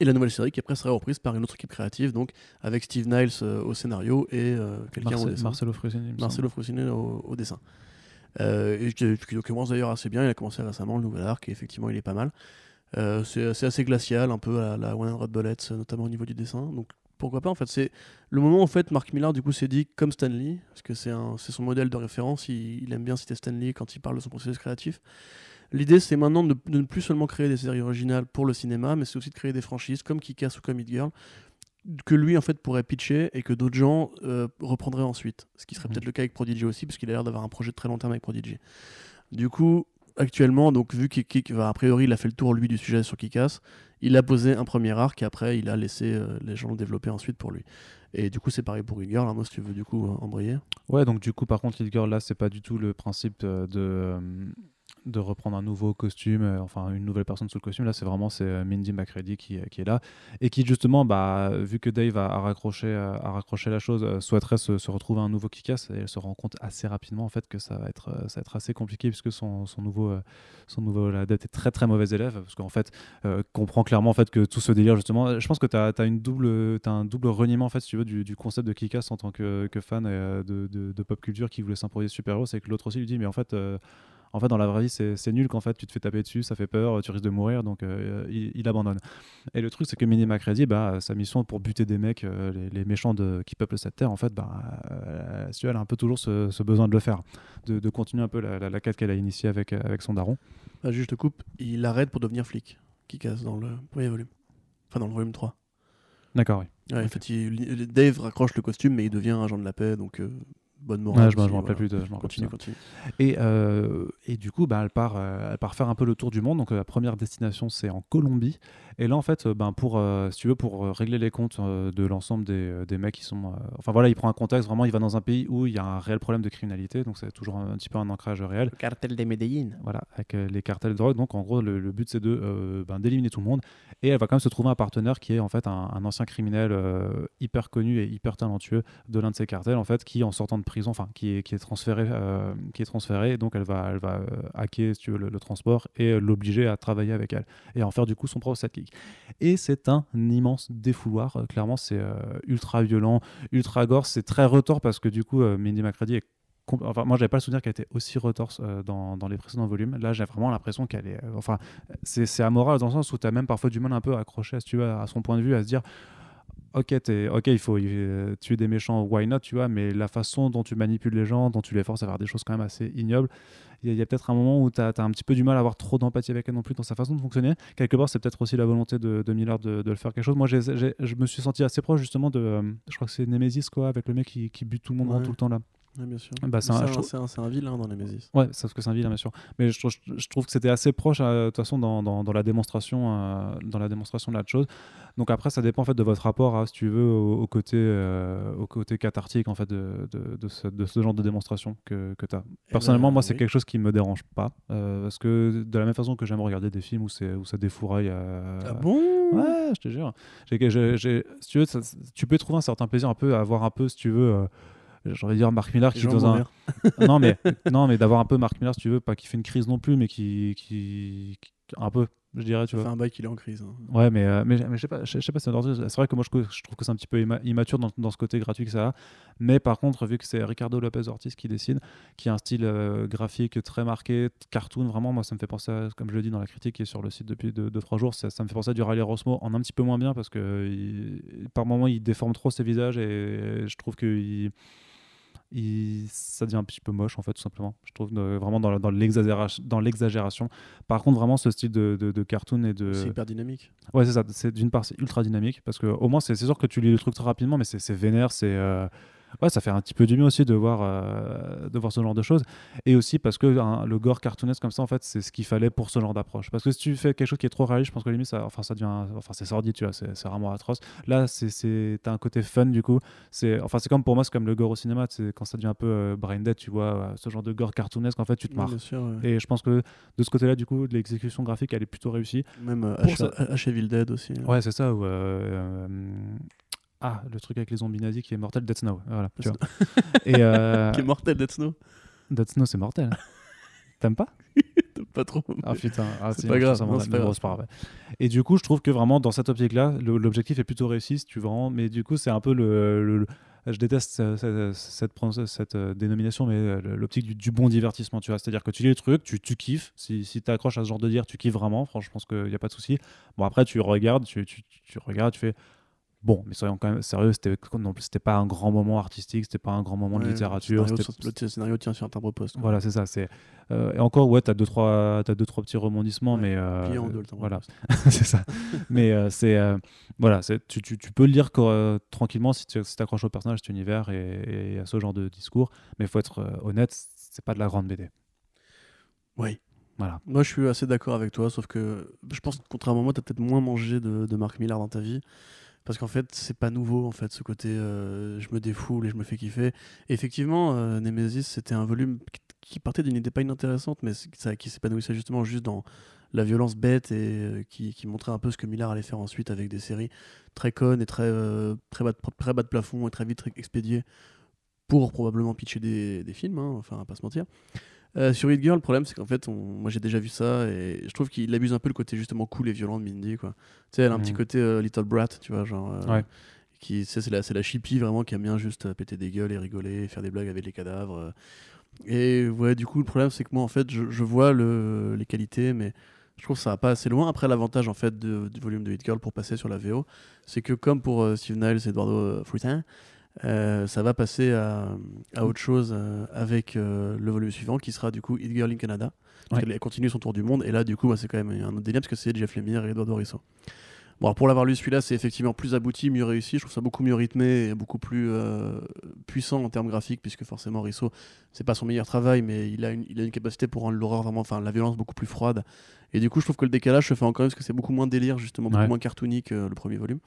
Et la nouvelle série qui après serait reprise par une autre équipe créative, donc avec Steve Niles au scénario et quelqu'un au dessin. Marcelo Frusini. Marcelo Frusine au, au dessin. Euh, et qui, qui commence d'ailleurs assez bien. Il a commencé récemment le nouvel arc et effectivement il est pas mal. Euh, c'est assez glacial, un peu à la One Red Bullets, notamment au niveau du dessin. Donc pourquoi pas en fait. C'est le moment en fait Mark Millar du coup s'est dit comme Stanley, parce que c'est son modèle de référence. Il, aime bien citer Stanley quand il parle de son processus créatif. L'idée c'est maintenant de, ne plus seulement créer des séries originales pour le cinéma, mais c'est aussi de créer des franchises comme Kick-Ass ou comme Hit Girl que lui en fait pourrait pitcher et que d'autres gens euh, reprendraient ensuite. Ce qui serait Mhm. peut-être le cas avec Prodigy aussi, parce qu'il a l'air d'avoir un projet de très long terme avec Prodigy. Du coup, actuellement, donc vu qu'il qu'il- a priori il a fait le tour lui du sujet sur Kikas, il a posé un premier arc et après il a laissé euh, les gens le développer ensuite pour lui. Et du coup c'est pareil pour Girl, hein, moi si tu veux du coup euh, embrayer. Ouais, donc du coup, par contre, Girl, là, c'est pas du tout le principe de, de reprendre un nouveau costume, euh, enfin une nouvelle personne sous le costume. Là, c'est vraiment c'est euh, Mindy McReady qui, qui est là et qui, justement, bah, vu que Dave a, raccroché, euh, a raccroché la chose, euh, souhaiterait se, se retrouver un nouveau Kikas et elle se rend compte assez rapidement en fait que ça va être, euh, ça va être assez compliqué puisque son, son nouveau, euh, son nouveau adepte est très très mauvais élève parce qu'en fait, euh, comprend clairement en fait que tout ce délire justement, je pense que tu as, une double, t'as un double reniement en fait si tu veux du, du concept de Kikas en tant que, que fan euh, de, de- pop culture qui voulait s'imposer super-héros, c'est que l'autre aussi lui dit mais en fait euh, en fait dans la vraie vie c'est nul qu'en fait tu te fais taper dessus, ça fait peur, tu risques de mourir donc euh, il, il abandonne. Et le truc c'est que Minnie McReady bah sa mission pour buter des mecs euh, les, les méchants de, qui peuplent cette terre en fait bah euh, elle a un peu toujours ce, ce besoin de le faire, de, de continuer un peu la, la, la quête qu'elle a initiée avec, avec son daron. Ah, juste te coupe, il arrête pour devenir flic, Kikas dans le premier volume. Enfin dans le volume 3. D'accord oui. Ouais, En fait, il- Dave raccroche le costume mais il devient agent de la paix, donc bonne morale. Ouais, je me rappelle voilà. plus de. je Continue, continue. Et, euh, et du coup, bah, elle, part, euh, elle part faire un peu le tour du monde. Donc, euh, la première destination, c'est en Colombie. Et là, en fait, euh, ben, pour, euh, si tu veux, pour régler les comptes euh, de l'ensemble des, des mecs qui sont. euh, enfin, voilà, il prend un contexte. Vraiment, il va dans un pays où il y a un réel problème de criminalité. Donc, c'est toujours un, un petit peu un ancrage réel. Le cartel des Medellin. Voilà, avec euh, les cartels de drogue. Donc, en gros, le, le but, c'est de euh, ben, d'éliminer tout le monde. Et elle va quand même se trouver un partenaire qui est en fait un, un ancien criminel euh, hyper connu et hyper talentueux de l'un de ces cartels, en fait, qui en sortant de prison, enfin, qui est, qui est transféré, euh, qui est transféré. Et donc, elle va, elle va euh, hacker, si tu veux, le, transport et euh, l'obliger à travailler avec elle et en faire du coup son propre sidekick. Et c'est un immense défouloir. Clairement, c'est ultra violent, ultra gore. C'est très retors parce que du coup, Mindy McCready est Enfin, moi, j'avais pas le souvenir qu'elle était aussi retorse dans, dans les précédents volumes. Là, j'ai vraiment l'impression qu'elle est. enfin, c'est amoral dans le sens où tu as même parfois du mal un peu à à son point de vue, à se dire Ok, t'es- ok, il faut euh, tuer des méchants, why not, tu vois, mais la façon dont tu manipules les gens, dont tu les forces à faire des choses quand même assez ignobles, il y a, peut-être un moment où tu as, un petit peu du mal à avoir trop d'empathie avec elle non plus dans sa façon de fonctionner. Quelque part, c'est peut-être aussi la volonté de, de Miller de, de le faire quelque chose. Moi, j'ai- je me suis senti assez proche justement de. euh, je crois que c'est Nemesis, quoi, avec le mec qui, qui bute tout le monde Ouais. tout le temps là. Bien sûr. Bah, c'est un- je trouve- un- un vilain dans Nemesis. Ouais, sauf que c'est un vilain, bien sûr. Mais je, trouve- je trouve que c'était assez proche, euh, de toute façon, dans, dans- dans la démonstration, euh, dans la démonstration de la chose. Donc après, ça dépend en fait de votre rapport, à, si tu veux, au, au côté, euh, au côté cathartique en fait de, de, de ce, de ce genre de démonstration que, que tu as. Personnellement, moi, c'est quelque chose qui me dérange pas, parce que de la même façon que j'aime regarder des films où c'est où ça défouraille. Ah bon? Ouais, je te jure. Si tu veux, ça- tu peux trouver un certain plaisir un peu à avoir un peu, si tu veux. J'ai envie de dire Marc Millar qui Jean dans un, non mais non mais d'avoir un peu Marc Millar si tu veux pas qui fait une crise non plus mais qui qui, qui- un peu je dirais tu vois fait un bail qu'il est en crise. hein. ouais mais euh, mais, mais je sais pas je, sais pas si c'est c'est vrai que moi je, trouve- je trouve que c'est un petit peu imma- immature dans, dans ce côté gratuit que ça a mais par contre vu que c'est Ricardo Lopez Ortiz qui dessine qui a un style euh, graphique très marqué cartoon vraiment moi ça me fait penser à, comme je le dis dans la critique qui est sur le site depuis 2-3 jours ça, ça me fait penser à du Riley Rosmo en un petit peu moins bien parce que il- par moments il déforme trop ses visages et je trouve que il- il- ça devient un petit peu moche en fait tout simplement. Je trouve euh, vraiment dans, l'exagération. Par contre vraiment ce style de, de- de cartoon et de C'est hyper dynamique. ouais c'est ça. C'est d'une part c'est ultra dynamique parce que au moins c'est sûr que tu lis le truc très rapidement mais c'est c'est vénère c'est euh, ouais ça fait un petit peu du mieux aussi de voir euh, de voir ce genre de choses et aussi parce que hein, le gore cartoonesque comme ça en fait c'est ce qu'il fallait pour ce genre d'approche parce que si tu fais quelque chose qui est trop réaliste je pense que limite ça enfin ça devient enfin c'est sordide tu vois c'est c'est vraiment atroce là c'est c'est t'as un côté fun du coup c'est enfin c'est comme pour moi c'est comme le gore au cinéma c'est quand ça devient un peu euh, brain dead tu vois euh, ce genre de gore cartoonesque en fait tu te marres bien sûr. ouais. et je pense que de ce côté là du coup l'exécution graphique elle est plutôt réussie Même euh, H- ça- H- Evil Dead aussi. hein. Ouais, c'est ça. euh, ah, le truc avec les zombies nazis qui est mortel, Dead Snow. Voilà, tu vois. Et euh, Qui est mortel, Dead Snow. Dead Snow, c'est mortel. T'aimes pas? Pas trop. Ah putain, ah, C'est pas grave, non, pas grave. pas grave. Et du coup, je trouve que vraiment dans cette optique-là, l'objectif est plutôt réussi, si tu vraiment. Mais du coup, c'est un peu le. le- le- je déteste cette, cette, cette, euh, dénomination, mais euh, l'optique du, du bon divertissement, tu vois. C'est-à-dire que tu lis le truc, tu, tu kiffes. Si, si tu accroches à ce genre de dire, tu kiffes vraiment. Franchement, je pense qu'il n'y a pas de souci. Bon, après, tu regardes, tu, tu, tu regardes, tu fais. Bon, mais soyons quand même sérieux, c'était pas un grand moment artistique, c'était pas un grand moment de littérature. le scénario, le scénario tient sur un timbre poste. quoi. voilà, c'est ça. C'est euh, et encore ouais, t'as deux trois, t'as deux trois petits rebondissements, Ouais, mais euh, en deux, voilà, c'est ça. mais euh, c'est euh, voilà, tu, tu, tu peux le lire euh, tranquillement si tu si t'accroches au personnage, cet univers et, et à ce genre de discours. Mais il faut être euh, honnête, c'est pas de la grande BD. Oui. Voilà. Moi, je suis assez d'accord avec toi, sauf que je pense que contrairement à moi, tu as peut-être moins mangé de, de Marc Millar dans ta vie. Parce qu'en fait, c'est pas nouveau, en fait, ce côté euh, je me défoule et je me fais kiffer. Effectivement, euh, Nemesis, c'était un volume qui- partait d'une idée pas inintéressante, mais qui s'épanouissait justement juste dans la violence bête et euh, qui, montrait un peu ce que Millar allait faire ensuite avec des séries très connes et très, euh, très, bas, de, plafond et très vite expédiées pour probablement pitcher des, des films, hein, enfin, à pas se mentir. Euh, sur Hit Girl, le problème, c'est qu'en fait, on- moi j'ai déjà vu ça et je trouve qu'il abuse un peu le côté justement cool et violent de Mindy. Quoi. Tu sais, elle a un petit Mhm. côté euh, Little Brat, tu vois, genre. euh, Ouais. Qui, c'est la, c'est la chippie vraiment qui aime bien juste euh, péter des gueules et rigoler, faire des blagues avec les cadavres. Et ouais, du coup, le problème, c'est que moi, en fait, je, je vois le, les qualités, mais je trouve que ça va pas assez loin. Après, l'avantage, en fait, de- du volume de Hit Girl pour passer sur la VO, c'est que comme pour Steve Niles et Eduardo Frutin, euh, ça va passer à, à autre chose euh, avec euh, le volume suivant qui sera du coup Hit Girl in Canada. Ouais. elle continue son tour du monde et là du coup bah, c'est quand même un autre délire parce que c'est Jeff Lemire et Eduardo Risso. Bon, alors pour l'avoir lu, celui-là, c'est effectivement plus abouti, mieux réussi. Je trouve ça beaucoup mieux rythmé et beaucoup plus puissant en termes graphiques, puisque forcément, Risso, c'est pas son meilleur travail, mais il a une, il a une capacité pour rendre l'horreur vraiment, enfin, la violence beaucoup plus froide. Et du coup, je trouve que le décalage se fait encore mieux parce que c'est beaucoup moins délire, justement, beaucoup Ouais. moins cartoony que le premier volume.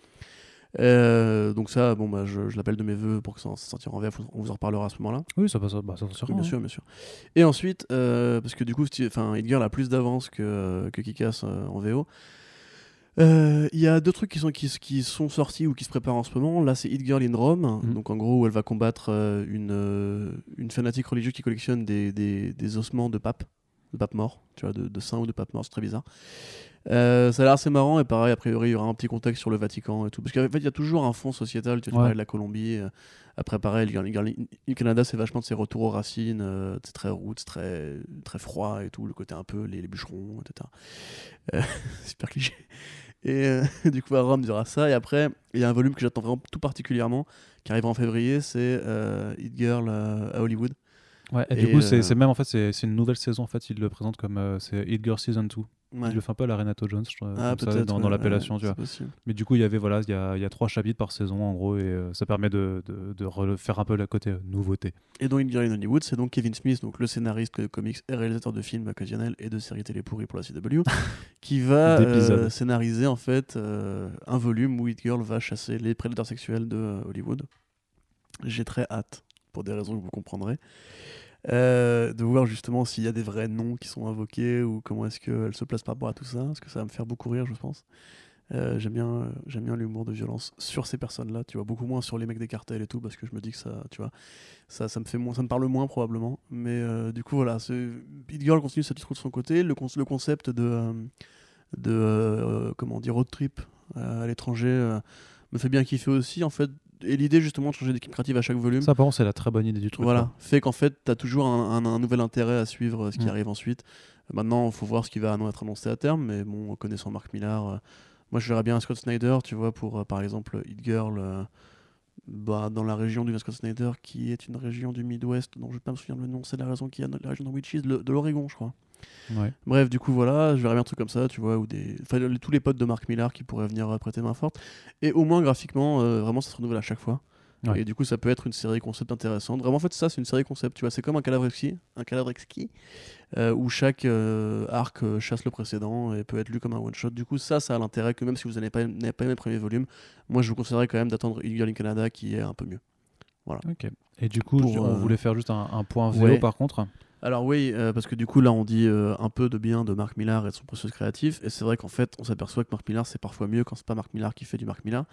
Euh, donc ça, bon, bah, je, je l'appelle de mes voeux pour que ça, ça sortira en VF. On vous en reparlera à ce moment-là. Oui, ça passe, bah, ça Oui, bien hein. sûr, bien sûr. Et ensuite, euh, parce que du coup, enfin, Girl a plus d'avance que, que Kick-Ass euh, en VO. Euh, Il y a deux trucs qui sont, qui, qui sont sortis ou qui se préparent en ce moment. Là, c'est Hit Girl in Rome. Mhm. Donc, en gros, où elle va combattre euh, une, euh, une fanatique religieuse qui collectionne des, des, des ossements de papes, de papes morts, tu vois, de, de saints ou de papes morts. C'est très bizarre. Euh, ça a l'air assez marrant et pareil, a priori, il y aura un petit contexte sur le Vatican et tout. Parce qu'en fait, il y a toujours un fond sociétal. Tu, vois, tu Ouais. parlais de la Colombie. euh, après, pareil, le, le- le Canada, c'est vachement de ses retours aux racines. euh, c'est très roots, très, très froid et tout. Le côté un peu les, les bûcherons, etc. Super cliché. Et du coup, à Rome, il y aura ça. Et après, il y a un volume que j'attends vraiment tout particulièrement, qui arrive en février, c'est Hit Girl à Hollywood. Ouais, et, Et, du coup, c'est même en fait, c'est une nouvelle saison. En fait, il le présente comme c'est Hit Girl Season 2. Ouais. Il le fait un peu à la Renato Jones, je trouve, Ah, ça, dans, ouais, dans ouais, l'appellation, tu c'est vois. possible. Mais du coup, il y avait voilà, il y a, il y a trois chapitres par saison en gros, et euh, ça permet de, de, de refaire un peu le côté euh, nouveauté. Et dans Hit Girl in Hollywood, c'est donc Kevin Smith, donc le scénariste de comics et réalisateur de films occasionnels et de séries télé pourries pour la CW, qui va euh, scénariser en fait un volume où Hit Girl va chasser les prédateurs sexuels de Hollywood. J'ai très hâte, pour des raisons que vous comprendrez, euh, de voir justement s'il y a des vrais noms qui sont invoqués ou comment est-ce qu'elle se place par rapport à tout ça, parce que ça va me faire beaucoup rire, je pense. Euh, j'aime bien, euh, j'aime bien l'humour de violence sur ces personnes-là, tu vois, beaucoup moins sur les mecs des cartels et tout, parce que je me dis que ça, tu vois, ça, ça me fait moins, ça me parle moins probablement. Mais du coup, voilà, Hit Girl continue sa petite route de son côté. Le, le concept de, de comment dire, road trip à l'étranger me fait bien kiffer aussi, en fait. Et l'idée justement de changer d'équipe créative à chaque volume. Ça, par contre, c'est la très bonne idée du truc. Voilà, quoi. fait qu'en fait, tu as toujours un, un- un nouvel intérêt à suivre euh, ce qui Mm. arrive ensuite. Maintenant, il faut voir ce qui va être annoncé à terme, mais bon, connaissant Mark Millar, euh, moi je verrais bien un Scott Snyder, tu vois, pour euh, par exemple Hit Girl euh, bah, dans la région du Scott Snyder, qui est une région du Midwest, dont je ne vais pas me souvenir le nom, c'est la raison qui est la région de Witches, le- de l'Oregon, je crois. Ouais. Bref, du coup, voilà, je verrais bien un truc comme ça, tu vois, ou des. Enfin, le- tous les potes de Mark Millar qui pourraient venir euh, prêter main forte. Et au moins, graphiquement, euh, vraiment, ça se renouvelle à chaque fois. Ouais. Et du coup, ça peut être une série concept intéressante. Vraiment, en fait, ça, c'est une série concept, tu vois, c'est comme un cadavre exquis, un cadavre exquis, euh, où chaque euh, arc euh, chasse le précédent et peut être lu comme un one-shot. Du coup, ça, ça a l'intérêt que même si vous n'avez pas, n'avez pas aimé le premier volume, moi, je vous conseillerais quand même d'attendre Girl in Canada qui est un peu mieux. Ok. Et du coup, Pour, je- on euh, voulait faire juste un, un point ouais. par contre. Alors oui, euh, parce que du coup là on dit euh, un peu de bien de Marc Millar et de son processus créatif, et c'est vrai qu'en fait on s'aperçoit que Marc Millar c'est parfois mieux quand c'est pas Marc Millar qui fait du Marc Millar.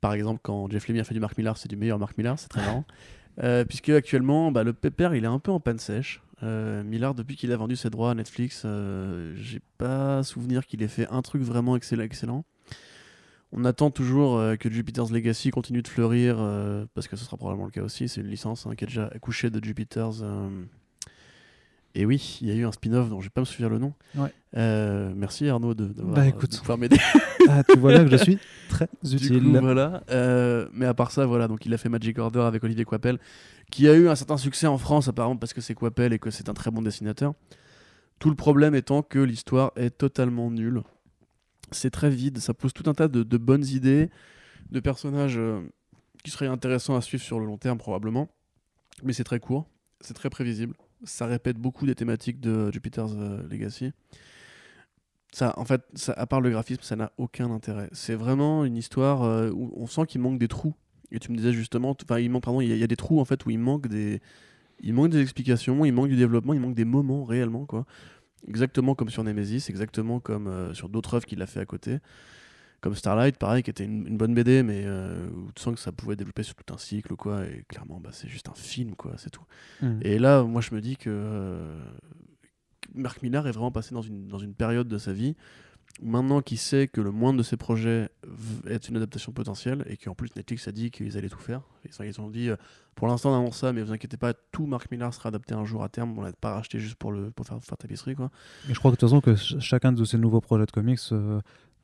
Par exemple quand Jeff Lemire fait du Marc Millar c'est du meilleur Marc Millar, c'est très marrant. Euh, puisque actuellement bah, le pépère il est un peu en panne sèche. Euh, Millar depuis qu'il a vendu ses droits à Netflix, j'ai pas souvenir qu'il ait fait un truc vraiment excellent. excellent. On attend toujours euh, que Jupiter's Legacy continue de fleurir, euh, parce que ce sera probablement le cas aussi. C'est une licence hein, qui a déjà accouché de Jupiter's. euh, Et oui, il y a eu un spin-off dont je vais pas me souvenir le nom. Ouais. Euh, merci Arnaud de, d'avoir- Bah, écoute. de pouvoir m'aider. ah, tu vois là que je suis très Du utile. coup, voilà. Euh, mais à part ça, voilà, donc il a fait Magic Order avec Olivier Coipel, qui a eu un certain succès en France apparemment parce que c'est Coipel et que c'est un très bon dessinateur. Tout le problème étant que l'histoire est totalement nulle. C'est très vide, ça pose tout un tas de, de bonnes idées, de personnages euh, qui seraient intéressants à suivre sur le long terme probablement, mais c'est très court, c'est très prévisible, ça répète beaucoup des thématiques de Jupiter's euh, Legacy. Ça, en fait, à part le graphisme, ça n'a aucun intérêt. C'est vraiment une histoire euh, où on sent qu'il manque des trous. Et tu me disais justement, il manque, pardon, il y, a- il y a des trous en fait où il manque des, il manque des explications, il manque du développement, il manque des moments réellement quoi. Exactement comme sur Nemesis, exactement comme euh, sur d'autres œuvres qu'il a fait à côté. Comme Starlight, pareil, qui était une, une bonne BD, mais euh, où tu sens que ça pouvait développer sur tout un cycle, quoi. Et clairement, bah, c'est juste un film, quoi, c'est tout. Hmm. Et là, moi, je me dis que euh, Marc Millar est vraiment passé dans une, dans une période de sa vie où maintenant qu'il sait que le moindre de ses projets est une adaptation potentielle et qu'en plus Netflix a dit qu'ils allaient tout faire. Ils, ils ont dit euh, pour l'instant on annonce ça, mais vous inquiétez pas, tout Marc Millar sera adapté un jour à terme. On l'a pas racheté juste pour, le, pour faire, faire tapisserie. Quoi. Et je crois que de toute façon que ch- chacun de ces nouveaux projets de comics,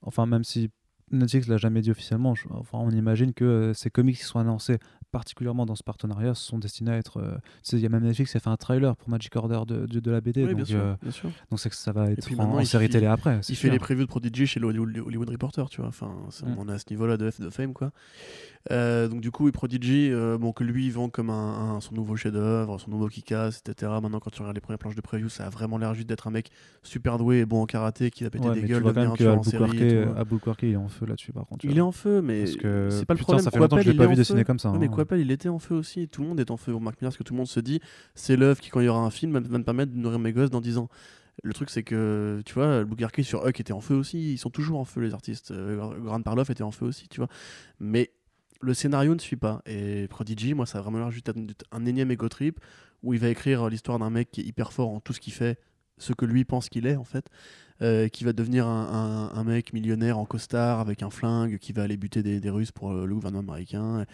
enfin même si Netflix l'a jamais dit officiellement. Enfin, on imagine que euh, ces comics qui sont annoncés, particulièrement dans ce partenariat, sont destinés à être. euh, il y a même Netflix qui a fait un trailer pour Magic Order de, de, de la BD. Oui, bien donc, sûr, euh, bien sûr. donc c'est que ça va être en, en série fait- télé après. Il fait les previews de Prodigy chez Hollywood, Hollywood Reporter, tu vois. Enfin, Mm. on est à ce niveau-là de, F- de fame, quoi. Euh, donc du coup, oui, Prodigy, euh, bon, que lui il vend comme un, un- son nouveau chef-d'œuvre, son nouveau Kick-Ass, etc. Maintenant, quand tu regardes les premières planches de preview, ça a vraiment l'air juste d'être un mec super doué et bon en karaté qui péter Ouais, des gueules, devenir un tueur en série. Et tout, hein. Il est en feu là-dessus, par contre. Il vois. est en feu, mais c'est pas le putain, problème. ça fait longtemps que je l'ai pas vu dessiner comme ça. Ouais, mais hein. Coppel, il était en feu aussi. Tout le monde est en feu. Vous remarquez bien parce que tout le monde se dit c'est l'œuvre qui, quand il y aura un film, va me permettre de nourrir mes gosses dans 10 ans. Le truc, c'est que, tu vois, Albuquerque sur Huck était en feu aussi. Ils sont toujours en feu, les artistes. Euh, Grant Parloff était en feu aussi, tu vois. Mais le scénario ne suit pas. Et Prodigy, moi, ça a vraiment l'air juste un énième ego trip où il va écrire l'histoire d'un mec qui est hyper fort en tout ce qu'il fait, ce que lui pense qu'il est, en fait. euh, qui va devenir un, un- mec millionnaire en costard avec un flingue, qui va aller buter des, Russes pour euh, le gouvernement américain,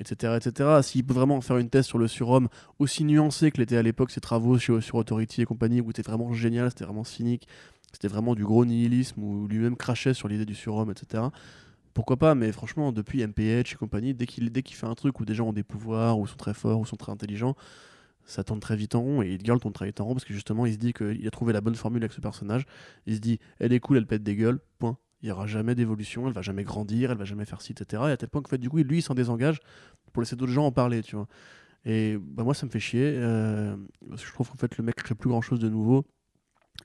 etc. etc. S'il peut vraiment faire une thèse sur le surhomme aussi nuancé que l'étaient à l'époque ses travaux sur Authority et compagnie, où c'était vraiment génial, c'était vraiment cynique, c'était vraiment du gros nihilisme, où lui-même crachait sur l'idée du surhomme, etc. Pourquoi pas, mais franchement, depuis MPH et compagnie, dès qu'il fait un truc où des gens ont des pouvoirs, ou sont très forts, ou sont très intelligents, ça tourne très vite en rond, et Hit Girl tourne très vite en rond, parce que justement, il se dit qu'il a trouvé la bonne formule avec ce personnage. Il se dit, elle est cool, elle pète des gueules, point. Il n'y aura jamais d'évolution, elle va jamais grandir, elle va jamais faire ci, etc. Et à tel point fait, du coup, lui, il s'en désengage pour laisser d'autres gens en parler, tu vois. Et bah, moi, ça me fait chier, euh, parce que je trouve qu'en fait, le mec crée plus grand chose de nouveau.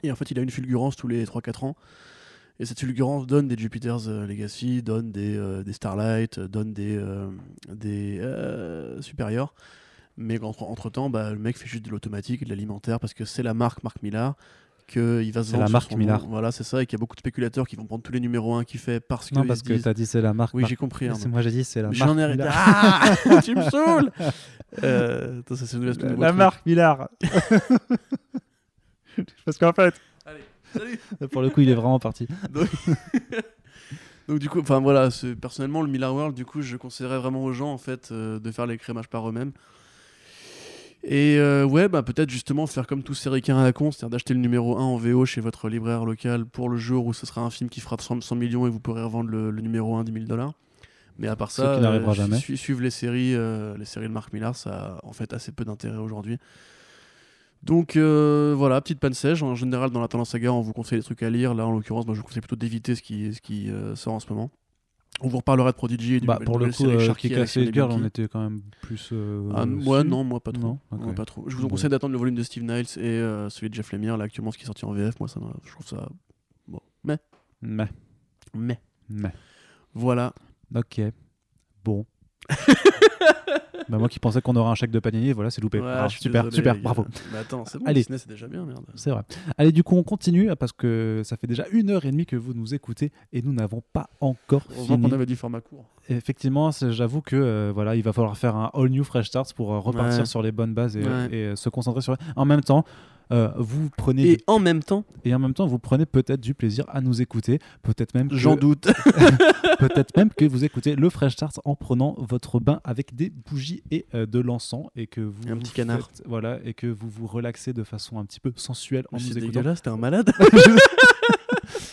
Et en fait, il a une fulgurance tous les 3-4 ans. Et cette fulgurance donne des Jupiter's euh, Legacy, donne des, euh, des Starlight, euh, donne des, des supérieurs. Mais entre, entre temps, bah, le mec fait juste de l'automatique et de l'alimentaire parce que c'est la marque Marc Millar. Qu'il va se C'est vendre la sur marque son Millar. nom. Voilà, c'est ça. Et qu'il y a beaucoup de spéculateurs qui vont prendre tous les numéros 1 qu'il fait parce que. Non, parce que disent- tu as dit c'est la marque. Oui, j'ai compris. hein, C'est moi j'ai dit c'est la J'en marque. ai arrêté. Millard. Ah Tu me saoules euh, attends, ça, nouveau La truc. marque Millard. Parce qu'en fait, salut pour le coup, il est vraiment parti. Donc du coup, enfin voilà, personnellement le Miller World, du coup, je conseillerais vraiment aux gens en fait euh, de faire les crémages par eux-mêmes. Et euh, ouais, bah peut-être justement faire comme tous ces ricains à la con, c'est-à-dire d'acheter le numéro 1 en VO chez votre libraire local pour le jour où ce sera un film qui fera 100, 100 millions et vous pourrez revendre le, le numéro 1 10 000 dollars. Mais à part ça, euh, su- suivre les séries, euh, les séries de Marc Millar, ça a en fait assez peu d'intérêt aujourd'hui. Donc euh, voilà, petite panne sèche. En général, dans la tendance saga, on vous conseille des trucs à lire. Là, en l'occurrence, moi, je vous conseille plutôt d'éviter ce qui, ce qui euh, sort en ce moment. On vous reparlera de Prodigy et du Bah, pour le coup, euh, Sharky Sonny Girl, on était quand même plus. euh, Ah, non, moi pas trop. Non, ok. Ouais, pas trop. Je vous conseille d'attendre le volume de Steve Niles et celui de Jeff Lemire, là, actuellement, ce qui est sorti en VF. Moi, ça, je trouve ça. Bon. Mais. Mais, Mais. mais. Voilà. Ok. Bon. Bah, moi qui pensais qu'on aurait un chèque de Panini, voilà, c'est loupé. Ouais, super, désolé, super, bravo. Mais attends, c'est bon, Allez. Disney, c'est déjà bien, merde. C'est vrai. Allez, du coup, on continue parce que ça fait déjà une heure et demie que vous nous écoutez et nous n'avons pas encore Heureusement fini. qu'on avait du format court. Effectivement, j'avoue que euh, voilà, il va falloir faire un all new fresh start pour euh, repartir Ouais. sur les bonnes bases et, Ouais. et, euh, se concentrer sur. En même temps, euh, vous prenez Et du- en même temps, et en même temps, vous prenez peut-être du plaisir à nous écouter, peut-être même que- j'en doute. peut-être même que vous écoutez le fresh start en prenant votre bain avec des bougies et euh, de l'encens et que vous un vous petit canard. faites- voilà et que vous vous relaxez de façon un petit peu sensuelle en nous écoutant. t'es un malade.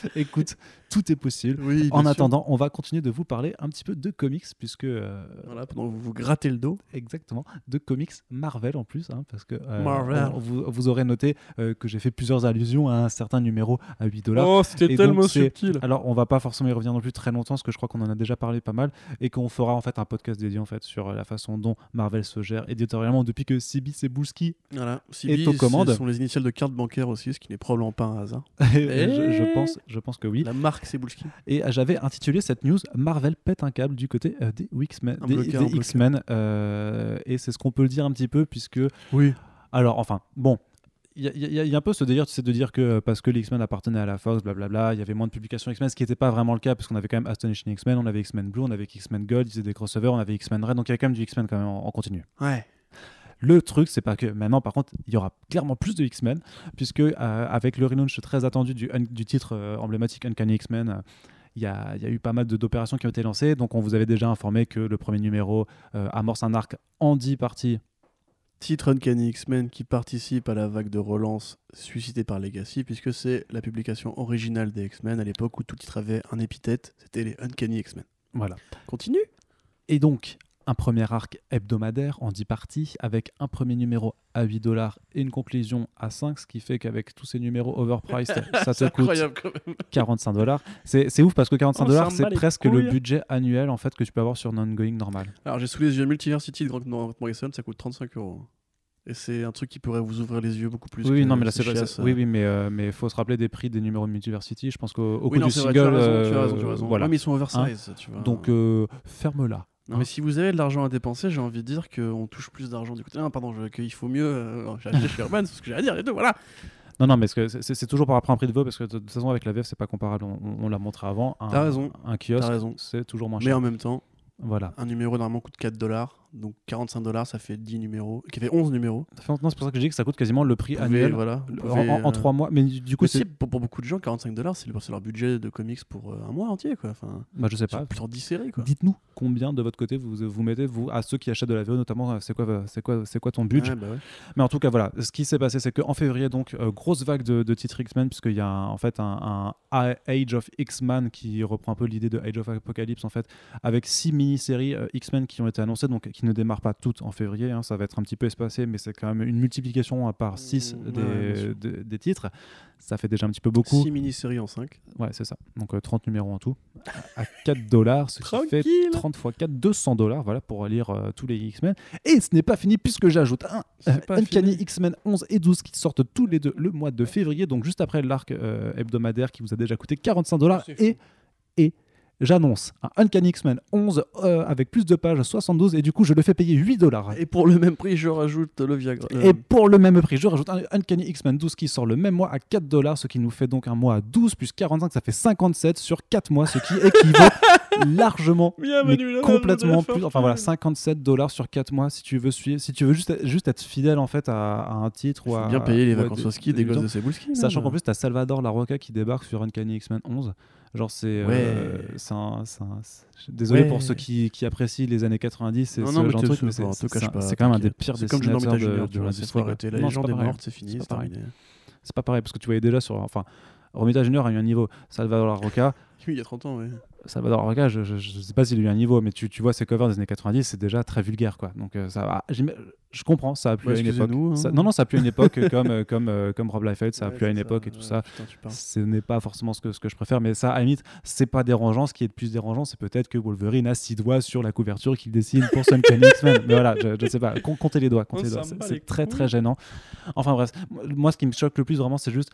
Écoute, tout est possible. Oui, En attendant, on va continuer de vous parler un petit peu de comics, puisque euh, Voilà, pendant que vous vous grattez le dos. exactement de comics Marvel en plus, hein, parce que euh, Marvel. vous, vous aurez noté euh, que j'ai fait plusieurs allusions à un certain numéro à 8 dollars. Oh, c'était Et tellement donc, subtil. Alors, on va pas forcément y revenir non plus très longtemps, parce que je crois qu'on en a déjà parlé pas mal, et qu'on fera en fait un podcast dédié en fait sur la façon dont Marvel se gère éditorialement depuis que CB Cebulski, Voilà. Et aux commandes. Ce sont les initiales de carte bancaire aussi, ce qui n'est probablement pas un hasard. je, je pense, je pense que oui. La marque Cebulski. Et euh, j'avais intitulé cette news Marvel pète un câble du côté euh, des X-Men. Des- des euh, et c'est ce qu'on peut le dire un petit peu, puisque Oui. Alors, enfin, bon. Il y, a- y y un peu ce délire, tu sais, de dire que parce que les X-Men appartenaient à la Fox, blablabla, il y avait moins de publications X-Men, ce qui n'était pas vraiment le cas, parce qu'on avait quand même Astonishing X-Men, on avait X-Men Blue, on avait X-Men Gold, ils faisaient des crossovers, on avait X-Men Red, donc il y a quand même du X-Men quand même en, en continu. Ouais. Le truc, c'est pas que maintenant, par contre, il y aura clairement plus de X-Men, puisque euh, avec le relaunch très attendu du, titre euh, emblématique Uncanny X-Men, euh, il y, a, il y a eu pas mal d'opérations qui ont été lancées. Donc, on vous avait déjà informé que le premier numéro amorce un arc en 10 parties titre Uncanny X-Men qui participe à la vague de relance suscitée par Legacy, puisque c'est la publication originale des X-Men à l'époque où tout titre avait un épithète, c'était les Uncanny X-Men. Voilà. Continue Et donc, un premier arc hebdomadaire en 10 parties, avec un premier numéro à 8 dollars et une conclusion à 5, ce qui fait qu'avec tous ces numéros overpriced, ça te coûte incroyable quand même. 45 dollars. C'est c'est ouf parce que 45 On dollars, c'est presque le budget annuel en fait que tu peux avoir sur un ongoing normal. Alors j'ai sous les yeux Multiversity de Grant Morrison, ça coûte 35 euros. Et c'est un truc qui pourrait vous ouvrir les yeux beaucoup plus. oui, que non, mais là, ces c'est pas- euh. oui, oui, mais euh, mais faut se rappeler des prix des numéros de Multiversity. Je pense qu'au au Oui, coût non, du vrai, single, tu as raison, tu as euh, raison, tu as raison. voilà. Ouais, mais ils sont oversize, tu vois. Donc euh, ferme-la. Non, mais si vous avez de l'argent à dépenser, j'ai envie de dire qu'on touche plus d'argent du côté. Ah, pardon, je- qu'il faut mieux. euh, J'ai acheté chez Urban, c'est ce que j'ai à dire, les deux, voilà. Non, non, mais c'est- toujours par après un prix de veau parce que de toute façon avec la VF c'est pas comparable. On, on l'a montré avant. Un, T'as raison. Un kiosque, c'est toujours moins Mais cher. en même temps, Voilà. un numéro normalement coûte 4 dollars. Donc 45 dollars, ça fait 10 numéros. Qui fait 11 numéros. Ça fait longtemps, c'est pour ça que je dis que ça coûte quasiment le prix pouvez, annuel voilà. pouvez, en, en euh, trois mois. Mais du, coup, c'est. pour, pour beaucoup de gens, 45 dollars, c'est le- c'est leur budget de comics pour euh, un mois entier, quoi. Enfin, Bah, je sais pas. sur 10 séries, quoi. Dites-nous combien de votre côté vous, vous mettez, vous, à ceux qui achètent de la VO notamment, euh, c'est quoi, c'est quoi, c'est quoi ton budget? Bah ouais. Mais en tout cas, voilà, ce qui s'est passé, c'est qu'en février, donc, euh, grosse vague de, de titres X-Men, puisqu'il y a un- en fait un, un Age of X-Men qui reprend un peu l'idée de Age of Apocalypse, en fait, avec six mini-séries euh, X-Men qui ont été annoncées, donc qui ne démarrent pas toutes en février, hein, ça va être un petit peu espacé, mais c'est quand même une multiplication par 6 Mmh, des, ouais, de- des titres. Ça fait déjà un petit peu beaucoup. 6 mini-séries en 5. Ouais, c'est ça. Donc euh, 30 numéros en tout. À 4 dollars, ce qui fait Tranquille. 30 fois 4, 200 dollars, voilà, pour lire euh, tous les X-Men. Et ce n'est pas fini puisque j'ajoute un euh, Uncanny. X-Men 11 et 12 qui sortent tous les deux le mois de février, donc juste après l'arc euh, hebdomadaire qui vous a déjà coûté 45 dollars. Et, et j'annonce un Uncanny X-Men 11 euh, avec plus de pages, 72, et du coup je le fais payer 8 dollars. Et pour le même prix, je rajoute le Viagra. Et Euh, pour le même prix, je rajoute un Uncanny X-Men 12 qui sort le même mois à 4 dollars, ce qui nous fait donc un mois à 12 plus 45, ça fait 57 sur 4 mois, ce qui équivaut largement, mais Bienvenue, la complètement plus. Enfin voilà, 57 dollars sur 4 mois si tu veux suivre, si tu veux juste, juste être fidèle en fait à, à un titre ou Faut à. bien payer les vacances au ski des des gosses de Cebulski. Sachant qu'en plus, t'as Salvador Larroca qui débarque sur Uncanny X-Men 11. Genre, c'est. euh, Ouais. un- Désolé Ouais. pour ceux qui, qui apprécient les années 90 et Non, ce non, genre de truc, mais c'est quand même un des pires C'est comme Jean dessinateurs Junior, de, tu de l'industrie. La légende pas est pareil. morte, c'est fini, C'est terminé. C'est pas pareil parce que tu voyais déjà sur. Enfin, Romita Junior a eu un niveau. Salvador Larroca, Oui, il y a 30 ans, oui. Salvador Larroca, je, je, je sais pas s'il a eu un niveau, mais tu, tu vois ses covers des années 90, c'est déjà très vulgaire, quoi. Donc ça, va- j'im- je comprends, ça a plu à une époque. hein. Ça- non, non, ça a plu à une époque comme euh, comme euh, comme Rob Liefeld, ça a Ouais, plu à une époque et tout ça. putain. Ce n'est pas forcément ce que, ce que je préfère, mais ça, à la limite, c'est pas dérangeant. Ce qui est le plus dérangeant, c'est peut-être que Wolverine a six doigts sur la couverture qu'il dessine pour Uncanny X-Men. Mais voilà, je, je sais pas. Com- Comptez les doigts, comptez On les doigts. s'en C'est- très très gênant. Enfin bref, moi, ce qui me choque le plus vraiment, c'est juste.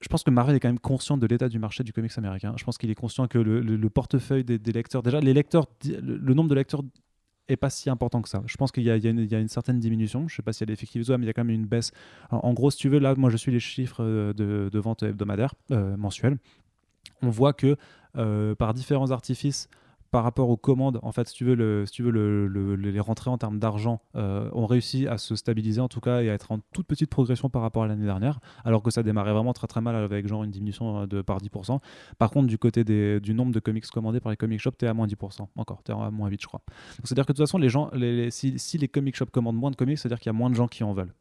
Je pense que Marvel est quand même conscient de l'état du marché du comics américain. Je pense qu'il est conscient que le, le- le portefeuille des, lecteurs, déjà, les lecteurs, le, nombre de lecteurs est pas si important que ça. Je pense qu'il y, a- une- certaine diminution. Je sais pas si elle est effective ou mais il y a quand même une baisse. En, gros, si tu veux, là, moi, je suis les chiffres euh, de, de vente hebdomadaire, euh, mensuelle. On voit que euh, par différents artifices, par rapport aux commandes, en fait, si tu veux, les rentrées en termes d'argent euh, ont réussi à se stabiliser en tout cas et à être en toute petite progression par rapport à l'année dernière, alors que ça démarrait vraiment très très mal avec genre une diminution euh, de par 10%. Par contre, du côté du nombre de comics commandés par les comic shops, tu es à moins 10%. Encore, tu es à moins 8, je crois. C'est-à-dire que de toute façon, les gens, si les comic shops commandent moins de comics, c'est-à-dire qu'il y a moins de gens qui en veulent.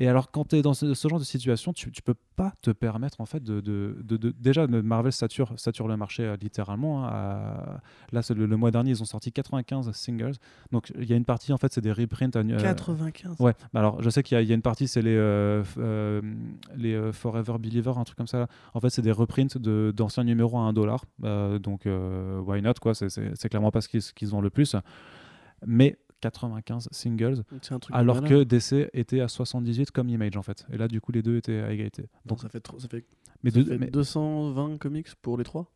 Et alors, quand tu es dans ce, ce genre de situation, tu, tu peux pas te permettre, en fait, de. de- de- de- déjà, Marvel sature, sature le marché euh, littéralement. hein, à- là, le, le mois dernier, ils ont sorti 95 singles. Donc, il y a une partie, en fait, c'est des reprints. euh, 95. Ouais, bah alors je sais qu'il y, a- il y a une partie, c'est les, euh, euh, les Forever Believer, un truc comme ça. là. En fait, c'est des reprints d'anciens numéros à 1 dollar. Donc, why not, quoi. C'est- clairement pas ce qu'ils qu'ils vendent le plus. Mais 95 singles, alors que DC était à 78 comme Image, en fait. Et là, du coup, les deux étaient à égalité. Donc ça fait, trop- ça fait, mais ça deux- fait mais- 220 comics pour les trois?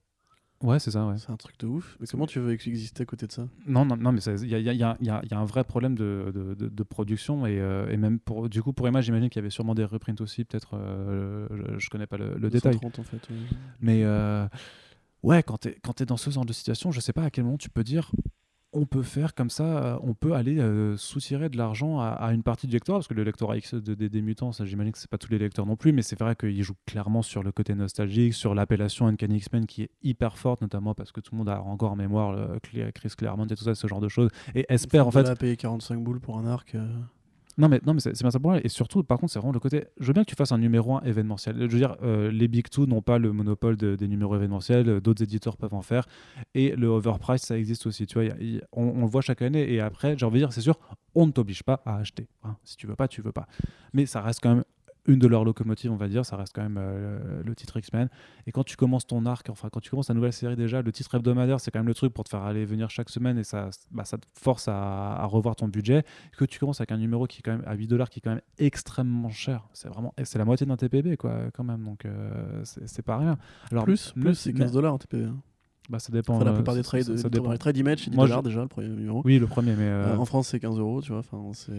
Ouais, c'est ça, ouais. C'est un truc de ouf. Mais comment tu veux exister à côté de ça? Non, non, non, mais il y y y y a- un vrai problème de, de- de- de production et, euh, et même pour, du coup, pour Image, j'imagine qu'il y avait sûrement des reprints aussi, peut-être, euh, je, je connais pas le, le détail. 230 en fait. ouais. Mais euh, ouais, quand tu es, dans ce genre de situation, je sais pas à quel moment tu peux dire on peut faire comme ça, euh, on peut aller euh, soutirer de l'argent à, à une partie du lectorat, parce que le lectorat X de, des- des mutants, ça j'imagine que c'est pas tous les lecteurs non plus, mais c'est vrai qu'il joue clairement sur le côté nostalgique, sur l'appellation Uncanny X-Men qui est hyper forte, notamment parce que tout le monde a encore en mémoire le Chris Claremont et tout ça, ce genre de choses, et espère en fait à payer 45 boules pour un arc. euh, Non, mais, non, mais c'est bien ça pour moi. Et surtout, par contre, c'est vraiment le côté. Je veux bien que tu fasses un numéro 1 événementiel. Je veux dire, euh, les Big Two n'ont pas le monopole de- des numéros événementiels. euh, D'autres éditeurs peuvent en faire. Et le overprice, ça existe aussi. Tu vois, y on le voit chaque année. Et après, j'ai envie de dire, c'est sûr, on ne t'oblige pas à acheter. hein. Si tu veux pas, tu veux pas. Mais ça reste quand même une de leurs locomotives, on va dire. Ça reste quand même euh, le titre X-Men. Et quand tu commences ton arc, enfin, quand tu commences ta nouvelle série déjà, le titre hebdomadaire, c'est quand même le truc pour te faire aller venir chaque semaine. Et ça, bah, ça te force à, à revoir ton budget que tu commences avec un numéro qui est quand même à 8 dollars qui est quand même extrêmement cher c'est vraiment c'est la moitié d'un TPB quoi quand même donc euh, c'est pas rien alors plus, plus c'est mais- 15 dollars en TPV. hein. bah ça dépend Enfin, la euh, plupart des trades, ça, ça dépend les trades image, c'est 10 Moi, je- dollars déjà le premier numéro. oui le premier mais Euh, en France, c'est 15 euros, tu vois. Enfin, c'est.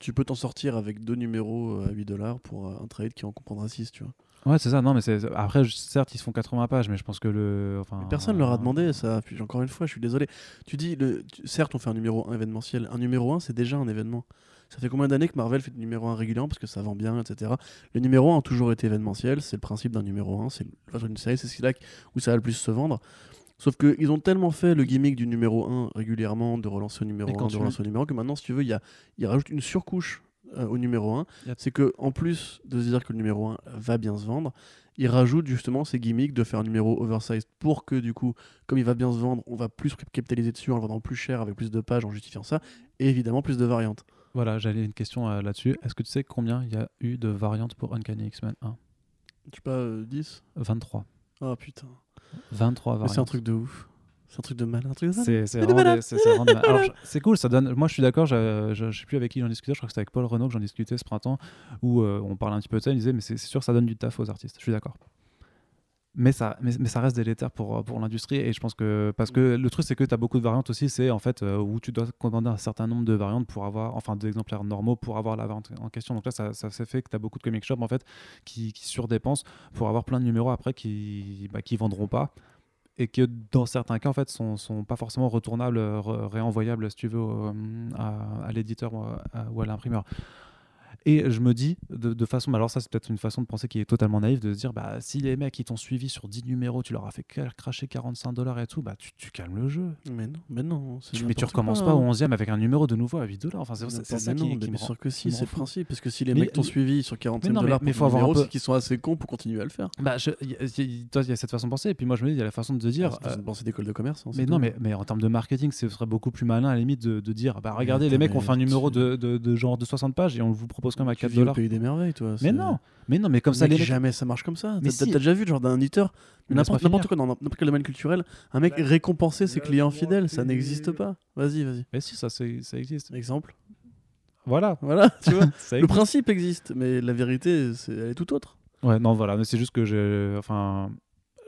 Tu peux t'en sortir avec deux numéros à 8 dollars pour euh, un trade qui en comprendra 6, tu vois. ouais c'est ça non mais après certes ils se font 80 pages mais je pense que le enfin Mais Personne leur a demandé ça. Puis encore une fois, je suis désolé. Tu dis, le... certes, on fait un numéro 1 événementiel. Un numéro 1, c'est déjà un événement. Ça fait combien d'années que Marvel fait du numéro 1 régulièrement parce que ça vend bien, etc. Le numéro 1 a toujours été événementiel. C'est le principe d'un numéro 1. C'est le- une série, c'est ce là où ça va le plus se vendre. Sauf qu'ils ont tellement fait le gimmick du numéro 1 régulièrement, de relancer au numéro Et 1, quand de relancer au numéro 1, que maintenant, si tu veux, il y a, une surcouche euh, au numéro 1. Y a- C'est que en plus de se dire que le numéro 1 va bien se vendre, ils rajoutent justement ces gimmicks de faire un numéro oversized pour que du coup, comme il va bien se vendre, on va plus capitaliser dessus en le vendant plus cher avec plus de pages en justifiant ça, et évidemment plus de variantes. voilà j'avais une question euh, là-dessus est-ce que tu sais combien il y a eu de variantes pour Uncanny X-Men 1 Je sais pas, euh, 10 23 Ah putain. 23 Mais variantes c'est un truc de ouf. C'est un truc de malin. Un truc de malin. C'est de cool, ça donne. Moi, je suis d'accord. Je, je, je sais plus avec qui j'en discutais. Je crois que c'était avec Paul Renault que j'en discutais ce printemps, où euh, on parlait un petit peu de ça. Il disait, mais c'est c'est sûr, ça donne du taf aux artistes. Je suis d'accord. Mais ça, mais, ça reste délétère pour, pour l'industrie. Et je pense que. Parce que le truc, c'est que tu as beaucoup de variantes aussi. C'est en fait euh, où tu dois commander un certain nombre de variantes pour avoir. Enfin, d'exemplaires normaux pour avoir la variante en question. Donc là, ça, ça fait que tu as beaucoup de comic shops en fait qui, qui surdépensent pour avoir plein de numéros après qui, bah, qui vendront pas et que dans certains cas en fait sont, sont pas forcément retournables euh, re- réenvoyables si tu veux au- à, l'éditeur ou à l'imprimeur et je me dis de, de façon alors ça c'est peut-être une façon de penser qui est totalement naïve de se dire bah si les mecs qui t'ont suivi sur 10 numéros tu leur as fait cra- cracher 45 dollars et tout bah tu, tu calmes le jeu Mais non, mais non. tu, mais tu recommences pas au hein. 11e avec un numéro de nouveau à 8 dollars enfin c'est ça non, qui, mais qui bien sûr que si, c'est le principe. Parce que si les Mais- mecs t'ont suivi sur 45 non, mais- dollars mais faut avoir un peu- qu'ils sont assez cons pour continuer à le faire. bah y- y- il y a cette façon de penser et puis moi je me dis il y a la façon de se dire C'est euh, une pensée d'école de commerce. hein, Mais non, mais, mais en termes de marketing, ce serait beaucoup plus malin à la limite de, de dire bah regardez, les mecs ont fait un numéro de genre de 60 pages et on vous propose quand même à Tu 4 vis au dollars. pays des merveilles, toi. Mais non, mais non, mais comme ça, Mec, les mecs. jamais ça marche comme ça. T'as si. déjà vu le genre d'un éditeur, Mais n'importe quoi dans n'importe quel domaine culturel, un mec récompenser ses clients fidèles, ça n'existe pas. Vas-y, vas-y. Mais si, ça, ça existe. Exemple. Voilà. Voilà, tu vois. Le principe existe, mais la vérité, c'est elle est tout autre. Ouais, non, voilà, mais c'est juste que j'ai. Enfin.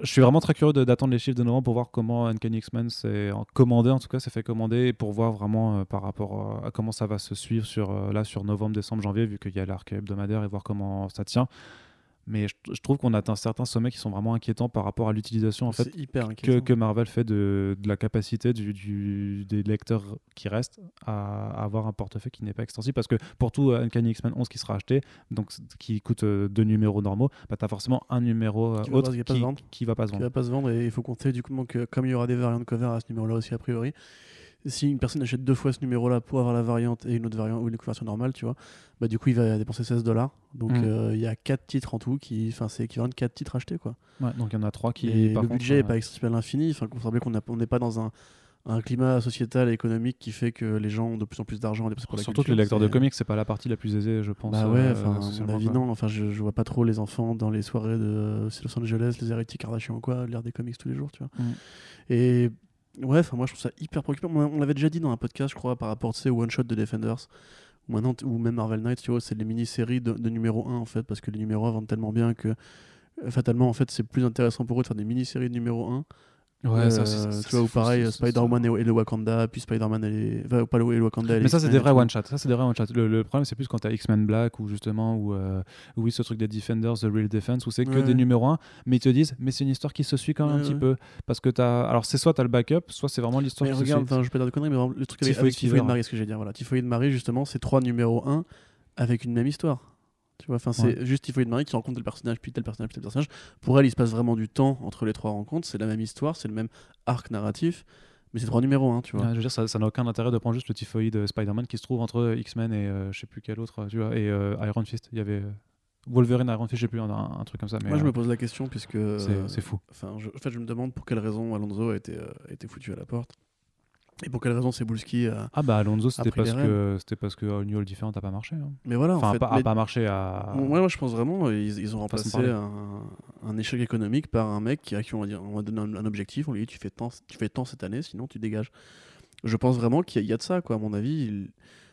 Je suis vraiment très curieux d'attendre les chiffres de novembre pour voir comment Uncanny X-Men s'est commandé, en tout cas, s'est fait commander, et pour voir vraiment euh, par rapport à, à comment ça va se suivre sur, euh, sur novembre, décembre, janvier, vu qu'il y a l'arc hebdomadaire, et voir comment ça tient. Mais je, je trouve qu'on atteint certains sommets qui sont vraiment inquiétants par rapport à l'utilisation, en fait, hyper que, Marvel fait de, de la capacité du, du- des lecteurs qui restent à, avoir un portefeuille qui n'est pas extensible. Parce que pour tout euh, Uncanny X-Men 11 qui sera acheté, donc qui coûte euh, deux numéros normaux, bah, tu as forcément un numéro euh, Qui autre pas- qui va pas se qui, vendre. qui va pas se qui vendre. va pas se vendre et il faut compter du coup que comme il y aura des variantes cover à ce numéro-là aussi a priori, si une personne achète deux fois ce numéro-là pour avoir la variante et une autre variante ou une couverture normale, tu vois, bah du coup il va dépenser 16 dollars. Donc Mm. euh, il y a quatre titres en tout qui, enfin c'est équivalent de quatre titres achetés quoi. Ouais, donc il y en a trois qui. et par le contre, budget est euh, pas accessible à l'infini. Enfin, qu'on n'est pas dans un un climat sociétal et économique qui fait que les gens ont de plus en plus d'argent à dépenser pour la Surtout que les lecteurs de comics, c'est pas la partie la plus aisée, je pense. Bah ouais, euh, enfin, mon avis, quoi. non. Enfin, je, je vois pas trop les enfants dans les soirées de Los Angeles, les héritiers Kardashian ou quoi, lire des comics tous les jours, tu vois. Mm. Et ouais, moi, je trouve ça hyper préoccupant. On, l'avait déjà dit dans un podcast, je crois, par rapport, tu sais, au One Shot de Defenders. Ou Maintenant, ou même Marvel Knights, tu vois, c'est les mini-séries de, de numéro 1, en fait, parce que les numéros 1 vendent tellement bien que euh, fatalement, en fait, c'est plus intéressant pour eux de faire des mini-séries de numéro 1 Ouais, ça, euh, c'est- ça, tu vois, ou pareil, Spider-Man et, et le Wakanda, puis Spider-Man et les... Enfin, pas le, et le Wakanda et Mais ça, c'est des vrais tout. one-shots. Ça, c'est des vrais one-shots. Le, le problème, c'est plus quand t'as X-Men Black ou justement, ou euh, oui, ce truc des Defenders, The Real Defense, où c'est que Ouais. des numéros 1, mais ils te disent, mais c'est une histoire qui se suit quand même Ouais, un petit peu. Parce que t'as. Alors, c'est soit t'as le backup, soit c'est vraiment l'histoire qui regarde, se suit. enfin, je pas dire de conneries, mais le truc avec, Typhoïde. Marie, ce que j'ai dire, voilà. Typhoïde Marie, justement, c'est trois numéros 1 avec une même histoire. Tu vois, enfin, c'est juste Typhoïde Marie qui rencontre tel personnage, puis tel personnage, puis tel personnage. Pour elle, il se passe vraiment du temps entre les trois rencontres. C'est la même histoire, c'est le même arc narratif. Mais c'est trois numéros 1, tu vois. Ouais, je veux dire, ça n'a aucun intérêt de prendre juste le typhoïde euh, Spider-Man qui se trouve entre X-Men et euh, je sais plus quel autre, tu vois, et euh, Iron Fist. Il y avait euh, Wolverine, Iron Fist, je sais plus, un, un truc comme ça. Mais Moi, je euh, me pose la question, puisque. c'est euh, fou. Enfin, je, en fait, je me demande pour quelle raison Alonso a été, euh, a été foutu à la porte. Et pour quelle raison Cebulski a. Ah bah Alonso, c'était parce que c'était parce que euh, New All Different n'a pas marché. hein. Mais voilà, Enfin, en fait. pas, mais- a pas marché à. Moi, moi, je pense vraiment euh, ils, ils ont remplacé un, un échec économique par un mec qui, à qui on va, dire, on va donner un, un objectif. On lui dit tu fais, tant, tu fais tant cette année, sinon tu dégages. Je pense vraiment qu'il y, a- il y a de ça, quoi. À mon avis, il-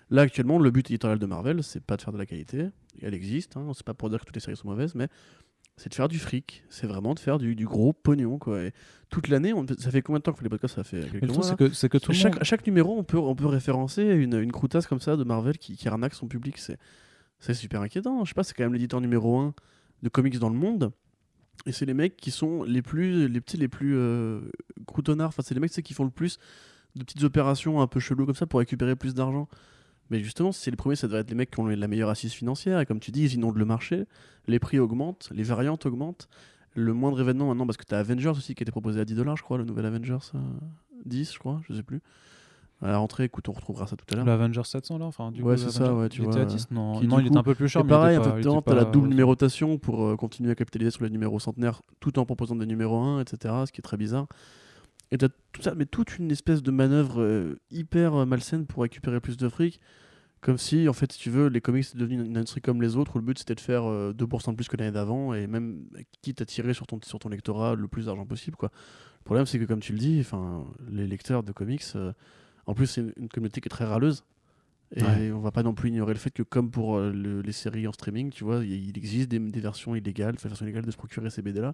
là actuellement, le but éditorial de Marvel, c'est pas de faire de la qualité. Elle existe, hein, c'est pas pour dire que toutes les séries sont mauvaises, mais c'est de faire du fric. C'est vraiment de faire du, du gros pognon, quoi. Et toute l'année, on- ça fait combien de temps que les podcasts Ça fait quelques mois. c'est que, c'est que tout à le chaque, monde. à chaque numéro, on peut, on peut référencer une, une croutasse comme ça de Marvel qui, qui arnaque son public. C'est, c'est super inquiétant. Je sais pas, c'est quand même l'éditeur numéro 1 de comics dans le monde. Et c'est les mecs qui sont les plus, les petits, les plus euh, croutonnards. Enfin, c'est les mecs qui font le plus de petites opérations un peu cheloues comme ça pour récupérer plus d'argent. Mais justement, si c'est les premiers, ça devrait être les mecs qui ont la meilleure assise financière. Et comme tu dis, ils inondent le marché. Les prix augmentent, les variantes augmentent. Le moindre événement maintenant, parce que tu as Avengers aussi qui était proposé à 10 dollars, je crois, le nouvel Avengers euh, 10, je crois, je sais plus. À la rentrée, écoute, on retrouvera ça tout à l'heure. L'Avenger 700 là, enfin du Ouais, coup, c'est ça, ouais, tu il était à 10 non, qui, non il coup- était un peu plus cher Et mais pareil, tu as la double numérotation pour euh, continuer à capitaliser sur les numéros centenaires tout en proposant des numéros 1, etc. Ce qui est très bizarre. Et t'as tout ça, mais toute une espèce de manœuvre euh, hyper euh, malsaine pour récupérer plus de fric. Comme si, en fait, si tu veux, les comics étaient devenus une, industrie comme les autres où le but c'était de faire euh, 2% de plus que l'année d'avant et même quitte à tirer sur ton, sur ton lectorat le plus d'argent possible. Quoi. Le problème, c'est que, comme tu le dis, les lecteurs de comics, euh, en plus, c'est une, une communauté qui est très râleuse. Et Ouais. on va pas non plus ignorer le fait que, comme pour euh, le- les séries en streaming, tu vois, il il existe des, des versions illégales, des versions illégales de se procurer ces BD-là.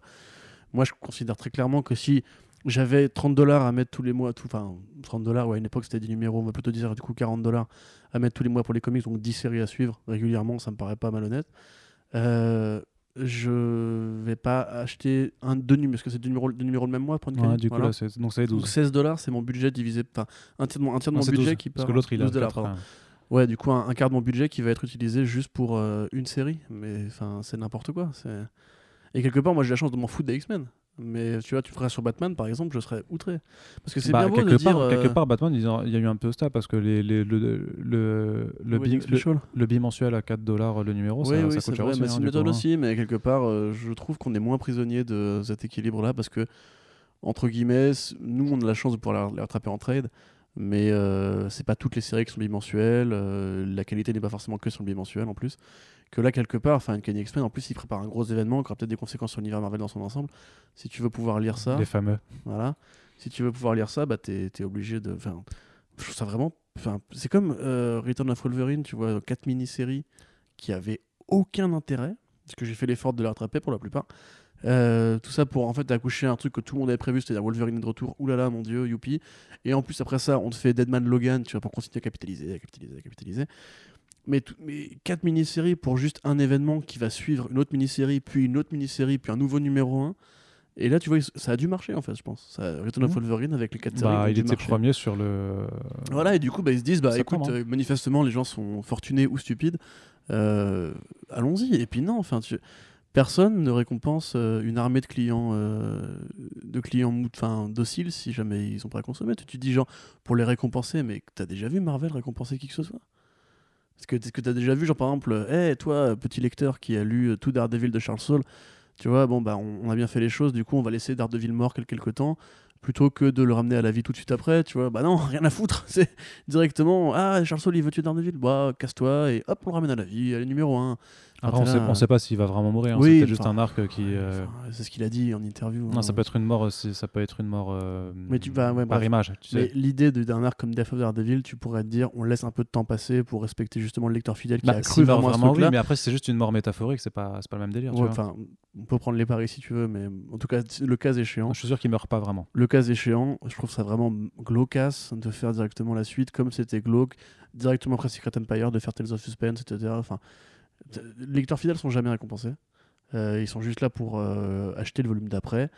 Moi, je considère très clairement que si j'avais 30 dollars à mettre tous les mois, tout, enfin 30 dollars, ouais, à une époque c'était des numéros, on va plutôt dire du coup 40 dollars à mettre tous les mois pour les comics, donc 10 séries à suivre régulièrement, ça me paraît pas malhonnête. Euh, je vais pas acheter un, deux numéros, parce que c'est deux numéros, deux numéros le même mois pour une Ouais, du coup voilà. là c'est donc ça est Donc 12. 16 dollars, c'est mon budget divisé, enfin un tiers de mon, un tiers de Ah, mon budget 12, qui part. parce que l'autre il a 12 dollars, 4, pardon. ouais. Ouais, du coup, un, un quart de mon budget qui va être utilisé juste pour euh, une série. Mais enfin, c'est n'importe quoi. c'est- Et quelque part, moi, j'ai la chance de m'en foutre des X-Men. Mais tu vois, tu ferais sur Batman, par exemple, je serais outré. Parce que c'est Bah, bien beau quelque, de part, dire... euh, quelque part, Batman, il y a eu un peu ça parce que les, les- le, le, le, bi- le, le bimensuel à 4 dollars le numéro, oui, ça, oui, ça coûte cher vrai. aussi. mais hein, c'est du une méthode hein. aussi, mais quelque part, euh, je trouve qu'on est moins prisonnier de cet équilibre-là parce que, entre guillemets, nous, on a la chance de pouvoir les rattraper en trade. Mais euh, c'est pas toutes les séries qui sont bimensuelles. euh, la qualité n'est pas forcément que sur le bimensuel en plus. Que là, quelque part, enfin, Uncanny X-Men, en plus, il prépare un gros événement qui aura peut-être des conséquences sur l'univers Marvel dans son ensemble. Si tu veux pouvoir lire ça, Les fameux. voilà. Si tu veux pouvoir lire ça, bah t'es es obligé de. Enfin, je trouve ça vraiment. Enfin, c'est comme euh, Return of Wolverine, tu vois, quatre mini-séries qui avaient aucun intérêt, parce que j'ai fait l'effort de les rattraper pour la plupart. Euh, tout ça pour en fait accoucher un truc que tout le monde avait prévu, c'est-à-dire Wolverine de retour, oulala mon dieu, youpi. Et en plus après ça, on te fait Deadman Logan, tu vois, pour continuer à capitaliser, à capitaliser, à capitaliser. Mais, mais quatre mini-séries pour juste un événement qui va suivre une autre mini-série, puis une autre mini-série, puis un nouveau numéro 1. Et là, tu vois, ça a dû marcher en fait, je pense. Ça, Return of Mhm. Wolverine avec les quatre séries. Bah, ont il était marcher. premier sur le. Voilà, et du coup, bah, ils se disent, bah Ça écoute, prend, hein. manifestement, les gens sont fortunés ou stupides. Euh, Allons-y. Et puis non, enfin, tu- personne ne récompense euh, une armée de clients, euh, de clients enfin, dociles si jamais ils sont prêts à consommer. Tu, tu dis genre pour les récompenser, mais t'as déjà vu Marvel récompenser qui que ce soit? Est-ce que, que t'as déjà vu, genre par exemple, hé, toi, petit lecteur qui a lu euh, tout Daredevil de Charles Saul, tu vois, bon, bah, on, a bien fait les choses, du coup, on va laisser Daredevil mort quel- quelque temps, plutôt que de le ramener à la vie tout de suite après, tu vois, bah non, rien à foutre, c'est directement, ah, Charles Saul, il veut tuer Daredevil, bah, casse-toi, et hop, on le ramène à la vie, allez, numéro 1. Après, on sait, on sait pas s'il va vraiment mourir. hein, Oui, c'est juste un arc qui. euh, c'est ce qu'il a dit en interview. Non, hein. ça peut être une mort. aussi, Ça peut être une mort. euh, Mais tu ouais, par bref. image. Tu Mais sais. l'idée d'un arc comme Death of Daredevil, tu pourrais te dire, on laisse un peu de temps passer pour respecter justement le lecteur fidèle qui Bah, a cru meurt vraiment à ce vraiment, oui, mais après, c'est juste une mort métaphorique, c'est pas, c'est pas le même délire. tu Ouais, vois. on peut prendre les paris si tu veux, mais en tout cas, le cas échéant, Je suis sûr qu'il meurt pas vraiment. le cas échéant, je trouve ça vraiment glaucasse de faire directement la suite, comme c'était glauque, directement après Secret Empire, de faire Tales of Suspense, etc. Enfin, les lecteurs fidèles sont jamais récompensés. Euh, ils sont juste là pour euh, acheter le volume d'après.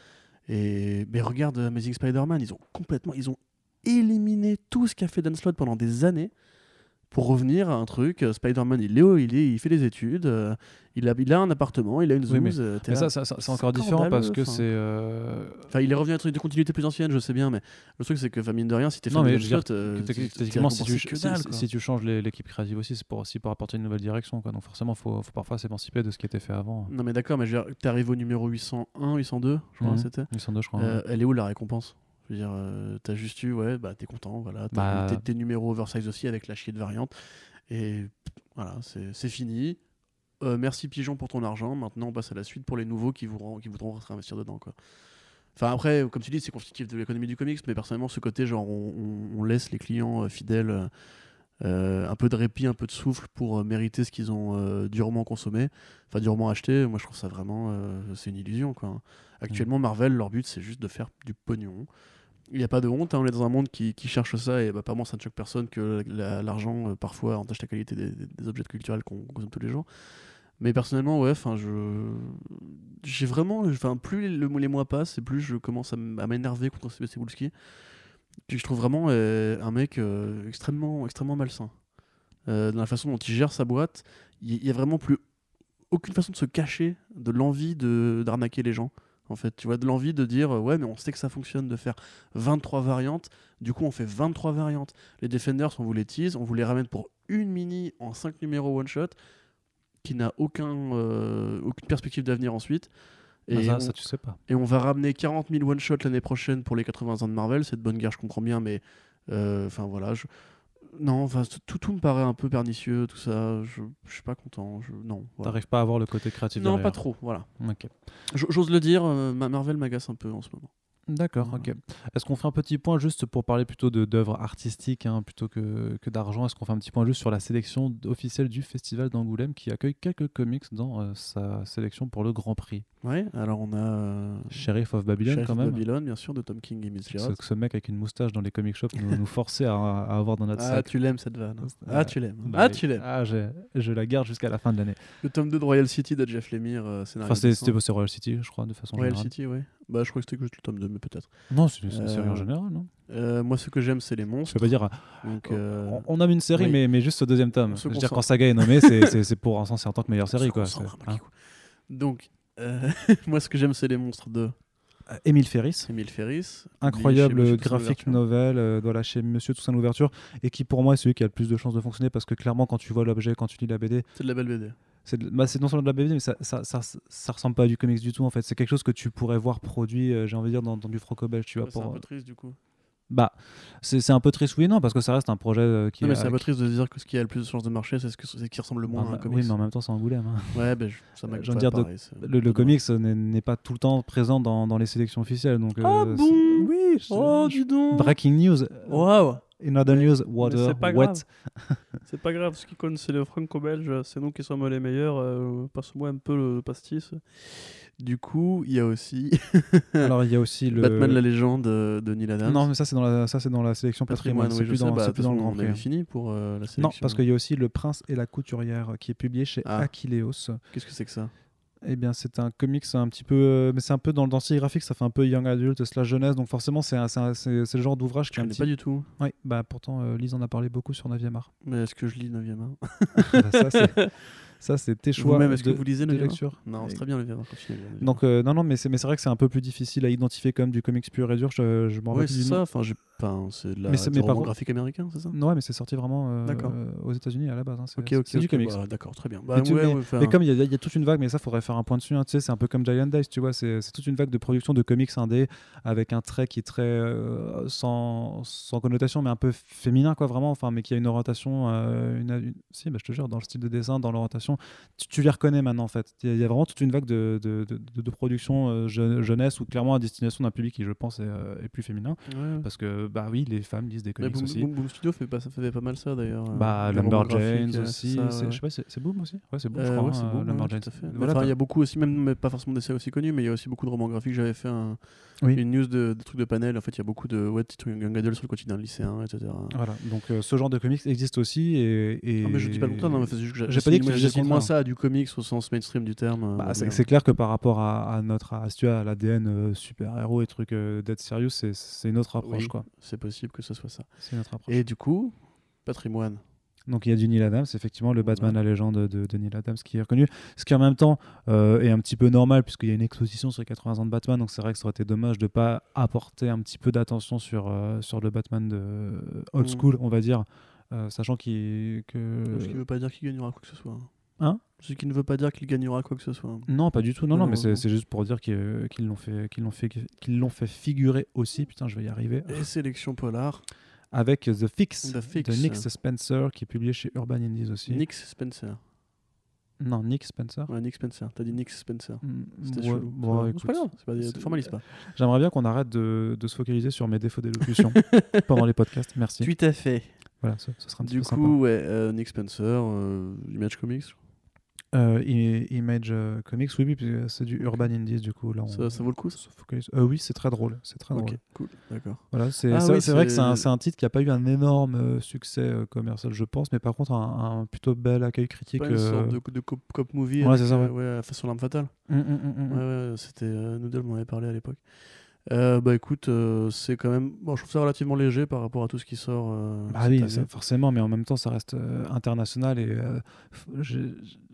Et mais regarde Amazing Spider-Man, ils ont complètement, ils ont éliminé tout ce qu'a fait Dan Slott pendant des années pour revenir à un truc. euh, Spider-Man, il est, haut, il est, il fait des études, euh, il a, il a un appartement, il a une Oui, mais- euh, Mais ça, ça- ça- c'est encore différent parce que c'est. euh, Enfin, il est revenu à un truc de continuité plus ancienne, je sais bien, mais le truc c'est que, enfin, mine de rien, si t'es fan de techniquement, si tu, que dalle, si- si tu changes l'équipe créative aussi, c'est pour, aussi pour apporter une nouvelle direction. Quoi. Donc forcément, il faut, faut parfois s'émanciper de ce qui était fait avant. Non, mais d'accord, mais t'arrives au numéro 801, 802, je crois, Mhm. c'était. Ils sont deux, je crois. Elle est où la récompense? Je veux dire, euh, t'as juste eu, ouais, bah t'es content, voilà. T'as Bah- tes, numéros oversize aussi avec la chier de variante. Et voilà, c'est fini. Euh, merci Pigeon pour ton argent. Maintenant, on passe à la suite pour les nouveaux qui, voudront, qui voudront investir dedans, quoi. Enfin, après, comme tu dis, c'est constitutif de l'économie du comics, mais personnellement, ce côté, genre, on, laisse les clients euh, fidèles euh, un peu de répit, un peu de souffle pour mériter ce qu'ils ont durement consommé, enfin durement acheté. Moi, je trouve ça vraiment, c'est une illusion, quoi. Actuellement, Marvel, leur but, c'est juste de faire du pognon. Il n'y a pas de honte, hein, on est dans un monde qui, cherche ça, et bah, apparemment, ça ne choque personne que la- l'argent, euh, parfois, entache la qualité des, objets culturels qu'on consomme tous les jours. Mais personnellement, ouais, enfin, je, j'ai vraiment, plus le, les mois passent, et plus je commence à m'énerver contre Cebulski. Puis je trouve vraiment euh, un mec euh, extrêmement, extrêmement malsain. Euh, dans la façon dont il gère sa boîte, il n'y a vraiment plus aucune façon de se cacher de l'envie d'arnaquer les gens. En fait, tu vois, de l'envie de dire euh, ouais, mais on sait que ça fonctionne de faire 23 variantes. Du coup, on fait 23 variantes. Les Defenders, on vous les tease, on vous les ramène pour une mini en 5 numéros one shot qui n'a aucun, euh, aucune perspective d'avenir ensuite. Ah, Et, ça, on, ça, tu sais pas. et on va ramener 40 000 one shot l'année prochaine pour les 80 ans de Marvel. C'est de bonne guerre, je comprends bien, mais euh, enfin voilà. Je... Non, enfin, tout, tout me paraît un peu pernicieux, tout ça. Je, je suis pas content. Je... Non, voilà. T'arrives pas à avoir le côté créatif Non, derrière. pas trop, voilà. Ok. J'ose le dire, euh, ma- Marvel m'agace un peu en ce moment. D'accord, ok. Est-ce qu'on fait un petit point juste pour parler plutôt de- d'œuvres artistiques hein, plutôt que, que d'argent? Est-ce qu'on fait un petit point juste sur la sélection officielle du Festival d'Angoulême qui accueille quelques comics dans euh, sa sélection pour le Grand Prix? Ouais, alors on a euh, Sheriff of Babylon Chef quand même. Babylon, bien sûr, de Tom King et Miss Ce, mec avec une moustache dans les comic shops nous, nous forçait à, à avoir dans notre Ah, sac. tu l'aimes cette vanne. hein. Ah, Ah, tu l'aimes. Bah, Ah, tu l'aimes. Ah, je la garde jusqu'à la fin de l'année. Le tome 2 de Royal City de Jeff Lemire, euh, scénario. Enfin, c'était Royal City, je crois, de façon Royal générale. City, ouais. Bah, je crois que c'était juste le tome 2, mais peut-être. Non, c'est une série en Euh, général, non? Euh, moi, ce que j'aime, c'est les Je monstres. peux pas dire. Donc, euh, On, on nomme une série, oui. mais, mais juste ce deuxième tome. Je veux dire, quand Saga est nommé, c'est- pour un sens, en tant que meilleure série, quoi. hein. Makiko. Donc, euh, moi, ce que j'aime, c'est les monstres de Émile Ferris. Emile Ferris. incroyable Louverture. novel euh, voilà, chez Monsieur Toussaint Louverture et qui pour moi est celui qui a le plus de chances de fonctionner parce que clairement quand tu vois l'objet, quand tu lis la BD, C'est de la belle BD. C'est de- bah, c'est non seulement de la BD mais ça, ça, ça, ça ressemble pas à du comics du tout en fait. C'est quelque chose que tu pourrais voir produit, euh, j'ai envie de dire, dans, dans du franco-belge, tu vois. C'est un peu triste, du coup. Bah, c'est un peu triste, oui, non, parce que ça reste un projet euh, qui Non, mais c'est un peu triste de dire que ce qui a le plus de chances de marcher, c'est ce, que, ce qui ressemble le moins Bah, à un bah, comics. oui, mais en même temps, c'est Angoulême. hein. Ouais, ben, je- ça m'a de dire, de- pareil, c'est- Le, le comics euh, n'est pas tout le temps présent dans, dans les sélections officielles. Donc, Ah euh, bon? Oui, Oh, dis donc Breaking news. Waouh In other news, water, c'est pas wet. grave. C'est pas grave, ce qui compte, c'est le franco-belge. C'est nous qui sommes les meilleurs. euh, Passe-moi un peu le pastis. Du coup, il y a aussi Alors, il y a aussi le. Batman la légende de, de Neil Adams. Non, mais ça, c'est dans la, ça, c'est dans la sélection patrimoine. C'est oui, plus sais, dans, bah, c'est plus dans le Grand on Prix. avait fini pour euh, la sélection. Non, parce qu'il y a aussi Le Prince et la Couturière euh, qui est publié chez Ah. Aquileos. Qu'est-ce que c'est que ça? Eh bien, c'est un comics un petit peu. euh, mais c'est un peu dans le dans le style graphique, ça fait un peu young adult slash jeunesse. Donc, forcément, c'est le genre d'ouvrage Je qui est un connais petit. pas du tout. Oui, bah pourtant, euh, Lise en a parlé beaucoup sur 9e art. Mais est-ce que je lis 9e art? Bah, ça, c'est- tes choix Vous-même, est-ce que vous lisez de 9e art? lecture. Non, c'est très bien le 9e art. continuez, le 9e art. Donc, euh, non, non, mais c'est vrai que c'est un peu plus difficile à identifier comme du comics pur et dur. Je, je me rappelle Ouais, c'est ça. Enfin, j'ai- enfin, c'est de la Mais c'est- du mais par roman contre- graphique américain, c'est ça? Non, ouais, mais c'est sorti vraiment euh, euh, aux États-Unis à la base. hein. C'est Ok, c'est- ok. c'est du ok, comics. bah, D'accord, très bien. Mais Bah, tu- ouais, mais- ouais, enfin, Mais comme il y, a- il y a toute une vague, mais ça faudrait faire un point dessus. hein, tu sais, c'est un peu comme Giant Dice, tu vois. C'est c'est toute une vague de production de comics indé avec un trait qui est très euh, sans, sans connotation, mais un peu féminin, quoi, vraiment. Enfin, mais qui a une orientation, euh, une, une- si, bah, je te jure, dans le style de dessin, dans l'orientation, tu, tu les reconnais maintenant, en fait. Il y, a- il y a vraiment toute une vague de, de, de, de- de production je- jeunesse ou clairement à destination d'un public qui, je pense, est, est plus féminin, parce que bah oui, les femmes lisent des comics Boom, aussi. Boom- Boom Studio fait pas, ça fait pas mal ça d'ailleurs. euh, Bah, Lumberjanes euh, aussi, ça, je sais pas, c'est Boom aussi? Ouais, c'est Boom, je Euh, crois. ouais, hein, Lumberjanes. fait. Voilà, Enfin, il y a beaucoup aussi, même mais pas forcément des séries aussi connues, mais il y a aussi beaucoup de romans graphiques. J'avais fait un, Oui. une news de, de trucs de panel. En fait, il y a beaucoup de ouais, young adult sur le quotidien lycéen, etc. Voilà, donc euh, ce genre de comics existe aussi et. et- Ah, mais je dis pas le contraire, non, J'ai pas dit que j'assimile moins ça à du comics au sens mainstream du terme. euh, Bah, c'est clair que par rapport à, à notre à, si tu l'ADN euh, super-héros et trucs euh, Dead Serious, c'est- une autre approche. Oui. quoi. C'est possible que ce soit ça. C'est une autre approche. Et du coup, patrimoine. Donc il y a du Neil Adams, effectivement, le Batman, Voilà. la légende de, de Neil Adams qui est reconnu. Ce qui en même temps euh, est un petit peu normal puisqu'il y a une exposition sur les 80 ans de Batman, donc c'est vrai que ça aurait été dommage de pas apporter un petit peu d'attention sur, euh, sur le Batman de euh, old Mm. school, on va dire, euh, sachant qu'il que... Ce qui ne veut pas dire qu'il gagnera quoi que ce soit. Hein? Ce qui ne veut pas dire qu'il gagnera quoi que ce soit. Non, pas du tout. Non, non, mais c'est juste pour dire qu'ils l'ont fait, qu'ils l'ont fait, qu'ils l'ont fait figurer aussi. Putain, je vais y arriver. Et sélection polar. Avec The Fix, The Fix. de Nick Spencer, qui est publié chez Urban Indies aussi. Nick Spencer. Non, Nick Spencer. Ouais, Nick Spencer. T'as dit Nick Spencer. Mm, C'était ouais, chelou. bon, c'est pas grave, pas formalise pas. J'aimerais bien qu'on arrête de, de se focaliser sur mes défauts d'élocution pendant les podcasts. Merci. Tout à fait. Voilà, ce, ce sera un petit Du peu coup, sympa. ouais, euh, Nick Spencer, euh, Image Comics, Euh, Image euh, Comics, oui, oui, c'est du Urban Indies, du coup. Là, on, ça, ça vaut le coup ça. Euh, oui, c'est très drôle. C'est très drôle. Cool, d'accord. Voilà, c'est Ah oui, vrai que c'est un, un titre qui n'a pas eu un énorme succès commercial, je pense, mais par contre un, un plutôt bel accueil critique. Pas une sorte de, de cop, cop movie Ouais, avec, c'est ça, ouais. ouais, façon l'arme fatale. hum, hum. Ouais, ouais, c'était Noodle m'en avait parlé à l'époque. Euh, bah écoute, euh, c'est quand même. Bon, je trouve ça relativement léger par rapport à tout ce qui sort. euh, Bah oui, ça, forcément, mais en même temps, ça reste euh, international et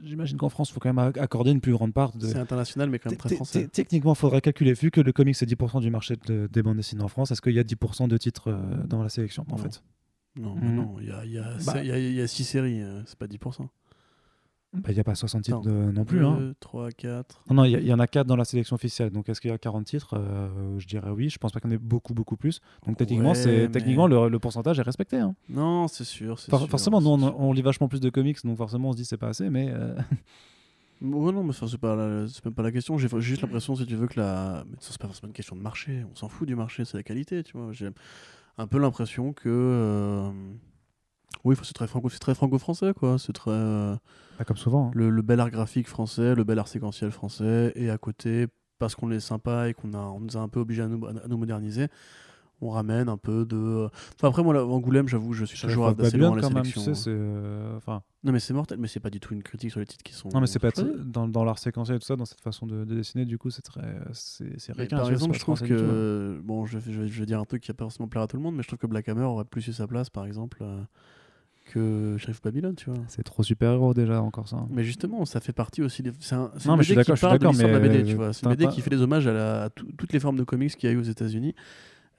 j'imagine qu'en France, il faut quand même ac- accorder une plus grande part de. C'est international, mais quand même très français. Techniquement, il faudrait calculer, vu que le comics c'est 10% du marché de- des bandes dessinées en France, est-ce qu'il y a 10% de titres dans la sélection en Non. fait? Non, Mhm. non, il y y, a, Bah. y, y six séries, euh, c'est pas 10%. Bah, Il n'y a pas 60 titres Attends. de- non plus. hein. 2, 3, 4. Non, non, il y, en a 4 dans la sélection officielle. Donc, est-ce qu'il y a 40 titres? Euh, Je dirais oui. Je pense pas qu'il y en ait beaucoup, beaucoup plus. Donc, techniquement, Ouais, c'est mais- techniquement le, le pourcentage est respecté. hein. Non, c'est sûr. forcément, nous, on, lit vachement plus de comics, donc forcément, on se dit c'est pas assez. Mais euh, Ouais, non, mais c'est même pas la question. J'ai j'ai juste l'impression, si tu veux, que la. Mais ça, c'est pas forcément une question de marché. On s'en fout du marché, c'est la qualité, tu vois. J'ai un peu l'impression que. euh, Oui, c'est très franco, c'est très franco-français, quoi. C'est très euh, pas comme souvent. hein. le, le bel art graphique français, le bel art séquentiel français, et à côté, parce qu'on est sympa et qu'on a, on nous a un peu obligés à nous, à nous moderniser. On ramène un peu de. Enfin, après, moi, là, Angoulême, j'avoue, je suis toujours of assez loin quand les même, tu sais, Enfin, Non, mais c'est mortel, mais c'est pas du tout une critique sur les titres qui sont. non, mais c'est pas dans, dans l'art séquentiel et tout ça, dans cette façon de, de dessiner, du coup, c'est très. C'est ricain, par exemple, je trouve tout, hein. que. Bon, je vais dire un truc qui va pas forcément plaire à tout le monde, mais je trouve que Black Hammer aurait plus eu sa place, par exemple, euh, que Sheriff Babylon, tu vois. C'est trop super-héros déjà, encore ça. Mais justement, ça fait partie aussi. Des... C'est un, Non, une mais je suis d'accord, je suis d'accord, l'histoire de la mais, BD, tu vois. C'est une BD qui fait des hommages à, la, à tout- toutes les formes de comics qu'il y a eu aux États-Unis.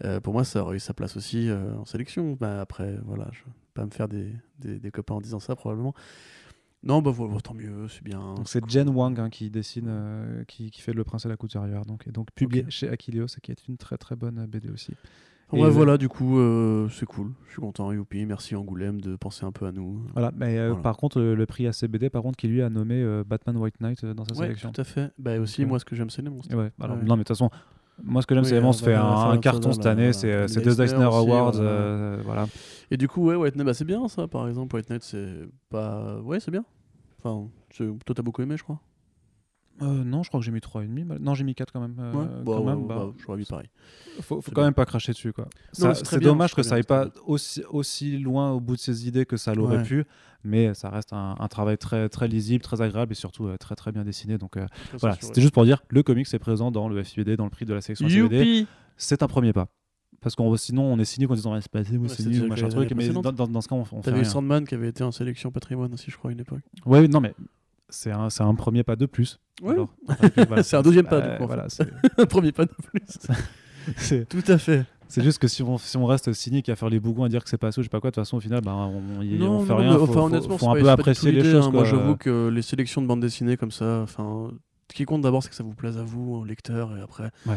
Euh, pour moi, ça aurait eu sa place aussi euh, en sélection. Bah, après, voilà, je vais pas me faire des, des, des copains en disant ça, probablement. Non, bah voilà, tant mieux, c'est bien. C'est Jen Wang hein, qui dessine, euh, qui, qui fait Le Prince et la couturière, donc, et donc publié chez Achilleos, et qui est une très très bonne BD aussi. Ouais, Et- voilà, du coup, euh, c'est cool. Je suis content, youpi. Merci Angoulême de penser un peu à nous. Voilà, mais euh, Voilà. par contre, le, le prix ACBD, par contre, qui lui a nommé euh, Batman White Knight dans sa Ouais, sélection. tout à fait. Bah aussi, moi, ce que j'aime, c'est les monstres. Et ouais, alors, Ouais. Non, mais de toute façon, moi ce que j'aime, Oui, c'est vraiment, se fait un, carton cette année, c'est deux Eisner Awards, voilà. euh, voilà. Et du coup, ouais, White Knight, bah, c'est bien ça, par exemple. White Knight, c'est pas. Ouais, c'est bien. Enfin, toi, t'as beaucoup aimé, je crois. Euh, non, je crois que j'ai mis 3,5. mal- Non, j'ai mis 4 quand même. euh, ouais, bah, quand même, bah, bah, j'aurais mis pareil. faut, faut quand bien. même pas cracher dessus. quoi. C'est dommage que ça aille pas aussi, aussi loin au bout de ses idées que ça l'aurait Ouais. pu, mais ça reste un, un travail très, très lisible, très agréable et surtout euh, très très bien dessiné. Donc euh, voilà, c'était juste pour dire le comics est présent dans le FIBD, dans le prix de la sélection FIBD. C'est un premier pas. Parce qu'on sinon on est cynique en disant Ouais, c'est pas Ouais, c'est nul, machin truc, mais dans, dans, dans ce cas on, on fait T'avais. Sandman qui avait été en sélection patrimoine aussi, je crois, à une époque. Ouais, non mais c'est un, un premier pas de plus. Ouais. Voilà, C'est un deuxième pas, euh, du coup, en voilà, Un premier pas de plus. Tout à fait. c'est juste que si on, si on reste cynique à faire les bougons à dire que c'est pas ou je sais pas quoi, de toute façon au final bah, on, y- non, on fait non, rien. faut, enfin, faut- honnêtement, faut c'est un pas- peu apprécier les choses. hein. Moi, j'avoue que les sélections de bande dessinée comme ça, enfin, ce qui compte d'abord, c'est que ça vous plaise à vous, au lecteur, et après. Ouais.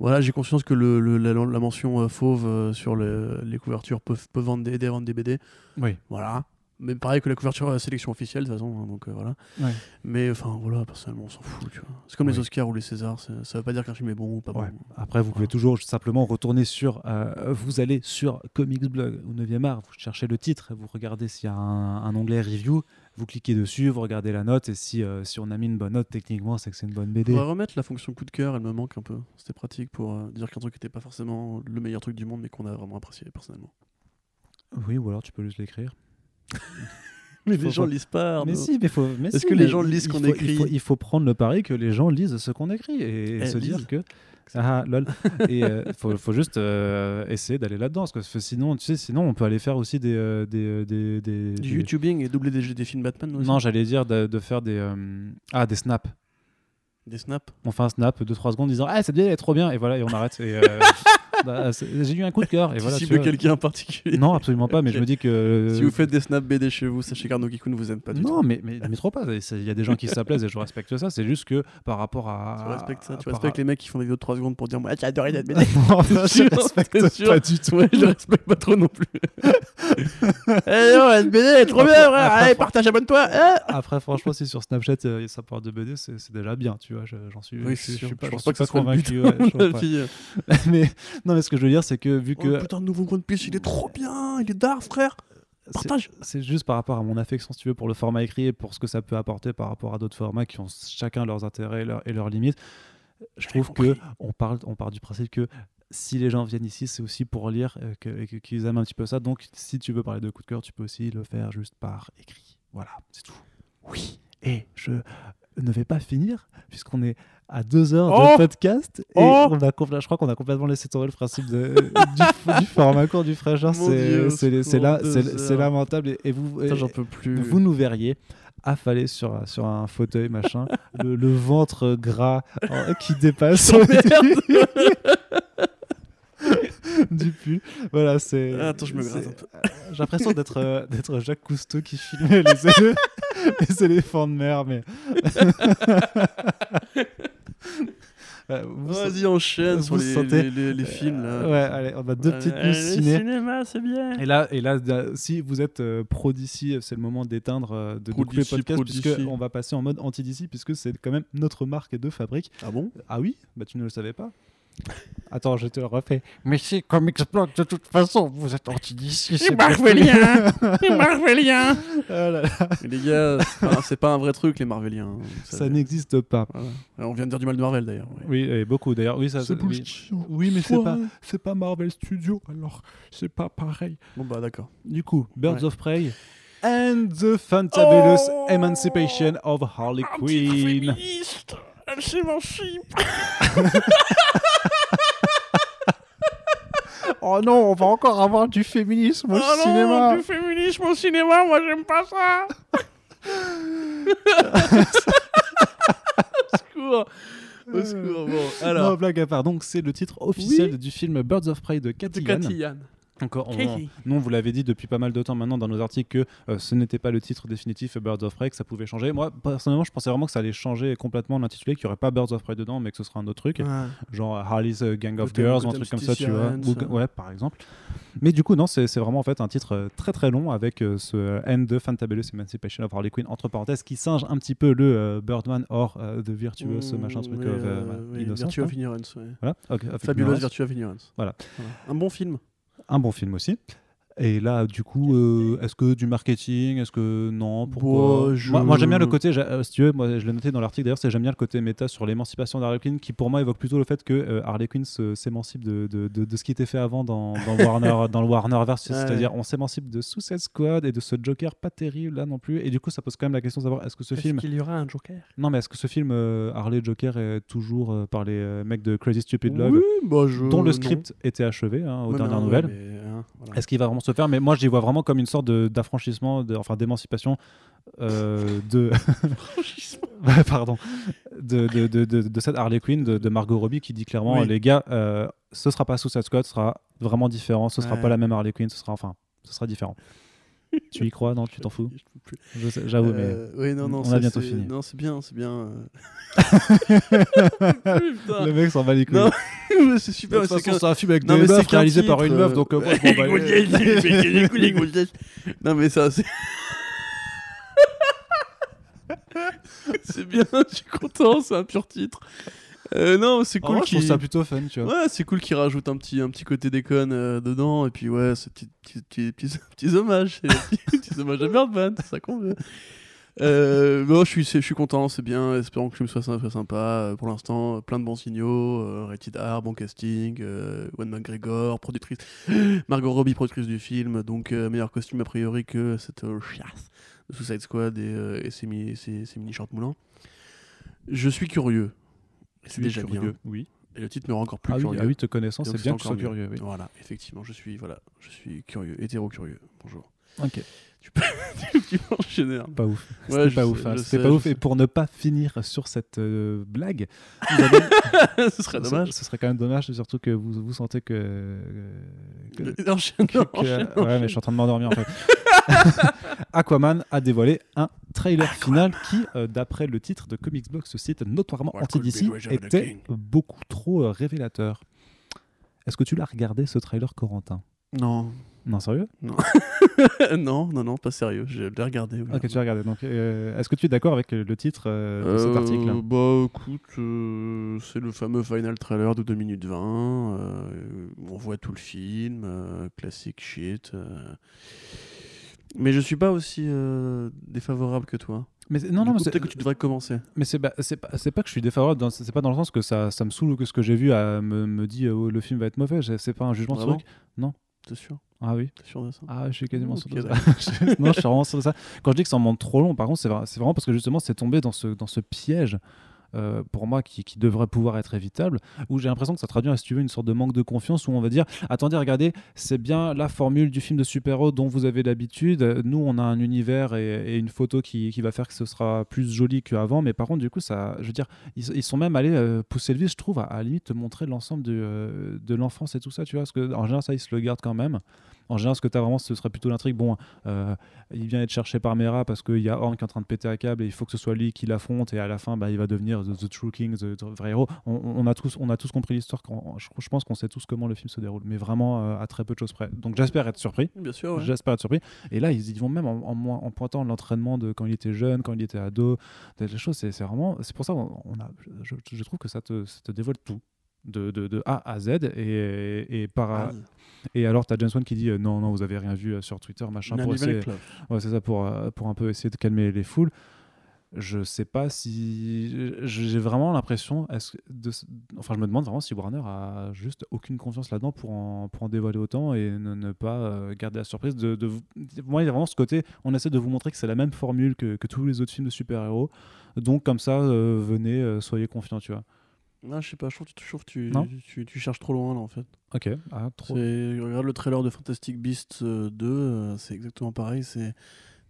Voilà, j'ai conscience que le, le- la, la mention euh, fauve euh, sur le- les couvertures peut, peut vendre des, à vendre des BD. Oui. Voilà. Mais pareil que la couverture à la sélection officielle, de toute façon. hein, donc euh, voilà. Ouais. Mais enfin, voilà, personnellement, on s'en fout. tu vois. C'est comme les Oui. Oscars ou les Césars. c'est- Ça veut pas dire qu'un film est bon ou pas Ouais. bon. Après, vous pouvez toujours simplement retourner sur. euh, vous allez sur Comics Blog ou 9e art, vous cherchez le titre, vous regardez s'il y a un, un onglet review, vous cliquez dessus, vous regardez la note, et si, euh, si on a mis une bonne note, techniquement, c'est que c'est une bonne On BD. va remettre la fonction coup de cœur, elle me manque un peu. C'était pratique pour euh, dire qu'un truc n'était pas forcément le meilleur truc du monde, mais qu'on a vraiment apprécié personnellement. Oui, ou alors tu peux juste l'écrire. Mais Faut- les gens lisent pas. Mais si, mais faut. Est-ce si, que les gens lisent il qu'on faut- écrit il faut, il faut prendre le pari que les gens lisent ce qu'on écrit et Eh, se dire que. Ah, lol. et il faut, faut juste euh, essayer d'aller là-dedans. Parce que sinon, tu sais, sinon, on peut aller faire aussi des. euh, des, euh, des, des- Du des- YouTubing et doubler des, des films Batman aussi. Non, j'allais dire de, de faire des. euh, Ah, des snaps. Des snaps. On fait un snap de 3 secondes en disant Ah, elle est trop bien. Et voilà, et on arrête. Et, euh, bah, J'ai eu un coup de cœur. Et voilà, tu cibles quelqu'un en particulier. Non, absolument pas. Mais je me dis que. Si vous faites des snaps BD chez vous, sachez qu'Arnaud Kikoun vous aime pas du tout. Non, mais, mais, mais trop pas. Il y a des gens qui s'appelaisent et je respecte ça. C'est juste que par rapport à. Tu respectes ça. Tu par- respectes les mecs qui font des vidéos de 3 secondes pour dire Moi, j'ai adoré cette BD. Non, ça, je respecte pas du tout. Ouais, je respecte pas trop non plus. Eh non, BD elle est trop bien, Allez, partage, abonne-toi. Eh Après, franchement, si sur Snapchat euh, ça part de BD, c'est déjà bien, tu vois. je- J'en suis, je, suis pas, Je pense pas que ce soit convaincu. avis. mais non, mais ce que je veux dire, c'est que vu Oh, que putain, le nouveau One Piece, il est trop bien. Il est d'art, frère. c'est- Partage. c'est juste par rapport à mon affection, si tu veux, pour le format écrit et pour ce que ça peut apporter par rapport à d'autres formats qui ont chacun leurs intérêts et leurs, et leurs limites. Je trouve que on parle, on part du principe que si les gens viennent ici, c'est aussi pour lire euh, que- et qu'ils aiment un petit peu ça. Donc, si tu veux parler de coup de cœur, tu peux aussi le faire juste par écrit. Voilà, c'est tout. Oui. Et je ne vais pas finir puisqu'on est à deux heures Oh de podcast et Oh on a je crois qu'on a complètement laissé tomber le principe de, du, du format court du fraîcheur. C'est là- c'est- lamentable et, et vous, j'en peux plus. vous nous verriez affalé sur, sur un fauteuil machin, le, le ventre gras euh, qui dépasse du pu. Voilà, c'est. Attends, je me c'est- gratte un peu. euh, J'ai l'impression d'être euh, d'être Jacques Cousteau qui filmait les, élé- les éléphants de mer, mais. Vas-y, enchaîne vous sur les, sentez- les, les- les films. Là. Ouais, allez, on a deux petites news ciné. cinéma, c'est bien. Et là, et là, si vous êtes euh, pro d'ici, c'est le moment d'éteindre, euh, de, couper le podcast, pro puisque d'ici. on va passer en mode anti d'ici, puisque c'est quand même notre marque de fabrique. Ah bon? Ah oui? Bah tu ne le savais pas Attends, je te le refais. Mais c'est comme Block de toute façon, vous êtes anti d'ici, c'est marvelien C'est marvelien là là, Mais les gars, c'est pas, un vrai truc, les Marveliens. ça n'existe pas. Voilà. On vient de dire du mal de Marvel d'ailleurs. Oui, et beaucoup d'ailleurs. Oui, ça. C'est oui. bullshit. Oui, mais c'est pas, c'est pas Marvel Studios, alors c'est pas pareil. Bon bah d'accord. Du coup, Birds Ouais. of Prey and the Fantabulous Oh Emancipation of Harley Quinn. Antiféministe Elle s'émancipe Oh non, on va encore avoir du féminisme au Oh non, cinéma. du féminisme au cinéma, moi j'aime pas ça Secours Au secours. Bon, alors. Non, blague à part. Donc, c'est le titre officiel du film Birds of Prey de Cathy Yan. Encore, on- nous, on vous l'avait dit depuis pas mal de temps maintenant dans nos articles que euh, ce n'était pas le titre définitif Birds of Prey, que ça pouvait changer. Moi, personnellement, je pensais vraiment que ça allait changer complètement l'intitulé, qu'il n'y aurait pas Birds of Prey dedans, mais que ce serait un autre truc, Ouais. genre Harley's euh, Gang of Gotham- Girls ou un truc comme ça, tu vois. Ou- euh. ouais, par exemple. Mais du coup, non, c'est vraiment en fait un titre euh, très très long avec euh, ce End de Fantabulous Emancipation of Harley Quinn, entre parenthèses, qui singe un petit peu le euh, Birdman or euh, The Virtuous, Mmh, machin truc oui, of euh, euh, oui, Innocence, Virtue of. Ignorance. ouais. Voilà, Fabulous. Virtue of Ignorance. Voilà. Un bon film. Un bon film aussi. Et là, du coup, euh, est-ce que du marketing? Est-ce que non? Pourquoi? Bah, je- Moi, moi, j'aime bien le côté, euh, si tu veux, moi, je l'ai noté dans l'article d'ailleurs, c'est j'aime bien le côté méta sur l'émancipation d'Harley Quinn, qui pour moi évoque plutôt le fait que euh, Harley Quinn se- s'émancipe de, de, de, de ce qui était fait avant dans, dans Warner, dans le Warnerverse, Ouais. c'est-à-dire on s'émancipe de Suicide Squad et de ce Joker pas terrible là non plus. Et du coup, ça pose quand même la question de savoir est-ce que ce film, qu'il y aura un Joker? Non mais est-ce que ce film euh, Harley Joker est toujours par les mecs de Crazy Stupid Love, Oui, bah je. dont le non. script était achevé hein, aux dernières nouvelles. mais, hein, voilà. Est-ce qu'il va vraiment se faire Mais moi, j'y vois vraiment comme une sorte d'affranchissement, enfin d'émancipation euh, de. Pardon. De, de, de, de, cette Harley Quinn, de, de Margot Robbie, qui dit clairement Oui. les gars, euh, ce sera pas Suicide Squad, ce sera vraiment différent, ce sera Ouais. pas la même Harley Quinn, ce sera enfin, ce sera différent. Tu y crois? Non, tu t'en fous J'avoue, Euh, oui, non, non, on a bientôt fini. Non, c'est bien, c'est bien. euh. mais. Le mec s'en va les couilles. Non, mais c'est super. de toute façon, c'est un film avec Non, des mais meufs réalisé par une meuf, donc non, mais ça, c'est. c'est bien, je suis content, c'est un pur titre. Euh, non, c'est cool vrai, je trouve ça plutôt fun, tu vois. Ouais, c'est cool qu'il rajoute un petit, un petit côté déconne euh, dedans, et puis ouais, ces petits, petits, petits, petits, hommages, petits, hommages à Birdman, c'est ça qu'on veut. Euh, bon, je suis, je suis content, c'est bien. Espérons que le film soit sympa. sympa. Euh, Pour l'instant, plein de bons signaux. Euh, rated R, bon casting. Euh, Ewan McGregor, productrice. Margot Robbie, productrice du film. Donc, euh, meilleur costume a priori que cette euh, chiasse de Suicide Squad et, euh, et ses, mi- ses- ses mini shorts moulants. Je suis curieux. C'est déjà bien. Oui. Et le titre me rend encore plus Ah oui, curieux. ah oui, te connaissant, c'est bien que tu sois curieux. Oui. Voilà, effectivement, je suis, voilà, je suis curieux, hétéro-curieux. Bonjour. Ok. tu peux enchaîner. Arnaud. Pas ouf. Ouais, C'était pas sais, ouf. hein. sais, pas ouf. sais. Et pour ne pas finir sur cette euh, blague, avez- Ce serait dommage. Ce, ce serait quand même dommage, surtout que vous, vous sentez que. que- Enchaîne, que- que- enchaîne, ouais, mais je suis en train de m'endormir en fait. Aquaman a dévoilé un trailer final qui, euh, d'après le titre de Comics Blog, ce site notoirement anti-DC, était beaucoup trop euh, révélateur. Est-ce que tu l'as regardé ce trailer, Corentin? Non. Non, sérieux? Non, non, non, pas sérieux. Je l'ai regardé. oui. Ok, tu l'as regardé. Donc, euh, est-ce que tu es d'accord avec le titre euh, de cet Euh, article? Bah écoute, euh, c'est le fameux final trailer de 2 minutes 20. euh, on voit tout le film, classique shit. Mais je suis pas aussi défavorable que toi. mais c'est- non, non, c'est- peut-être que tu devrais commencer. Mais c'est bah, c'est pas, c'est pas que je suis défavorable, c'est pas dans le sens que ça, ça me saoule ou que ce que j'ai vu me, me dit euh, oh, le film va être mauvais, c'est pas un jugement de truc. Non. T'es sûr? Ah oui. Sûr de ça? Ah, je suis quasiment sûr de ça. Non, je suis vraiment sûr de ça. Quand je dis que ça en monte trop long, par contre, c'est c'est vraiment parce que justement, c'est tombé dans ce, dans ce piège. Euh, pour moi, qui, devrait pouvoir être évitable, où j'ai l'impression que ça traduit, si tu veux, une sorte de manque de confiance, où on va dire Attendez, regardez, c'est bien la formule du film de super-héros dont vous avez l'habitude. Nous, on a un univers et, une photo qui, qui va faire que ce sera plus joli qu'avant, mais par contre, du coup, ça, je veux dire, ils, sont même allés euh, pousser le vice, je trouve, à, limite te montrer l'ensemble de, euh, de l'enfance et tout ça, tu vois, parce que en général, ça, ils se le gardent quand même. En général, ce que tu as vraiment, ce serait plutôt l'intrigue. Bon, euh, il vient être cherché par Mera parce qu'il y a Horn qui est en train de péter un câble et il faut que ce soit lui qui l'affronte et à la fin, bah, il va devenir the, the True King, the, the vrai héros. On, on a tous, on a tous compris l'histoire. Je, je pense qu'on sait tous comment le film se déroule, mais vraiment euh, à très peu de choses près. Donc j'espère être surpris. Bien sûr, ouais. J'espère être surpris. Et là, ils y vont même en, en, mo- en pointant l'entraînement de quand il était jeune, quand il était ado. Des choses, c'est vraiment. C'est pour ça qu'on on a. Je, je trouve que ça te, ça te dévoile tout. De, de, de A à Z et, et par Ah, et alors tu as James Wan qui dit euh, non non vous avez rien vu euh, sur Twitter machin pour essayer. Ouais, c'est ça pour, euh, pour un peu essayer de calmer les foules. Je sais pas si. J'ai vraiment l'impression. de... Enfin, je me demande vraiment si Warner a juste aucune confiance là-dedans pour en, pour en dévoiler autant et ne, ne pas garder la surprise. De, de... vous- Pour moi, il y a vraiment ce côté. On essaie de vous montrer que c'est la même formule que, que tous les autres films de super-héros. Donc, comme ça, venez, soyez confiants, tu vois. Non, je sais pas, je trouve que tu, je trouve que tu, tu, tu cherches trop loin là en fait. Ok, ah, trop. Regarde le trailer de Fantastic Beasts euh, 2, euh, c'est exactement pareil. C'est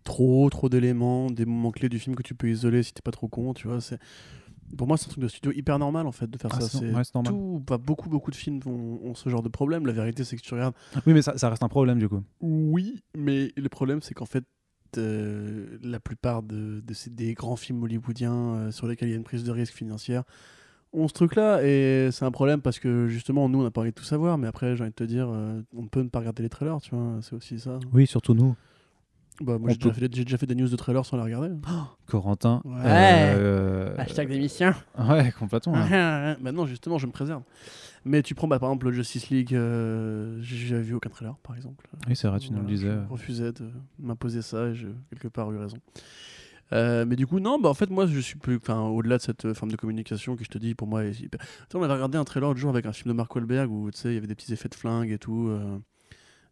trop, trop d'éléments, des moments clés du film que tu peux isoler si t'es pas trop con, tu vois. C'est pour moi, c'est un truc de studio hyper normal en fait de faire Ah, ça. c'est- ouais, normal. tout, pas beaucoup, beaucoup de films ont, ont ce genre de problème. La vérité, c'est que tu regardes. Oui, mais ça, ça reste un problème du coup. Oui, mais le problème, c'est qu'en fait, euh, la plupart de, de ces, des grands films hollywoodiens euh, sur lesquels il y a une prise de risque financière ont ce truc-là. Et c'est un problème parce que justement, nous, on n'a pas envie de tout savoir. Mais après, j'ai envie de te dire, euh, on ne peut ne pas regarder les trailers, tu vois. C'est aussi ça. Oui, surtout nous. Bah, moi, j'ai déjà, peut- fait, j'ai déjà fait des news de trailers sans les regarder. Corentin. Ouais. euh, Hashtag d'émission. Ouais, complètement. hein. Maintenant, justement, je me préserve. Mais tu prends bah, par exemple le Justice League, euh, j'ai jamais vu aucun trailer, par exemple. Oui, c'est vrai, tu nous le disais. Je refusais de m'imposer ça et j'ai quelque part eu raison. Euh, mais du coup, non, bah en fait, moi, je suis plus. Enfin, au-delà de cette euh, forme de communication qui, je te dis, pour moi, est hyper. Sais, on avait regardé un trailer l'autre jour avec un film de Mark Wahlberg où, tu sais, il y avait des petits effets de flingue et tout. euh,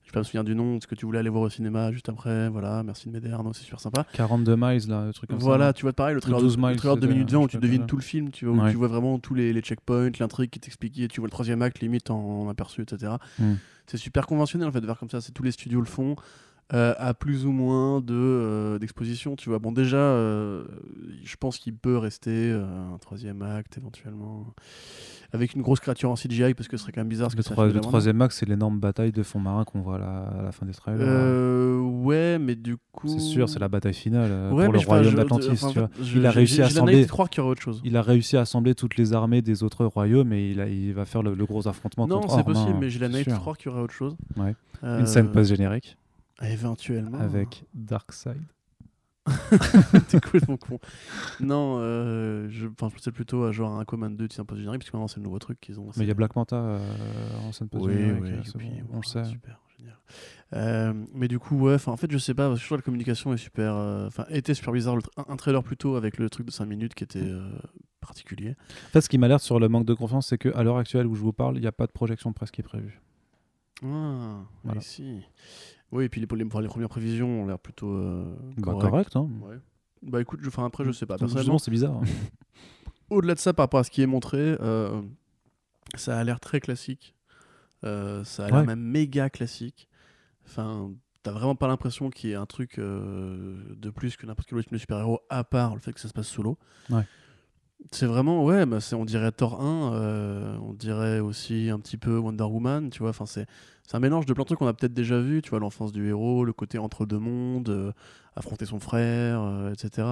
Je vais pas me souvenir du nom, ce que tu voulais aller voir au cinéma juste après. Voilà, merci de m'aider, Arnaud, c'est super sympa. 42 miles, là, un truc comme Voilà, ça. tu vois, pareil, le trailer, 12 de, le miles, trailer de 2 c'était, minutes euh, 20 où tu sais devines tout le film, tu vois, où Ouais. tu vois vraiment tous les, les checkpoints, l'intrigue qui est expliquée, tu vois le troisième acte limite en, en aperçu, etc. Hmm. C'est super conventionnel en fait de faire comme ça, c'est tous les studios le font. Euh, à plus ou moins de euh, d'exposition, tu vois. Bon, déjà, euh, je pense qu'il peut rester un troisième acte éventuellement, avec une grosse créature en CGI, parce que ce serait quand même bizarre. ce Le, que ça troi- fait le troisième axe, c'est l'énorme bataille de fond marin qu'on voit à la, à la fin des trailers. Ouais, mais du coup. C'est sûr, c'est la bataille finale Ouais, pour le royaume d'Atlantis. Il a réussi à assembler- qu'il y autre chose. Il a réussi à assembler toutes les armées des autres royaumes et il, a- il va faire le, le gros affrontement Non, c'est possible, mais j'ai la naïveté de croire qu'il y aurait autre chose. Ouais. Une scène post-générique Éventuellement. avec Darkseid. T'es complètement con. Non, euh, je, je pensais plutôt à genre un Command 2 qui s'impose générique, parce que maintenant c'est le nouveau truc qu'ils ont. Mais il y a Black Manta euh, en scène Oui, post-générique. oui, euh, et puis, bon, on le sait. Super, génial. Euh, mais du coup, ouais, en fait, je sais pas, parce que je trouve que la communication est super. Enfin, était super bizarre. Le un, un trailer plutôt avec le truc de 5 minutes qui était euh, particulier. En fait, ce qui m'alerte sur le manque de confiance, c'est qu'à l'heure actuelle où je vous parle, il n'y a pas de projection de presse qui est prévue. Ah, Voilà. ici. Oui, et puis les, les, les premières prévisions ont l'air plutôt. euh, Bah, correct, hein. Ouais. Bah écoute, je, après, je sais pas. Personnellement, c'est bizarre. hein. au-delà de ça, par rapport à ce qui est montré, euh, ça a l'air très classique. Euh, ça a l'air Ouais. même méga classique. Enfin, t'as vraiment pas l'impression qu'il y ait un truc euh, de plus que n'importe quel autre film de super-héros, à part le fait que ça se passe sous l'eau. Ouais. C'est vraiment, ouais, bah on dirait Thor 1, euh, on dirait aussi un petit peu Wonder Woman, tu vois. Enfin, c'est, c'est un mélange de plein de trucs qu'on a peut-être déjà vu, tu vois, l'enfance du héros, le côté entre deux mondes, euh, affronter son frère, euh, etc.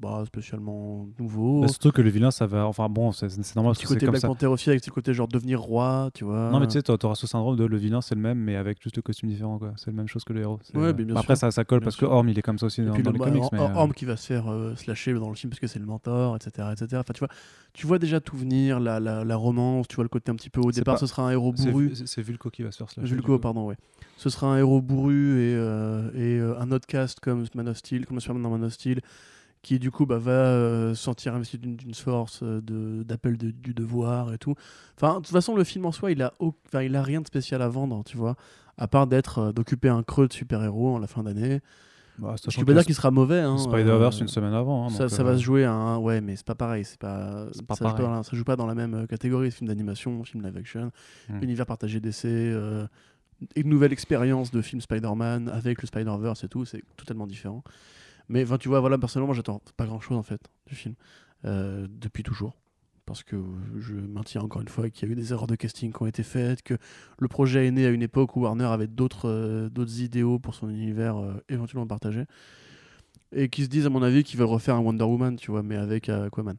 Pas spécialement nouveau. Bah, surtout que le vilain, ça va. Enfin bon, c'est normal parce petit c'est côté Black ça. Panther aussi, avec ce côté genre devenir roi, tu vois. Non, mais tu sais, t'auras ce syndrome de le vilain, c'est le même, mais avec juste le costume différent, quoi. C'est la même chose que le héros. Ouais, mais bien Bah, Après, ça, ça colle Bien parce sûr. que Orm, il est comme ça aussi dans, puis dans les bah, comics. Mais, euh, Orm qui va se faire euh, slasher dans le film parce que c'est le mentor, etc. etc. Enfin, tu vois, tu vois déjà tout venir, la, la, la romance, tu vois le côté un petit peu au départ, pas- ce sera un héros bourru. c'est- C'est Vulco qui va se faire du coup. pardon, ouais. Ce sera un héros bourru et, euh, et euh, un autre cast comme Man of Steel, comme dans Man of Steel, qui du coup bah, va euh, se sentir investi d'une force d'appel de- du devoir et tout. Enfin, de toute façon, le film en soi, il a, au- enfin, il a rien de spécial à vendre, tu vois, à part d'être d'occuper un creux de super-héros en la fin d'année. Bah, Je sachant peux pas dire qu'il sera mauvais. Hein, Spider-Verse euh, une semaine avant. hein, ça, donc, ça euh, va se jouer à un. Ouais, mais c'est pas pareil. C'est pas. Ça, joue pareil. pas dans- ça joue pas dans la même euh, catégorie. Film d'animation, film live action, Hmm. univers partagé d'essai, euh, une nouvelle expérience de film Spider-Man avec le Spider-Verse et tout. C'est totalement différent. Mais enfin, tu vois, voilà, personnellement, j'attends pas grand chose en fait du film depuis toujours. Parce que je maintiens encore une fois qu'il y a eu des erreurs de casting qui ont été faites, que le projet est né à une époque où Warner avait d'autres euh, idéaux pour son univers euh, éventuellement partagé et qui se disent à mon avis qu'ils veulent refaire un Wonder Woman, tu vois, mais avec euh, Aquaman.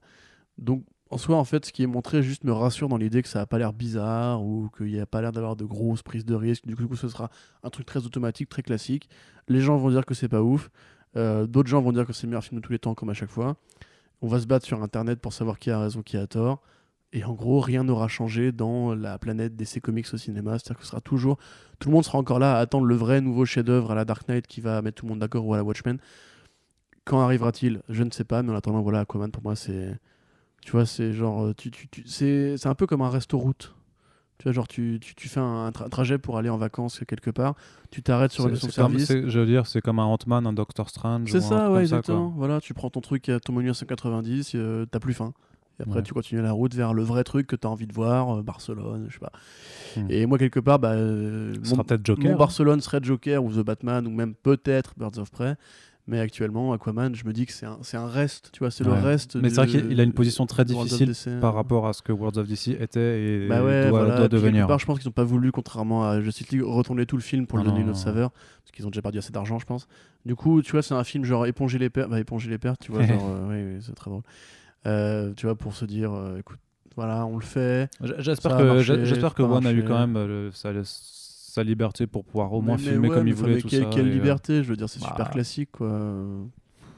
Donc en soi, en fait, ce qui est montré juste me rassure dans l'idée que ça a pas l'air bizarre ou qu'il n'y a pas l'air d'avoir de grosses prises de risque. Du coup, ce sera un truc très automatique, très classique. Les gens vont dire que c'est pas ouf. D'autres gens vont dire que c'est le meilleur film de tous les temps, comme à chaque fois. On va se battre sur Internet pour savoir qui a raison, qui a tort. Et en gros, rien n'aura changé dans la planète d'essai comics au cinéma. C'est-à-dire que ce sera toujours. Tout le monde sera encore là à attendre le vrai nouveau chef-d'œuvre à la Dark Knight qui va mettre tout le monde d'accord ou à la Watchmen. Quand arrivera-t-il? Je ne sais pas, mais en attendant, voilà, Aquaman pour moi, c'est. Tu vois, c'est genre. euh, Tu, tu, tu- c'est, un peu comme un resto-route. Tu vois, genre, tu, tu, tu fais un, tra- trajet pour aller en vacances quelque part, tu t'arrêtes sur une station comme- service. Je veux dire, c'est comme un Ant-Man, un Doctor Strange. C'est ça, ouais, ça, exactement. quoi. voilà, tu prends ton truc à ton menu à 190, euh, t'as plus faim. Et après, Ouais. tu continues la route vers le vrai truc que t'as envie de voir, euh, Barcelone, je sais pas. Hmm. Et moi, quelque part, bah, euh, peut-être Joker. mon hein. Barcelone serait Joker ou The Batman ou même peut-être Birds of Prey. Mais actuellement, Aquaman, je me dis que c'est un, reste, tu vois, c'est le reste. Mais c'est vrai qu'il il a une position très difficile DC. par rapport à ce que Worlds of DC était et Bah ouais, doit, voilà. doit devenir. part, je pense qu'ils n'ont pas voulu, contrairement à Justice League, retourner tout le film pour Non, lui donner non, une autre non. saveur. Parce qu'ils ont déjà perdu assez d'argent, je pense. Du coup, tu vois, c'est un film genre éponger les pertes. Bah, éponger les pertes, tu vois, genre, euh, oui, oui, c'est très drôle. Euh, tu vois, pour se dire, euh, écoute, voilà, on le fait. Ça J'espère a que, marché, j'- j'espère que ça a One a eu quand même euh, le- sa, liberté pour pouvoir au moins Mais- mais filmer ouais, comme il voulait tout quelle, ça. quelle euh, liberté, je veux dire, c'est bah. super classique, quoi.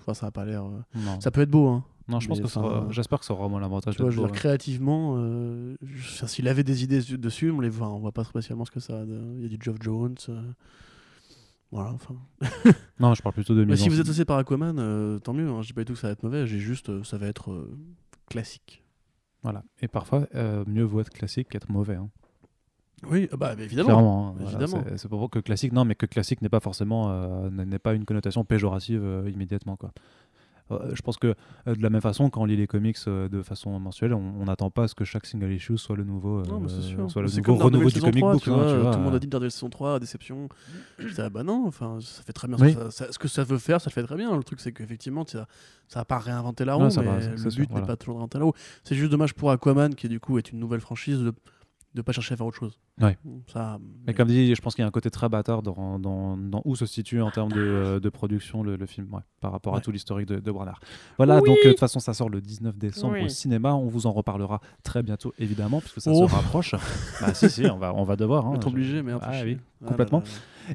Enfin, ça a pas l'air. euh. Ça peut être beau, hein. Non, je pense que ça j'espère que ça aura au moins l'avantage je veux dire, créativement, euh, enfin, s'il avait des idées su- dessus, on les voit, on voit pas spécialement ce que ça a. de- Il y a du Geoff Jones. euh, Voilà, enfin. Non, je parle plutôt de Mais mise si vous êtes associé par Aquaman, euh, tant mieux. Hein. Je dis pas du tout que ça va être mauvais, j'ai juste, ça va être classique. Voilà. Et parfois, mieux vaut être classique qu'être mauvais. hein. Oui, bah, évidemment. Clairement. hein. Voilà, c'est- pour que classique, non, mais que classique n'est pas forcément, euh, n'est pas une connotation péjorative euh, immédiatement, quoi. Euh, je pense que de la même façon, quand on lit les comics de façon mensuelle, on n'attend pas à ce que chaque single issue soit le nouveau, Non, mais sûr. soit le nouveau comme renouveau du comic 3, book. tu hein, vois, tu vois, tout le monde a dit Daredevil saison 3, déception. Je disais, ah bah non, enfin, ça fait très bien. Oui. Ce, que ça, ça- ce que ça veut faire, ça le fait très bien. Le truc, c'est qu'effectivement, ça ça va pas réinventer la roue, mais va, le but n'est voilà. pas toujours de réinventer la roue. C'est juste dommage pour Aquaman, qui du coup est une nouvelle franchise, de ne pas chercher à faire autre chose. Ouais. Ça, Mais comme dit, je pense qu'il y a un côté très bâtard dans, dans, dans où se situe en termes de, euh, de production le, le film ouais, par rapport à tout l'historique de, de Warner. Voilà, Oui. donc euh, de toute façon, ça sort le 19 décembre Oui. au cinéma. On vous en reparlera très bientôt, évidemment, puisque ça Oh. se rapproche. bah si, si, on va, on va devoir. on hein, va être je- obligé, mais Ah oui, complètement.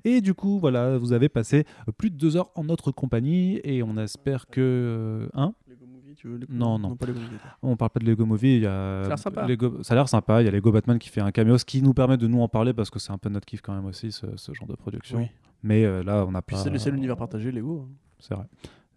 Et du coup, voilà, vous avez passé plus de deux heures en notre compagnie et on espère que. euh, hein Lego Movie tu veux Lego- Non, non. pas Lego Movie. On parle pas de Lego Movie, il y a Ça a l'air sympa. Lego- ça a l'air sympa, il y a Lego Batman qui fait un cameo, ce qui nous permet de nous en parler parce que c'est un peu notre kiff quand même aussi ce, ce genre de production. Oui. Mais euh, là, on n'a Puis pas. c'est c'est l'univers partagé, Lego. hein. C'est vrai.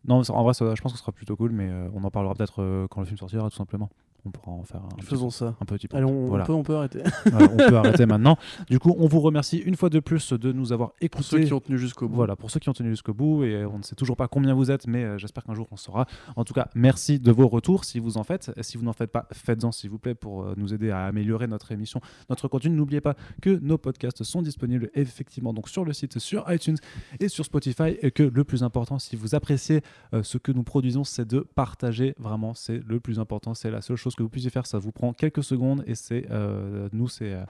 Non, en vrai, ça- je pense que ce sera plutôt cool, mais euh, on en parlera peut-être euh, quand le film sortira, tout simplement. On pourra en faire un, petit- Faisons ça. un petit peu. Allez, on, peut, on peut arrêter. Voilà, on peut arrêter maintenant. Du coup, on vous remercie une fois de plus de nous avoir écoutés. Pour ceux qui ont tenu jusqu'au bout. Voilà, pour ceux qui ont tenu jusqu'au bout, et on ne sait toujours pas combien vous êtes, mais euh, j'espère qu'un jour on saura. En tout cas, merci de vos retours si vous en faites. Si vous n'en faites pas, faites-en s'il vous plaît pour euh, nous aider à améliorer notre émission, notre contenu. N'oubliez pas que nos podcasts sont disponibles effectivement donc sur le site, sur iTunes et sur Spotify. Et que le plus important, si vous appréciez euh, ce que nous produisons, c'est de partager. Vraiment, c'est le plus important. C'est la seule chose que vous puissiez faire. Ça vous prend quelques secondes et c'est euh, nous, c'est euh,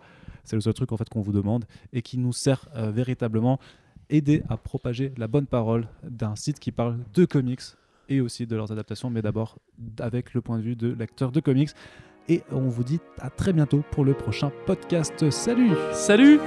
c'est le seul truc en fait qu'on vous demande et qui nous sert euh, véritablement aider à propager la bonne parole d'un site qui parle de comics et aussi de leurs adaptations, mais d'abord avec le point de vue de lecteur de comics. Et on vous dit à très bientôt pour le prochain podcast. Salut Salut